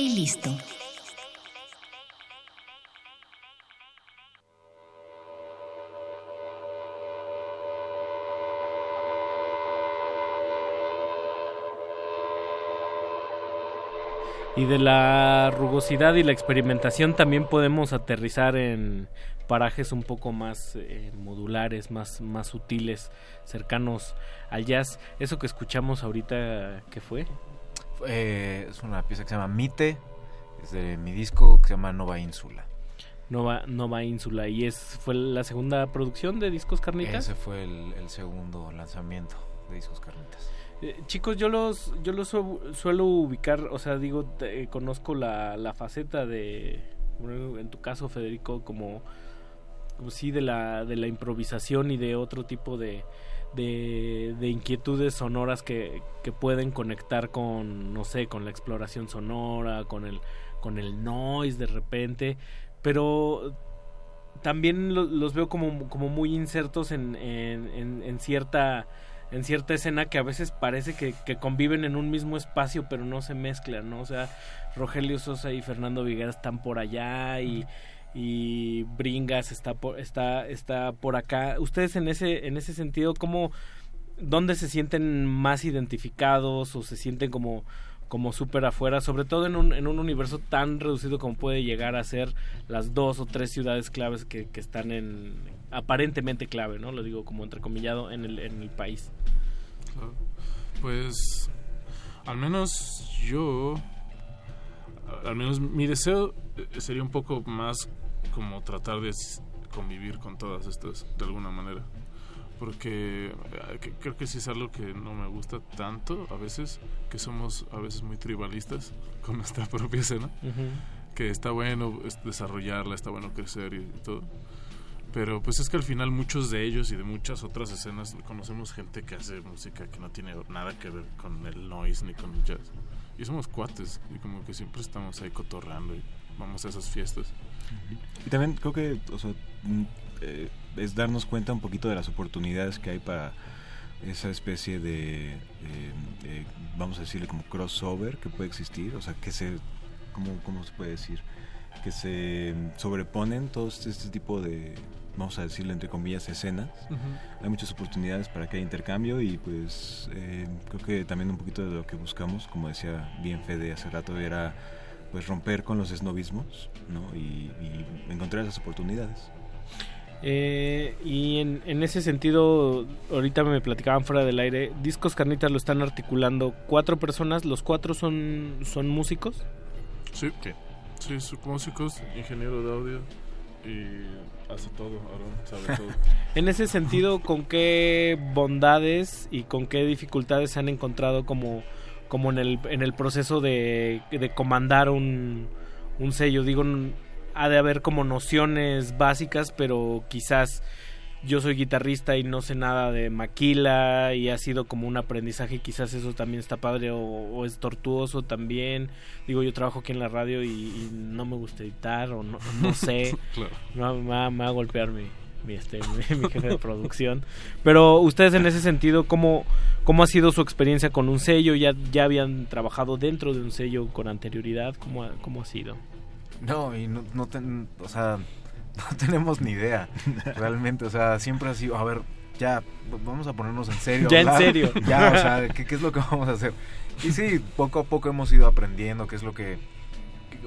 Playlist. Y de la rugosidad y la experimentación también podemos aterrizar en parajes un poco más eh, modulares, más, más sutiles, cercanos al jazz. Eso que escuchamos ahorita, ¿qué fue? Eh, es una pieza que se llama Mite, es de mi disco que se llama Nova Ínsula. Nova, Nova Ínsula. ¿Y es fue la segunda producción de Discos Carnitas? Ese fue el, el segundo lanzamiento de Discos Carnitas. Eh, chicos, yo los yo los su- suelo ubicar, o sea, digo, te- eh, conozco la, la faceta de, bueno, en tu caso, Federico, como, como sí, de la, de la improvisación y de otro tipo de, de, de inquietudes sonoras que, que pueden conectar con, no sé, con la exploración sonora, con el, con el noise de repente, pero también lo- los veo como, como muy insertos en, en, en- en cierta en cierta escena que a veces parece que, que conviven en un mismo espacio pero no se mezclan, ¿no? O sea, Rogelio Sosa y Fernando Viguera están por allá y, y Bringas está por, está, está por acá. Ustedes en ese, en ese sentido, ¿cómo, dónde se sienten más identificados o se sienten como como súper afuera, sobre todo en un, en un universo tan reducido como puede llegar a ser las dos o tres ciudades claves que, que están en aparentemente clave, ¿no? Lo digo como entrecomillado en el, en el país. Claro. Pues al menos yo, al menos mi deseo eh, sería un poco más como tratar de convivir con todas estas de alguna manera. Porque eh, creo que sí es algo que no me gusta tanto a veces, que somos a veces muy tribalistas con nuestra propia escena. Que está bueno es desarrollarla, está bueno crecer y todo. Pero pues es que al final muchos de ellos y de muchas otras escenas conocemos gente que hace música que no tiene nada que ver con el noise ni con el jazz. Y somos cuates y como que siempre estamos ahí cotorreando y vamos a esas fiestas. Y también creo que o sea, mm, eh, es darnos cuenta un poquito de las oportunidades que hay para esa especie de, eh, eh, vamos a decirle como crossover que puede existir, o sea, que se, ¿cómo, cómo se puede decir? Que se sobreponen todos este tipo de, vamos a decirle entre comillas, escenas. Ujú. Hay muchas oportunidades para que haya intercambio y pues eh, creo que también un poquito de lo que buscamos, como decía bien Fede hace rato, era pues romper con los esnovismos ¿no? y, y encontrar esas oportunidades. Eh, y en, en ese sentido, ahorita me platicaban fuera del aire, Discos Carnitas lo están articulando cuatro personas, los cuatro son, son músicos. Sí, sí, son músicos, ingeniero de audio y hace todo, Aaron sabe todo. En ese sentido, ¿con qué bondades y con qué dificultades se han encontrado como, como en, el, en el proceso de, de comandar un, un sello? Digo, ha de haber como nociones básicas, pero quizás yo soy guitarrista y no sé nada de maquila y ha sido como un aprendizaje quizás eso también está padre o, o es tortuoso también. Digo, yo trabajo aquí en la radio y, y no me gusta editar o no, no sé. Claro. me, va, me va- me va a golpear mi, mi, este, mi, mi jefe de producción. Pero ustedes en ese sentido, ¿cómo, cómo ha sido su experiencia con un sello? ¿Ya, ya habían trabajado dentro de un sello con anterioridad? ¿Cómo ha, cómo ha sido? No, y no, no ten- o sea, no tenemos ni idea, realmente, o sea, siempre ha sido, a ver, ya, vamos a ponernos en serio. Ya en serio. Ya, o sea, ¿qué, qué es lo que vamos a hacer? Y sí, poco a poco hemos ido aprendiendo qué es lo que,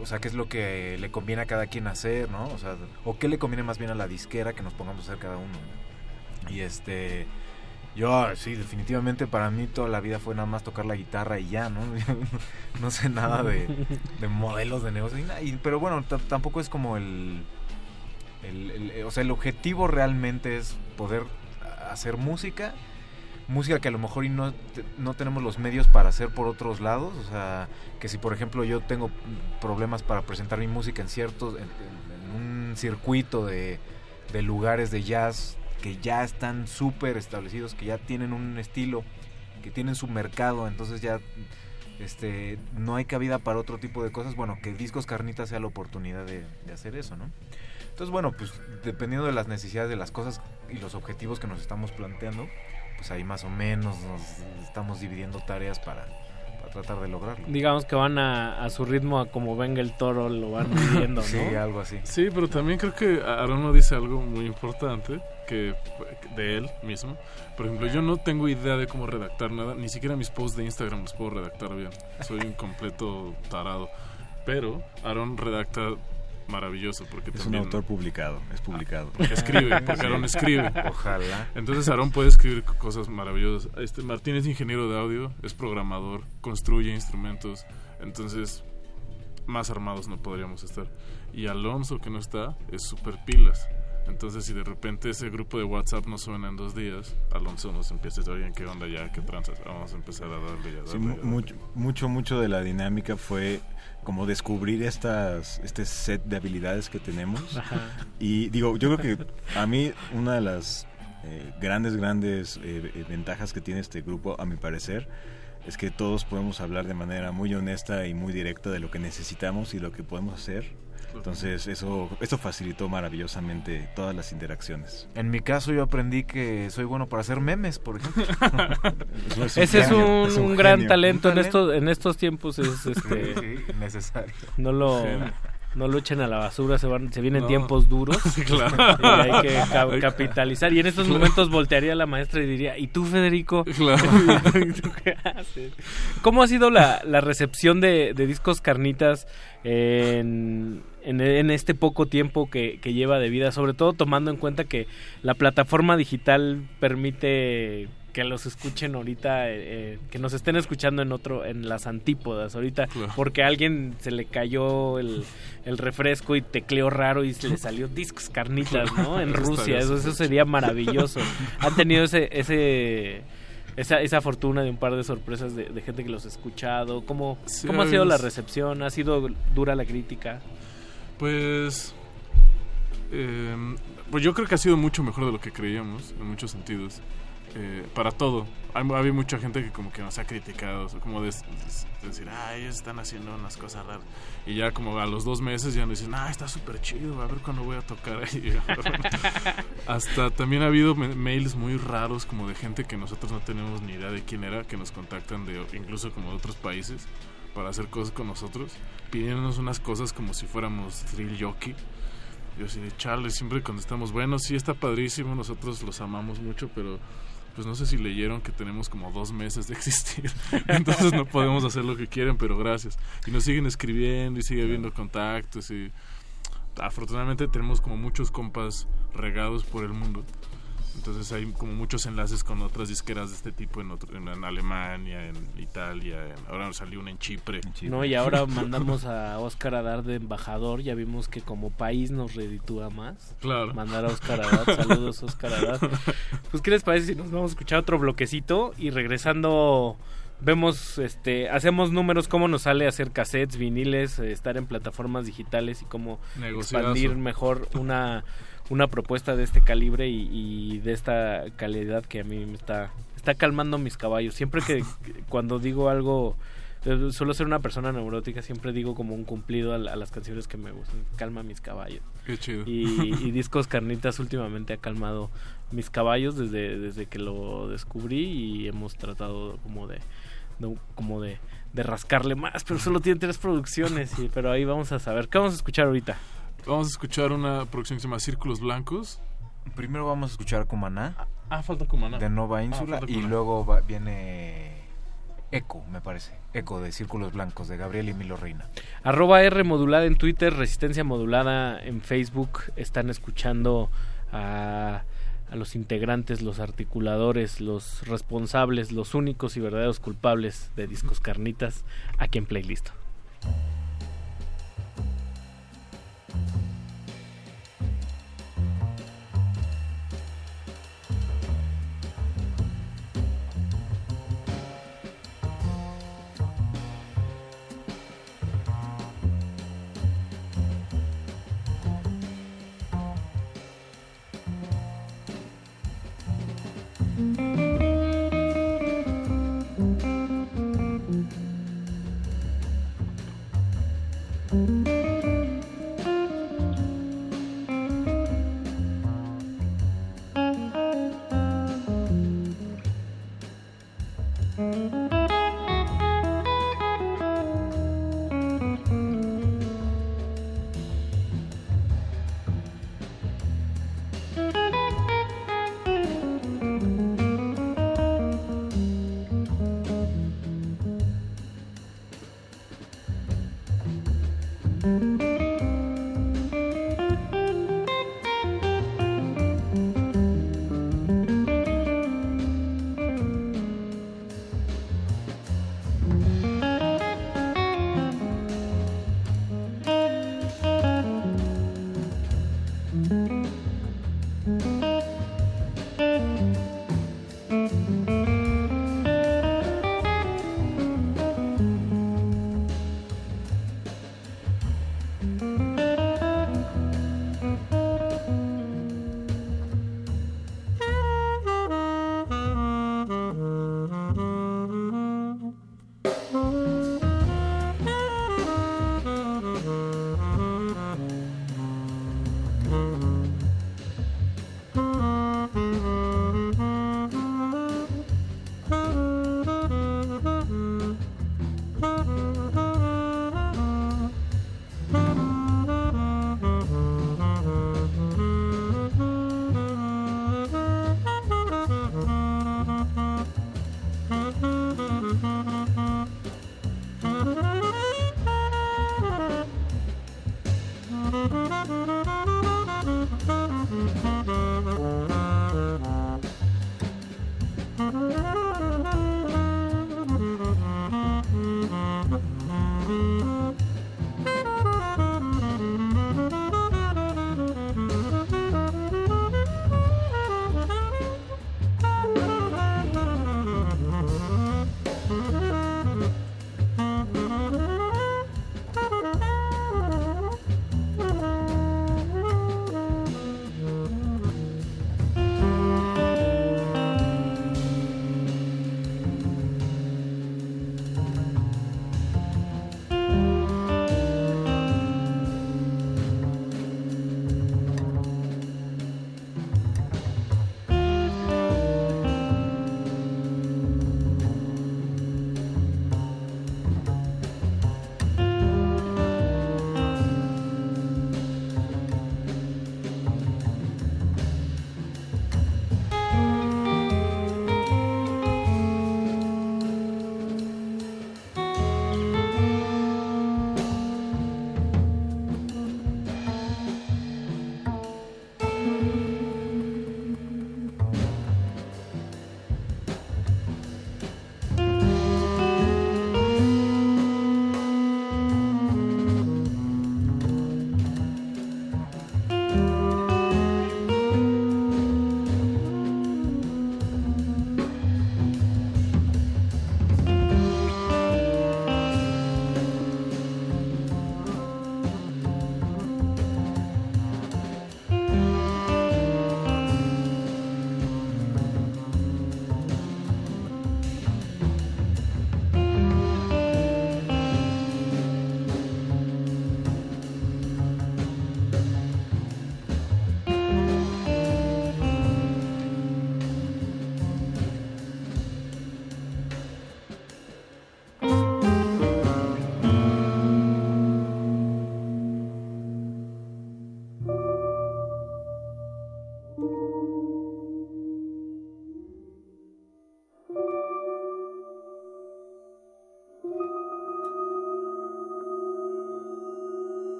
o sea, qué es lo que le conviene a cada quien hacer, ¿no? O sea, o qué le conviene más bien a la disquera que nos pongamos a hacer cada uno. Y este, yo sí, definitivamente para mí toda la vida fue nada más tocar la guitarra y ya, ¿no? no sé nada de, de modelos de negocio. y y- pero bueno, tampoco es como el- el- O sea, el objetivo realmente es poder hacer música. Música que a lo mejor no, no tenemos los medios para hacer por otros lados. O sea, que si por ejemplo yo tengo problemas para presentar mi música en ciertos... en, un circuito de, de lugares de jazz que ya están súper establecidos, que ya tienen un estilo, que tienen su mercado, entonces ya este no hay cabida para otro tipo de cosas, bueno, que Discos Carnitas sea la oportunidad de, de hacer eso, ¿no? Entonces, bueno, pues dependiendo de las necesidades de las cosas y los objetivos que nos estamos planteando, pues ahí más o menos nos estamos dividiendo tareas para, para tratar de lograrlo. Digamos que van a, a su ritmo, a como venga el toro, lo van midiendo, ¿no? Sí, algo así. Sí, pero también creo que Aaron nos dice algo muy importante que de él mismo. Por ejemplo, yo no tengo idea de cómo redactar nada, ni siquiera mis posts de Instagram los puedo redactar bien. Soy un completo tarado. Pero Aaron redacta maravilloso porque Es un también autor publicado, es publicado. porque escribe, porque Aaron escribe. Ojalá. Entonces Aaron puede escribir cosas maravillosas. Este Martín es ingeniero de audio, es programador, construye instrumentos. Entonces, más armados no podríamos estar. Y Alonso, que no está, es super pilas. Entonces, si de repente ese grupo de WhatsApp no suena en dos días, Alonso nos empieza a decir, ¿qué onda ya? ¿Qué tranzas? Vamos a empezar a darle ya, Sí, darle, mu- ya, darle". mucho, mucho, mucho de la dinámica fue como descubrir estas, este set de habilidades que tenemos. Ajá. Y digo, yo creo que a mí una de las eh, grandes, grandes eh, eh, ventajas que tiene este grupo, a mi parecer, es que todos podemos hablar de manera muy honesta y muy directa de lo que necesitamos y lo que podemos hacer. Entonces eso, eso facilitó maravillosamente todas las interacciones. En mi caso yo aprendí que soy bueno para hacer memes, por ejemplo. Es Ese es un, es un un gran talento Un en estos en estos tiempos es este Sí, necesario. no lo. No lo echen a la basura se van se vienen No. tiempos duros Claro. y hay que ca- capitalizar y en estos Claro. momentos voltearía la maestra y diría y tú Federico Claro. ¿Y tú qué haces? cómo ha sido la, la recepción de, de discos carnitas en, en, en este poco tiempo que, que lleva de vida sobre todo tomando en cuenta que la plataforma digital permite que los escuchen ahorita, eh, eh, que nos estén escuchando en otro, en las antípodas ahorita, Claro. porque a alguien se le cayó el, el refresco y tecleó raro y se le salió discos carnitas, ¿no? En Rusia, eso, sería maravilloso. Han tenido ese, ese esa, esa fortuna de un par de sorpresas de, de gente que los ha escuchado. ¿Cómo, Sí, ¿cómo ha sido la recepción? ¿Ha sido dura la crítica? Pues, eh, pues yo creo que ha sido mucho mejor de lo que creíamos, en muchos sentidos. Eh, para todo. Hay, había mucha gente que como que nos ha criticado, como de, de decir, ah, ellos están haciendo unas cosas raras. Y ya como a los dos meses ya nos dicen, ah, está súper chido, a ver cuándo voy a tocar ahí. Hasta también ha habido ma- mails muy raros como de gente que nosotros no tenemos ni idea de quién era, que nos contactan de incluso como de otros países para hacer cosas con nosotros, pidiéndonos unas cosas como si fuéramos thrill jockey. Yo así de Charlie, siempre contestamos, bueno, sí está padrísimo, nosotros los amamos mucho, pero pues no sé si leyeron que tenemos como dos meses de existir, entonces no podemos hacer lo que quieren, pero gracias. Y nos siguen escribiendo y sigue habiendo contactos y afortunadamente tenemos como muchos compas regados por el mundo Entonces hay como muchos enlaces con otras disqueras de este tipo en, otro- en, en Alemania, en Italia, en- ahora nos salió una en Chipre. No, y ahora mandamos a Oscar a dar de embajador. Ya vimos que como país nos reditúa más. Claro. Mandar a Oscar Arad. Saludos, Oscar Arad. Pues, ¿qué les parece si nos vamos a escuchar otro bloquecito? Y regresando, vemos, este, hacemos números, cómo nos sale hacer cassettes, viniles, eh, estar en plataformas digitales y cómo Negociazo. expandir mejor una, una propuesta de este calibre y, y de esta calidad que a mí me está, está calmando mis caballos. Siempre que cuando digo algo eh, suelo ser una persona neurótica, siempre digo como un cumplido a, la- a las canciones que me gustan. Calma mis caballos. Qué chido. Y, y Discos Carnitas últimamente ha calmado mis caballos desde, desde que lo descubrí y hemos tratado como de, de- como de, de rascarle más, pero solo tiene tres producciones, y, pero ahí vamos a saber. ¿Qué vamos a escuchar ahorita? Vamos a escuchar una producción que se llama Círculos Blancos. Primero vamos a escuchar Cumaná. Ah, falta Cumaná. De Nova Ah, Ínsula. y Cumaná. luego va- viene Eco, me parece. Eco de Círculos Blancos, de Gabriel y Milo Reina. Arroba R modulada en Twitter, Resistencia modulada en Facebook. Están escuchando a, a los integrantes, los articuladores, los responsables, los únicos y verdaderos culpables de Discos Carnitas aquí en Playlist.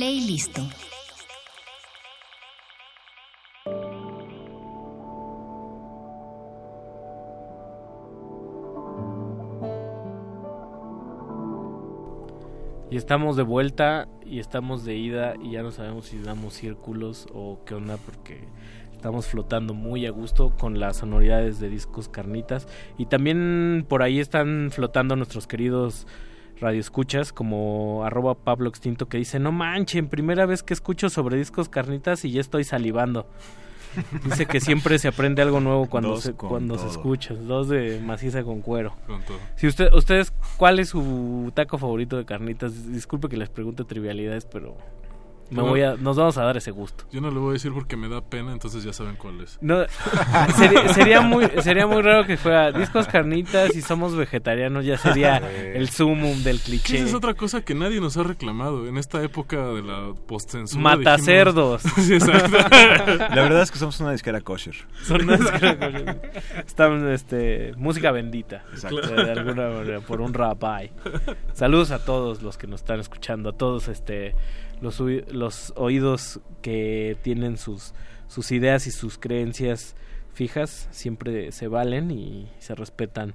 Playlist. Y estamos de vuelta y estamos de ida y ya no sabemos si damos círculos o qué onda porque estamos flotando muy a gusto con las sonoridades de discos carnitas y también por ahí están flotando nuestros queridos radioescuchas como arroba Pablo Extinto que dice no manchen, primera vez que escucho sobre discos carnitas y ya estoy salivando. Dice que siempre se aprende algo nuevo cuando Dos se cuando se escucha. Dos de maciza con cuero. Con todo. Si usted, ustedes, ¿cuál es su taco favorito de carnitas? Disculpe que les pregunte trivialidades, pero Me No. voy a, nos vamos a dar ese gusto. Yo no le voy a decir porque me da pena, entonces ya saben cuál es. No, sería, sería muy sería muy raro que fuera discos carnitas y somos vegetarianos ya sería el sumum del cliché. esa es otra cosa que nadie nos ha reclamado en esta época de la postcensura. Matacerdos. Sí, exacto. La verdad es que somos una disquera kosher. Son unas que- Están, este, música bendita. Exacto. De, de alguna manera, por un rabbi. Saludos a todos los que nos están escuchando, a todos este, los, los oídos que tienen sus, sus ideas y sus creencias fijas, siempre se valen y se respetan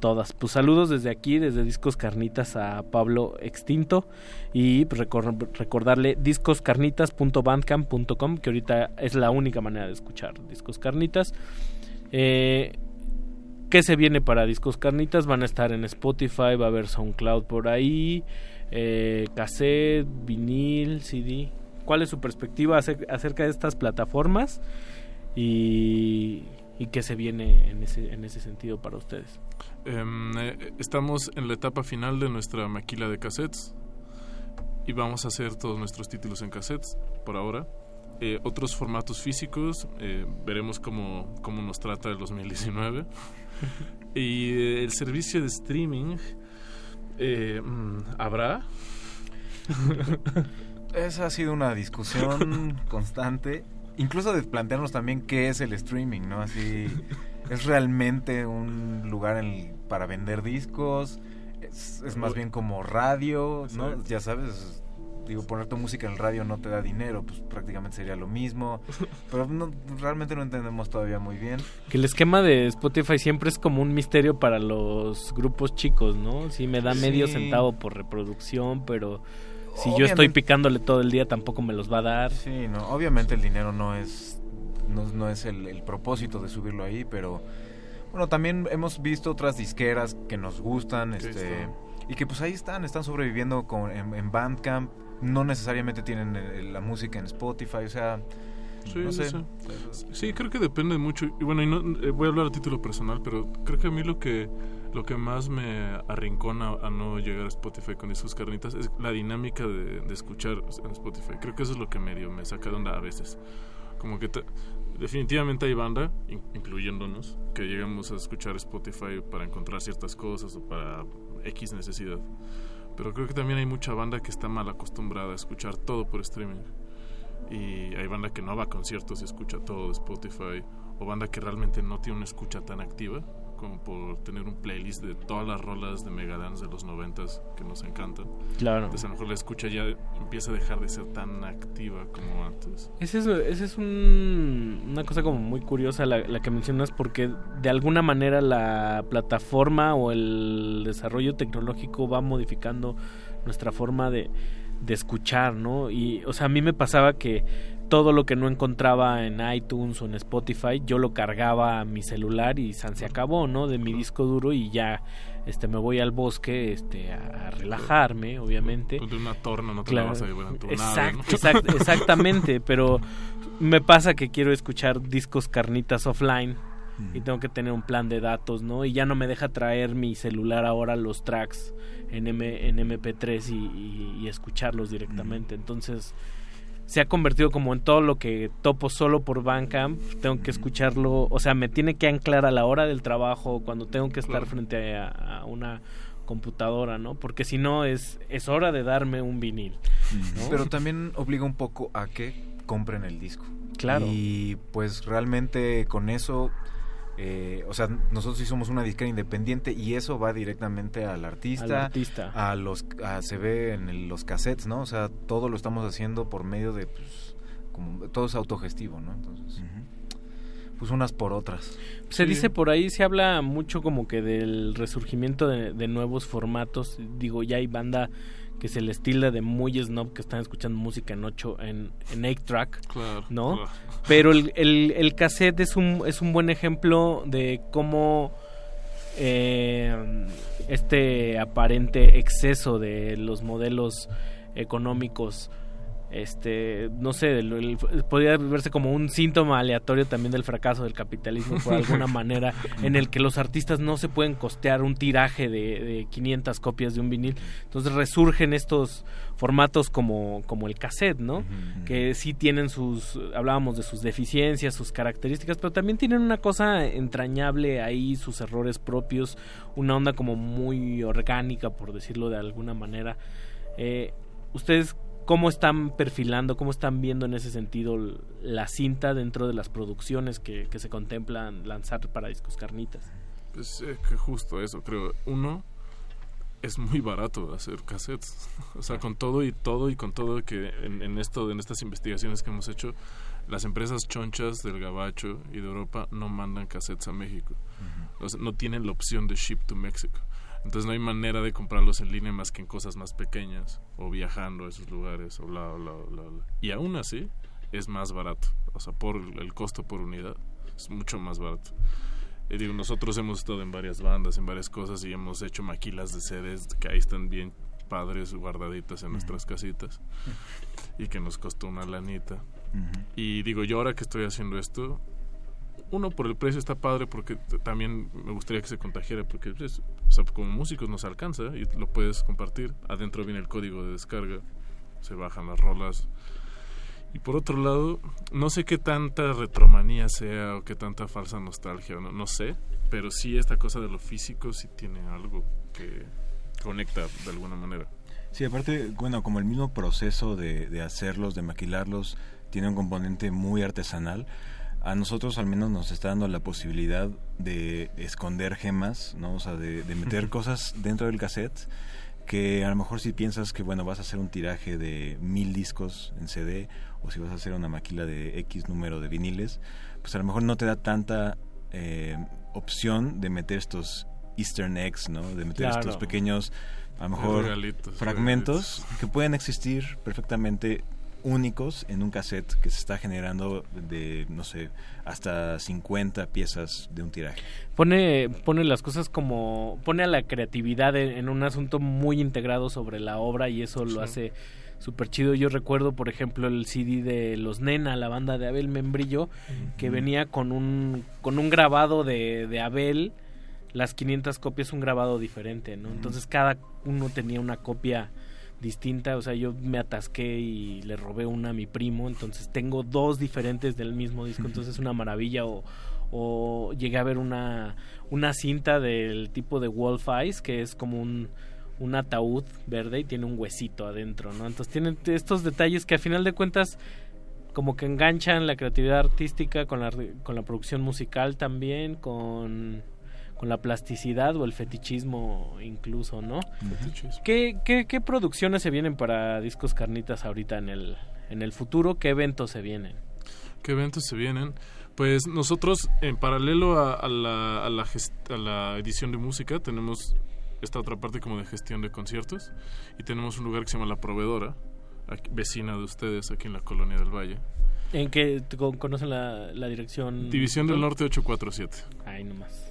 todas. Pues saludos desde aquí, desde Discos Carnitas a Pablo Extinto y pues, recor- recordarle discoscarnitas.bandcamp.com que ahorita es la única manera de escuchar Discos Carnitas. Eh, ¿Qué se viene para Discos Carnitas? Van a estar en Spotify, va a haber SoundCloud por ahí, eh, cassette, vinil, CD. ¿Cuál es su perspectiva acer- acerca de estas plataformas? Y, y qué se viene en ese, en ese sentido para ustedes. Em, eh, estamos en la etapa final de nuestra maquila de cassettes y vamos a hacer todos nuestros títulos en cassettes por ahora. Eh, otros formatos físicos, eh, veremos cómo, cómo nos trata el 2019. y el servicio de streaming, eh, mm, ¿habrá? Esa ha sido una discusión constante, incluso de plantearnos también qué es el streaming, ¿no? Así, ¿es realmente un lugar en para vender discos? ¿Es, es más bien como radio, ¿no? Ya sabes, digo, poner tu música en el radio no te da dinero, pues prácticamente sería lo mismo, pero no, realmente no entendemos todavía muy bien. Que el esquema de Spotify siempre es como un misterio para los grupos chicos, ¿no? Sí, me da medio Sí. centavo por reproducción, pero si yo estoy Obviamente. picándole todo el día tampoco me los va a dar. Sí, no, obviamente el dinero no es no, no es el, el propósito de subirlo ahí, pero bueno, también hemos visto otras disqueras que nos gustan, este y que pues ahí están, están sobreviviendo con, en, en Bandcamp, no necesariamente tienen eh, la música en Spotify, o sea, Sí, no sé. sí. Creo que depende mucho. Y bueno, y no, eh, voy a hablar a título personal, pero creo que a mí lo que lo que más me arrincona a no llegar a Spotify con discos carnitas es la dinámica de, de escuchar en Spotify. Creo que eso es lo que medio me saca de onda a veces. Como que te- definitivamente hay banda, in- incluyéndonos, que llegamos a escuchar Spotify para encontrar ciertas cosas o para X necesidad. Pero creo que también hay mucha banda que está mal acostumbrada a escuchar todo por streaming. Y hay banda que no va a conciertos y escucha todo de Spotify. O banda que realmente no tiene una escucha tan activa como por tener un playlist de todas las rolas de Megadance de los noventas que nos encantan. Claro. Entonces a lo mejor la escucha ya empieza a dejar de ser tan activa como antes. Ese es, ese es un- una cosa como muy curiosa la, la que mencionas porque de alguna manera la plataforma o el desarrollo tecnológico va modificando nuestra forma de, de escuchar, ¿no? Y, o sea, a mí me pasaba que todo lo que no encontraba en iTunes o en Spotify, yo lo cargaba a mi celular y san se acabó, ¿no? De mi disco duro y ya este me voy al bosque este a, a relajarme, obviamente. Ponte una torna, no te la vas a llevar en tu nave, Exact- ¿no? exact- exactamente, pero me pasa que quiero escuchar discos carnitas offline y tengo que tener un plan de datos, ¿no? Y ya no me deja traer mi celular ahora los tracks en, M, en MP3 y, y- y escucharlos directamente. Entonces se ha convertido como en todo lo que topo solo por Bandcamp, tengo que escucharlo, o sea, me tiene que anclar a la hora del trabajo, cuando tengo que estar Claro. frente a, a una computadora, ¿no? Porque si no es es hora de darme un vinil. ¿no? Pero también obliga un poco a que compren el disco. Claro. Y pues realmente con eso, eh, o sea, nosotros sí somos una disquera independiente y eso va directamente al artista. Al artista. A los, a- se ve en el- los cassettes, ¿no? O sea, todo lo estamos haciendo por medio de, pues, como, todo es autogestivo, ¿no? Entonces, pues unas por otras. Se dice por ahí, se habla mucho como que del resurgimiento de, de nuevos formatos. Digo, ya hay banda que se les tilda de muy snob que están escuchando música en 8 en, en 8 track, Claro, ¿no? claro. Pero el, el, el cassette es un, es un buen ejemplo de cómo eh, este aparente exceso de los modelos económicos este no sé el- el- podría verse como un síntoma aleatorio también del fracaso del capitalismo por alguna manera en el que los artistas no se pueden costear un tiraje de, de 500 copias de un vinil. Entonces resurgen estos formatos como como el cassette no que sí tienen sus hablábamos de sus deficiencias sus características pero también tienen una cosa entrañable ahí sus errores propios una onda como muy orgánica por decirlo de alguna manera. Eh, ustedes cómo están perfilando, cómo están viendo en ese sentido la cinta dentro de las producciones que, que se contemplan lanzar para discos carnitas. Pues eh, que justo eso, creo. Uno, es muy barato hacer cassettes. O sea, con todo y todo y con todo que en, en esto, en estas investigaciones que hemos hecho, las empresas chonchas del Gabacho y de Europa no mandan cassettes a México. O sea, no tienen la opción de ship to México. Entonces no hay manera de comprarlos en línea más que en cosas más pequeñas o viajando a esos lugares o bla, bla, bla, bla. Y aún así es más barato. O sea, por el costo por unidad es mucho más barato. Y digo, nosotros hemos estado en varias bandas, en varias cosas y hemos hecho maquilas de CDs que ahí están bien padres guardaditas en nuestras casitas y que nos costó una lanita. Y digo, yo ahora que estoy haciendo esto, uno por el precio está padre porque también me gustaría que se contagiara porque pues, o sea, como músicos nos alcanza y lo puedes compartir. Adentro viene el código de descarga, se bajan las rolas. Y por otro lado, no sé qué tanta retromanía sea o qué tanta falsa nostalgia, no, no sé, pero sí esta cosa de lo físico sí tiene algo que conecta de alguna manera. Sí, aparte, bueno, como el mismo proceso de, de hacerlos, de maquilarlos, tiene un componente muy artesanal, a nosotros al menos nos está dando la posibilidad de esconder gemas, ¿no? O sea, de, de meter cosas dentro del cassette que a lo mejor si piensas que, bueno, vas a hacer un tiraje de mil discos en CD o si vas a hacer una maquila de X número de viniles, pues a lo mejor no te da tanta eh, opción de meter estos eastern eggs, ¿no? De meter Claro. estos pequeños, a lo mejor Regalitos, fragmentos que pueden existir perfectamente únicos en un cassette que se está generando de, no sé, hasta 50 piezas de un tiraje. Pone, pone las cosas como, pone a la creatividad en, en un asunto muy integrado sobre la obra y eso lo hace súper chido. Yo recuerdo, por ejemplo, el CD de Los Nena, la banda de Abel Membrillo, que venía con un, con un grabado de, de Abel, las 500 copias un grabado diferente, ¿no? Entonces cada uno tenía una copia distinta, o sea, yo me atasqué y le robé una a mi primo, entonces tengo dos diferentes del mismo disco, entonces es una maravilla o, o llegué a ver una, una cinta del tipo de Wolf Eyes, que es como un, un ataúd verde y tiene un huesito adentro, ¿no? Entonces tienen estos detalles que a final de cuentas como que enganchan la creatividad artística con la, con la producción musical también, con, con la plasticidad o el fetichismo incluso, ¿no? ¿Qué, qué, qué producciones se vienen para Discos Carnitas ahorita en el, en el futuro? ¿Qué eventos se vienen? ¿Qué eventos se vienen? Pues nosotros, en paralelo a, a la, a, la a la edición de música, tenemos esta otra parte como de gestión de conciertos y tenemos un lugar que se llama La Proveedora, aquí- vecina de ustedes aquí en la Colonia del Valle. ¿En qué conocen la, la dirección? División del Norte 847. Ahí nomás.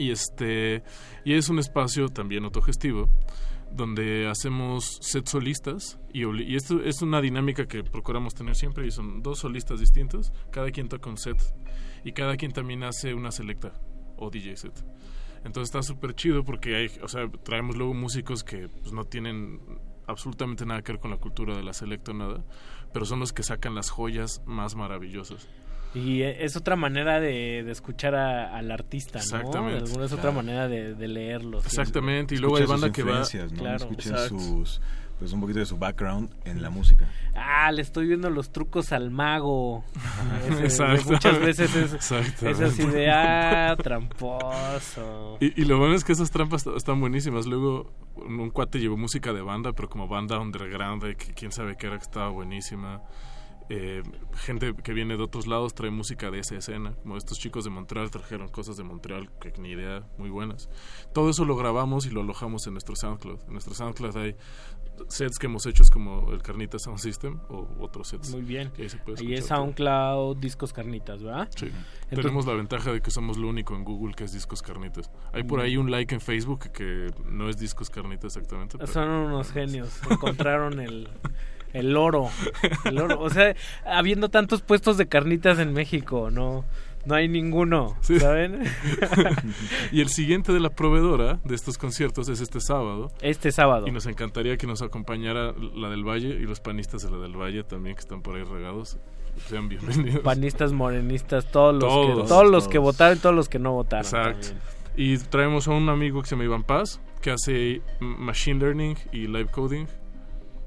Y este y es un espacio también autogestivo donde hacemos set solistas y, esto es una dinámica que procuramos tener siempre y son dos solistas distintos, cada quien toca un set y cada quien también hace una selecta o DJ set. Entonces está súper chido porque hay, o sea, traemos luego músicos que pues, no tienen absolutamente nada que ver con la cultura de la selecta o nada, pero son los que sacan las joyas más maravillosas. Y eh, es otra manera de, de escuchar a- al artista, ¿no? Exactamente. De alguna es otra Claro. manera de, de leerlos. Exactamente, y luego hay banda sus que va... ¿no? Claro. Escuchas Exacto. sus, pues un poquito de su background en la música. Ah, le estoy viendo los trucos al mago. Ese- Exacto. Muchas veces es, es así de, ah, tramposo. Y, y lo bueno es que esas trampas están buenísimas. Luego un, cuate llevó música de banda, pero como banda underground, de que quién sabe qué era que estaba buenísima. Eh, gente que viene de otros lados trae música de esa escena. Como estos chicos de Montreal trajeron cosas de Montreal que ni idea, muy buenas. Todo eso lo grabamos y lo alojamos en nuestro SoundCloud. En nuestro SoundCloud hay sets que hemos hecho como el Carnita Sound System o otros sets. Muy bien. ahí es. SoundCloud, Discos Carnitas, ¿verdad? Sí. Entonces- Tenemos la ventaja de que somos lo único en Google que es Discos Carnitas. Hay por ahí un like en Facebook que no es Discos Carnitas exactamente. pero- Son unos genios. Encontraron el, El oro. El oro. O sea, habiendo tantos puestos de carnitas en México, no, no hay ninguno, ¿saben? y el siguiente de la proveedora de estos conciertos es este sábado. Este sábado. Y nos encantaría que nos acompañara la del Valle y los panistas de la del Valle también que están por ahí regados. Sean bienvenidos. Panistas, morenistas, todos los Todos, que todos, todos. los que votaron y todos los que no votaron. Exacto. también. Y traemos a un amigo que se llama Iván Paz, que hace Machine Learning y Live Coding.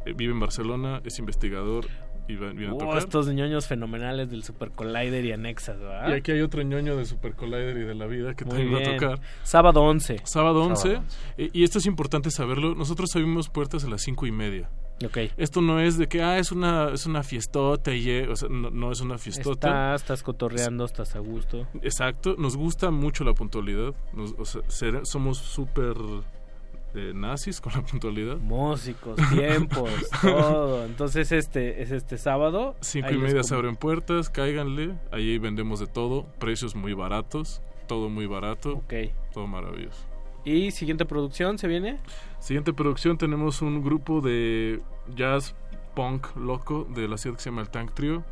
Vive en Barcelona, es investigador y va- viene a tocar. estos ñoños fenomenales del Super Collider y anexas, ¿verdad? Y aquí hay otro ñoño de Super Collider y de la vida que Muy también va a tocar. Sábado 11. Sábado 11. Sábado Eh, y esto es importante saberlo. Nosotros abrimos puertas a las cinco y media. Ok. Esto no es de que, ah, es una, es una fiestota y... eh, O sea, no, no es una fiestota. Estás, estás cotorreando, estás a gusto. Exacto, nos gusta mucho la puntualidad. Nos- o sea, ser- somos súper eh, nazis con la puntualidad. Músicos, tiempos, todo. Entonces este es este sábado. Cinco y media se abren puertas, cáiganle. Ahí vendemos de todo, precios muy baratos, todo muy barato. Ok. Todo maravilloso. Y siguiente producción, ¿se viene? Siguiente producción tenemos un grupo de jazz punk loco de la ciudad que se llama el Tank Trio.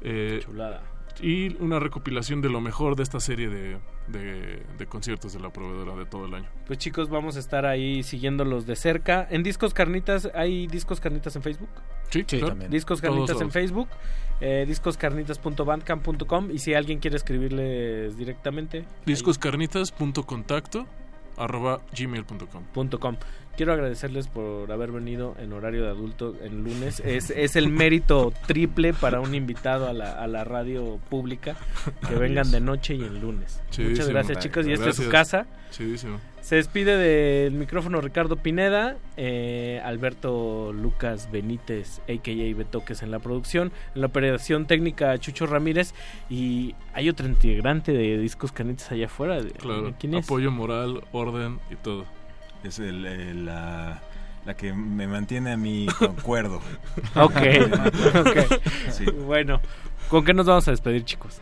Eh, Chulada. Y una recopilación de lo mejor de esta serie de, de- de conciertos de la proveedora de todo el año. Pues chicos, vamos a estar ahí siguiéndolos de cerca. En Discos Carnitas, ¿hay Discos Carnitas en Facebook? Sí, claro. también. Discos Todos Carnitas en. Facebook, eh, discoscarnitas.bandcamp.com y si alguien quiere escribirles directamente, discoscarnitas.contacto arroba gmail.com punto com. Quiero agradecerles por haber venido en horario de adulto en lunes. Es, es el mérito triple para un invitado a la, a la radio pública que vengan de noche y en lunes. Muchas gracias chicos y esta es su casa. Se despide del micrófono Ricardo Pineda, eh, Alberto Lucas Benítez, a.k.a. Betoques en la producción, en la operación técnica Chucho Ramírez y hay otro integrante de Discos Canitas allá afuera. Claro, ¿Quién es? apoyo moral, orden y todo. Es el- el- la, la que me mantiene a mí concuerdo. Ok, ok. Sí. Bueno, ¿con qué nos vamos a despedir chicos?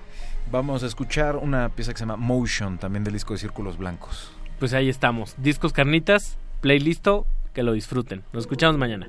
Vamos a escuchar una pieza que se llama Motion, también del disco de Círculos Blancos. Pues ahí estamos, Discos Carnitas, playlisto, que lo disfruten. Nos escuchamos mañana.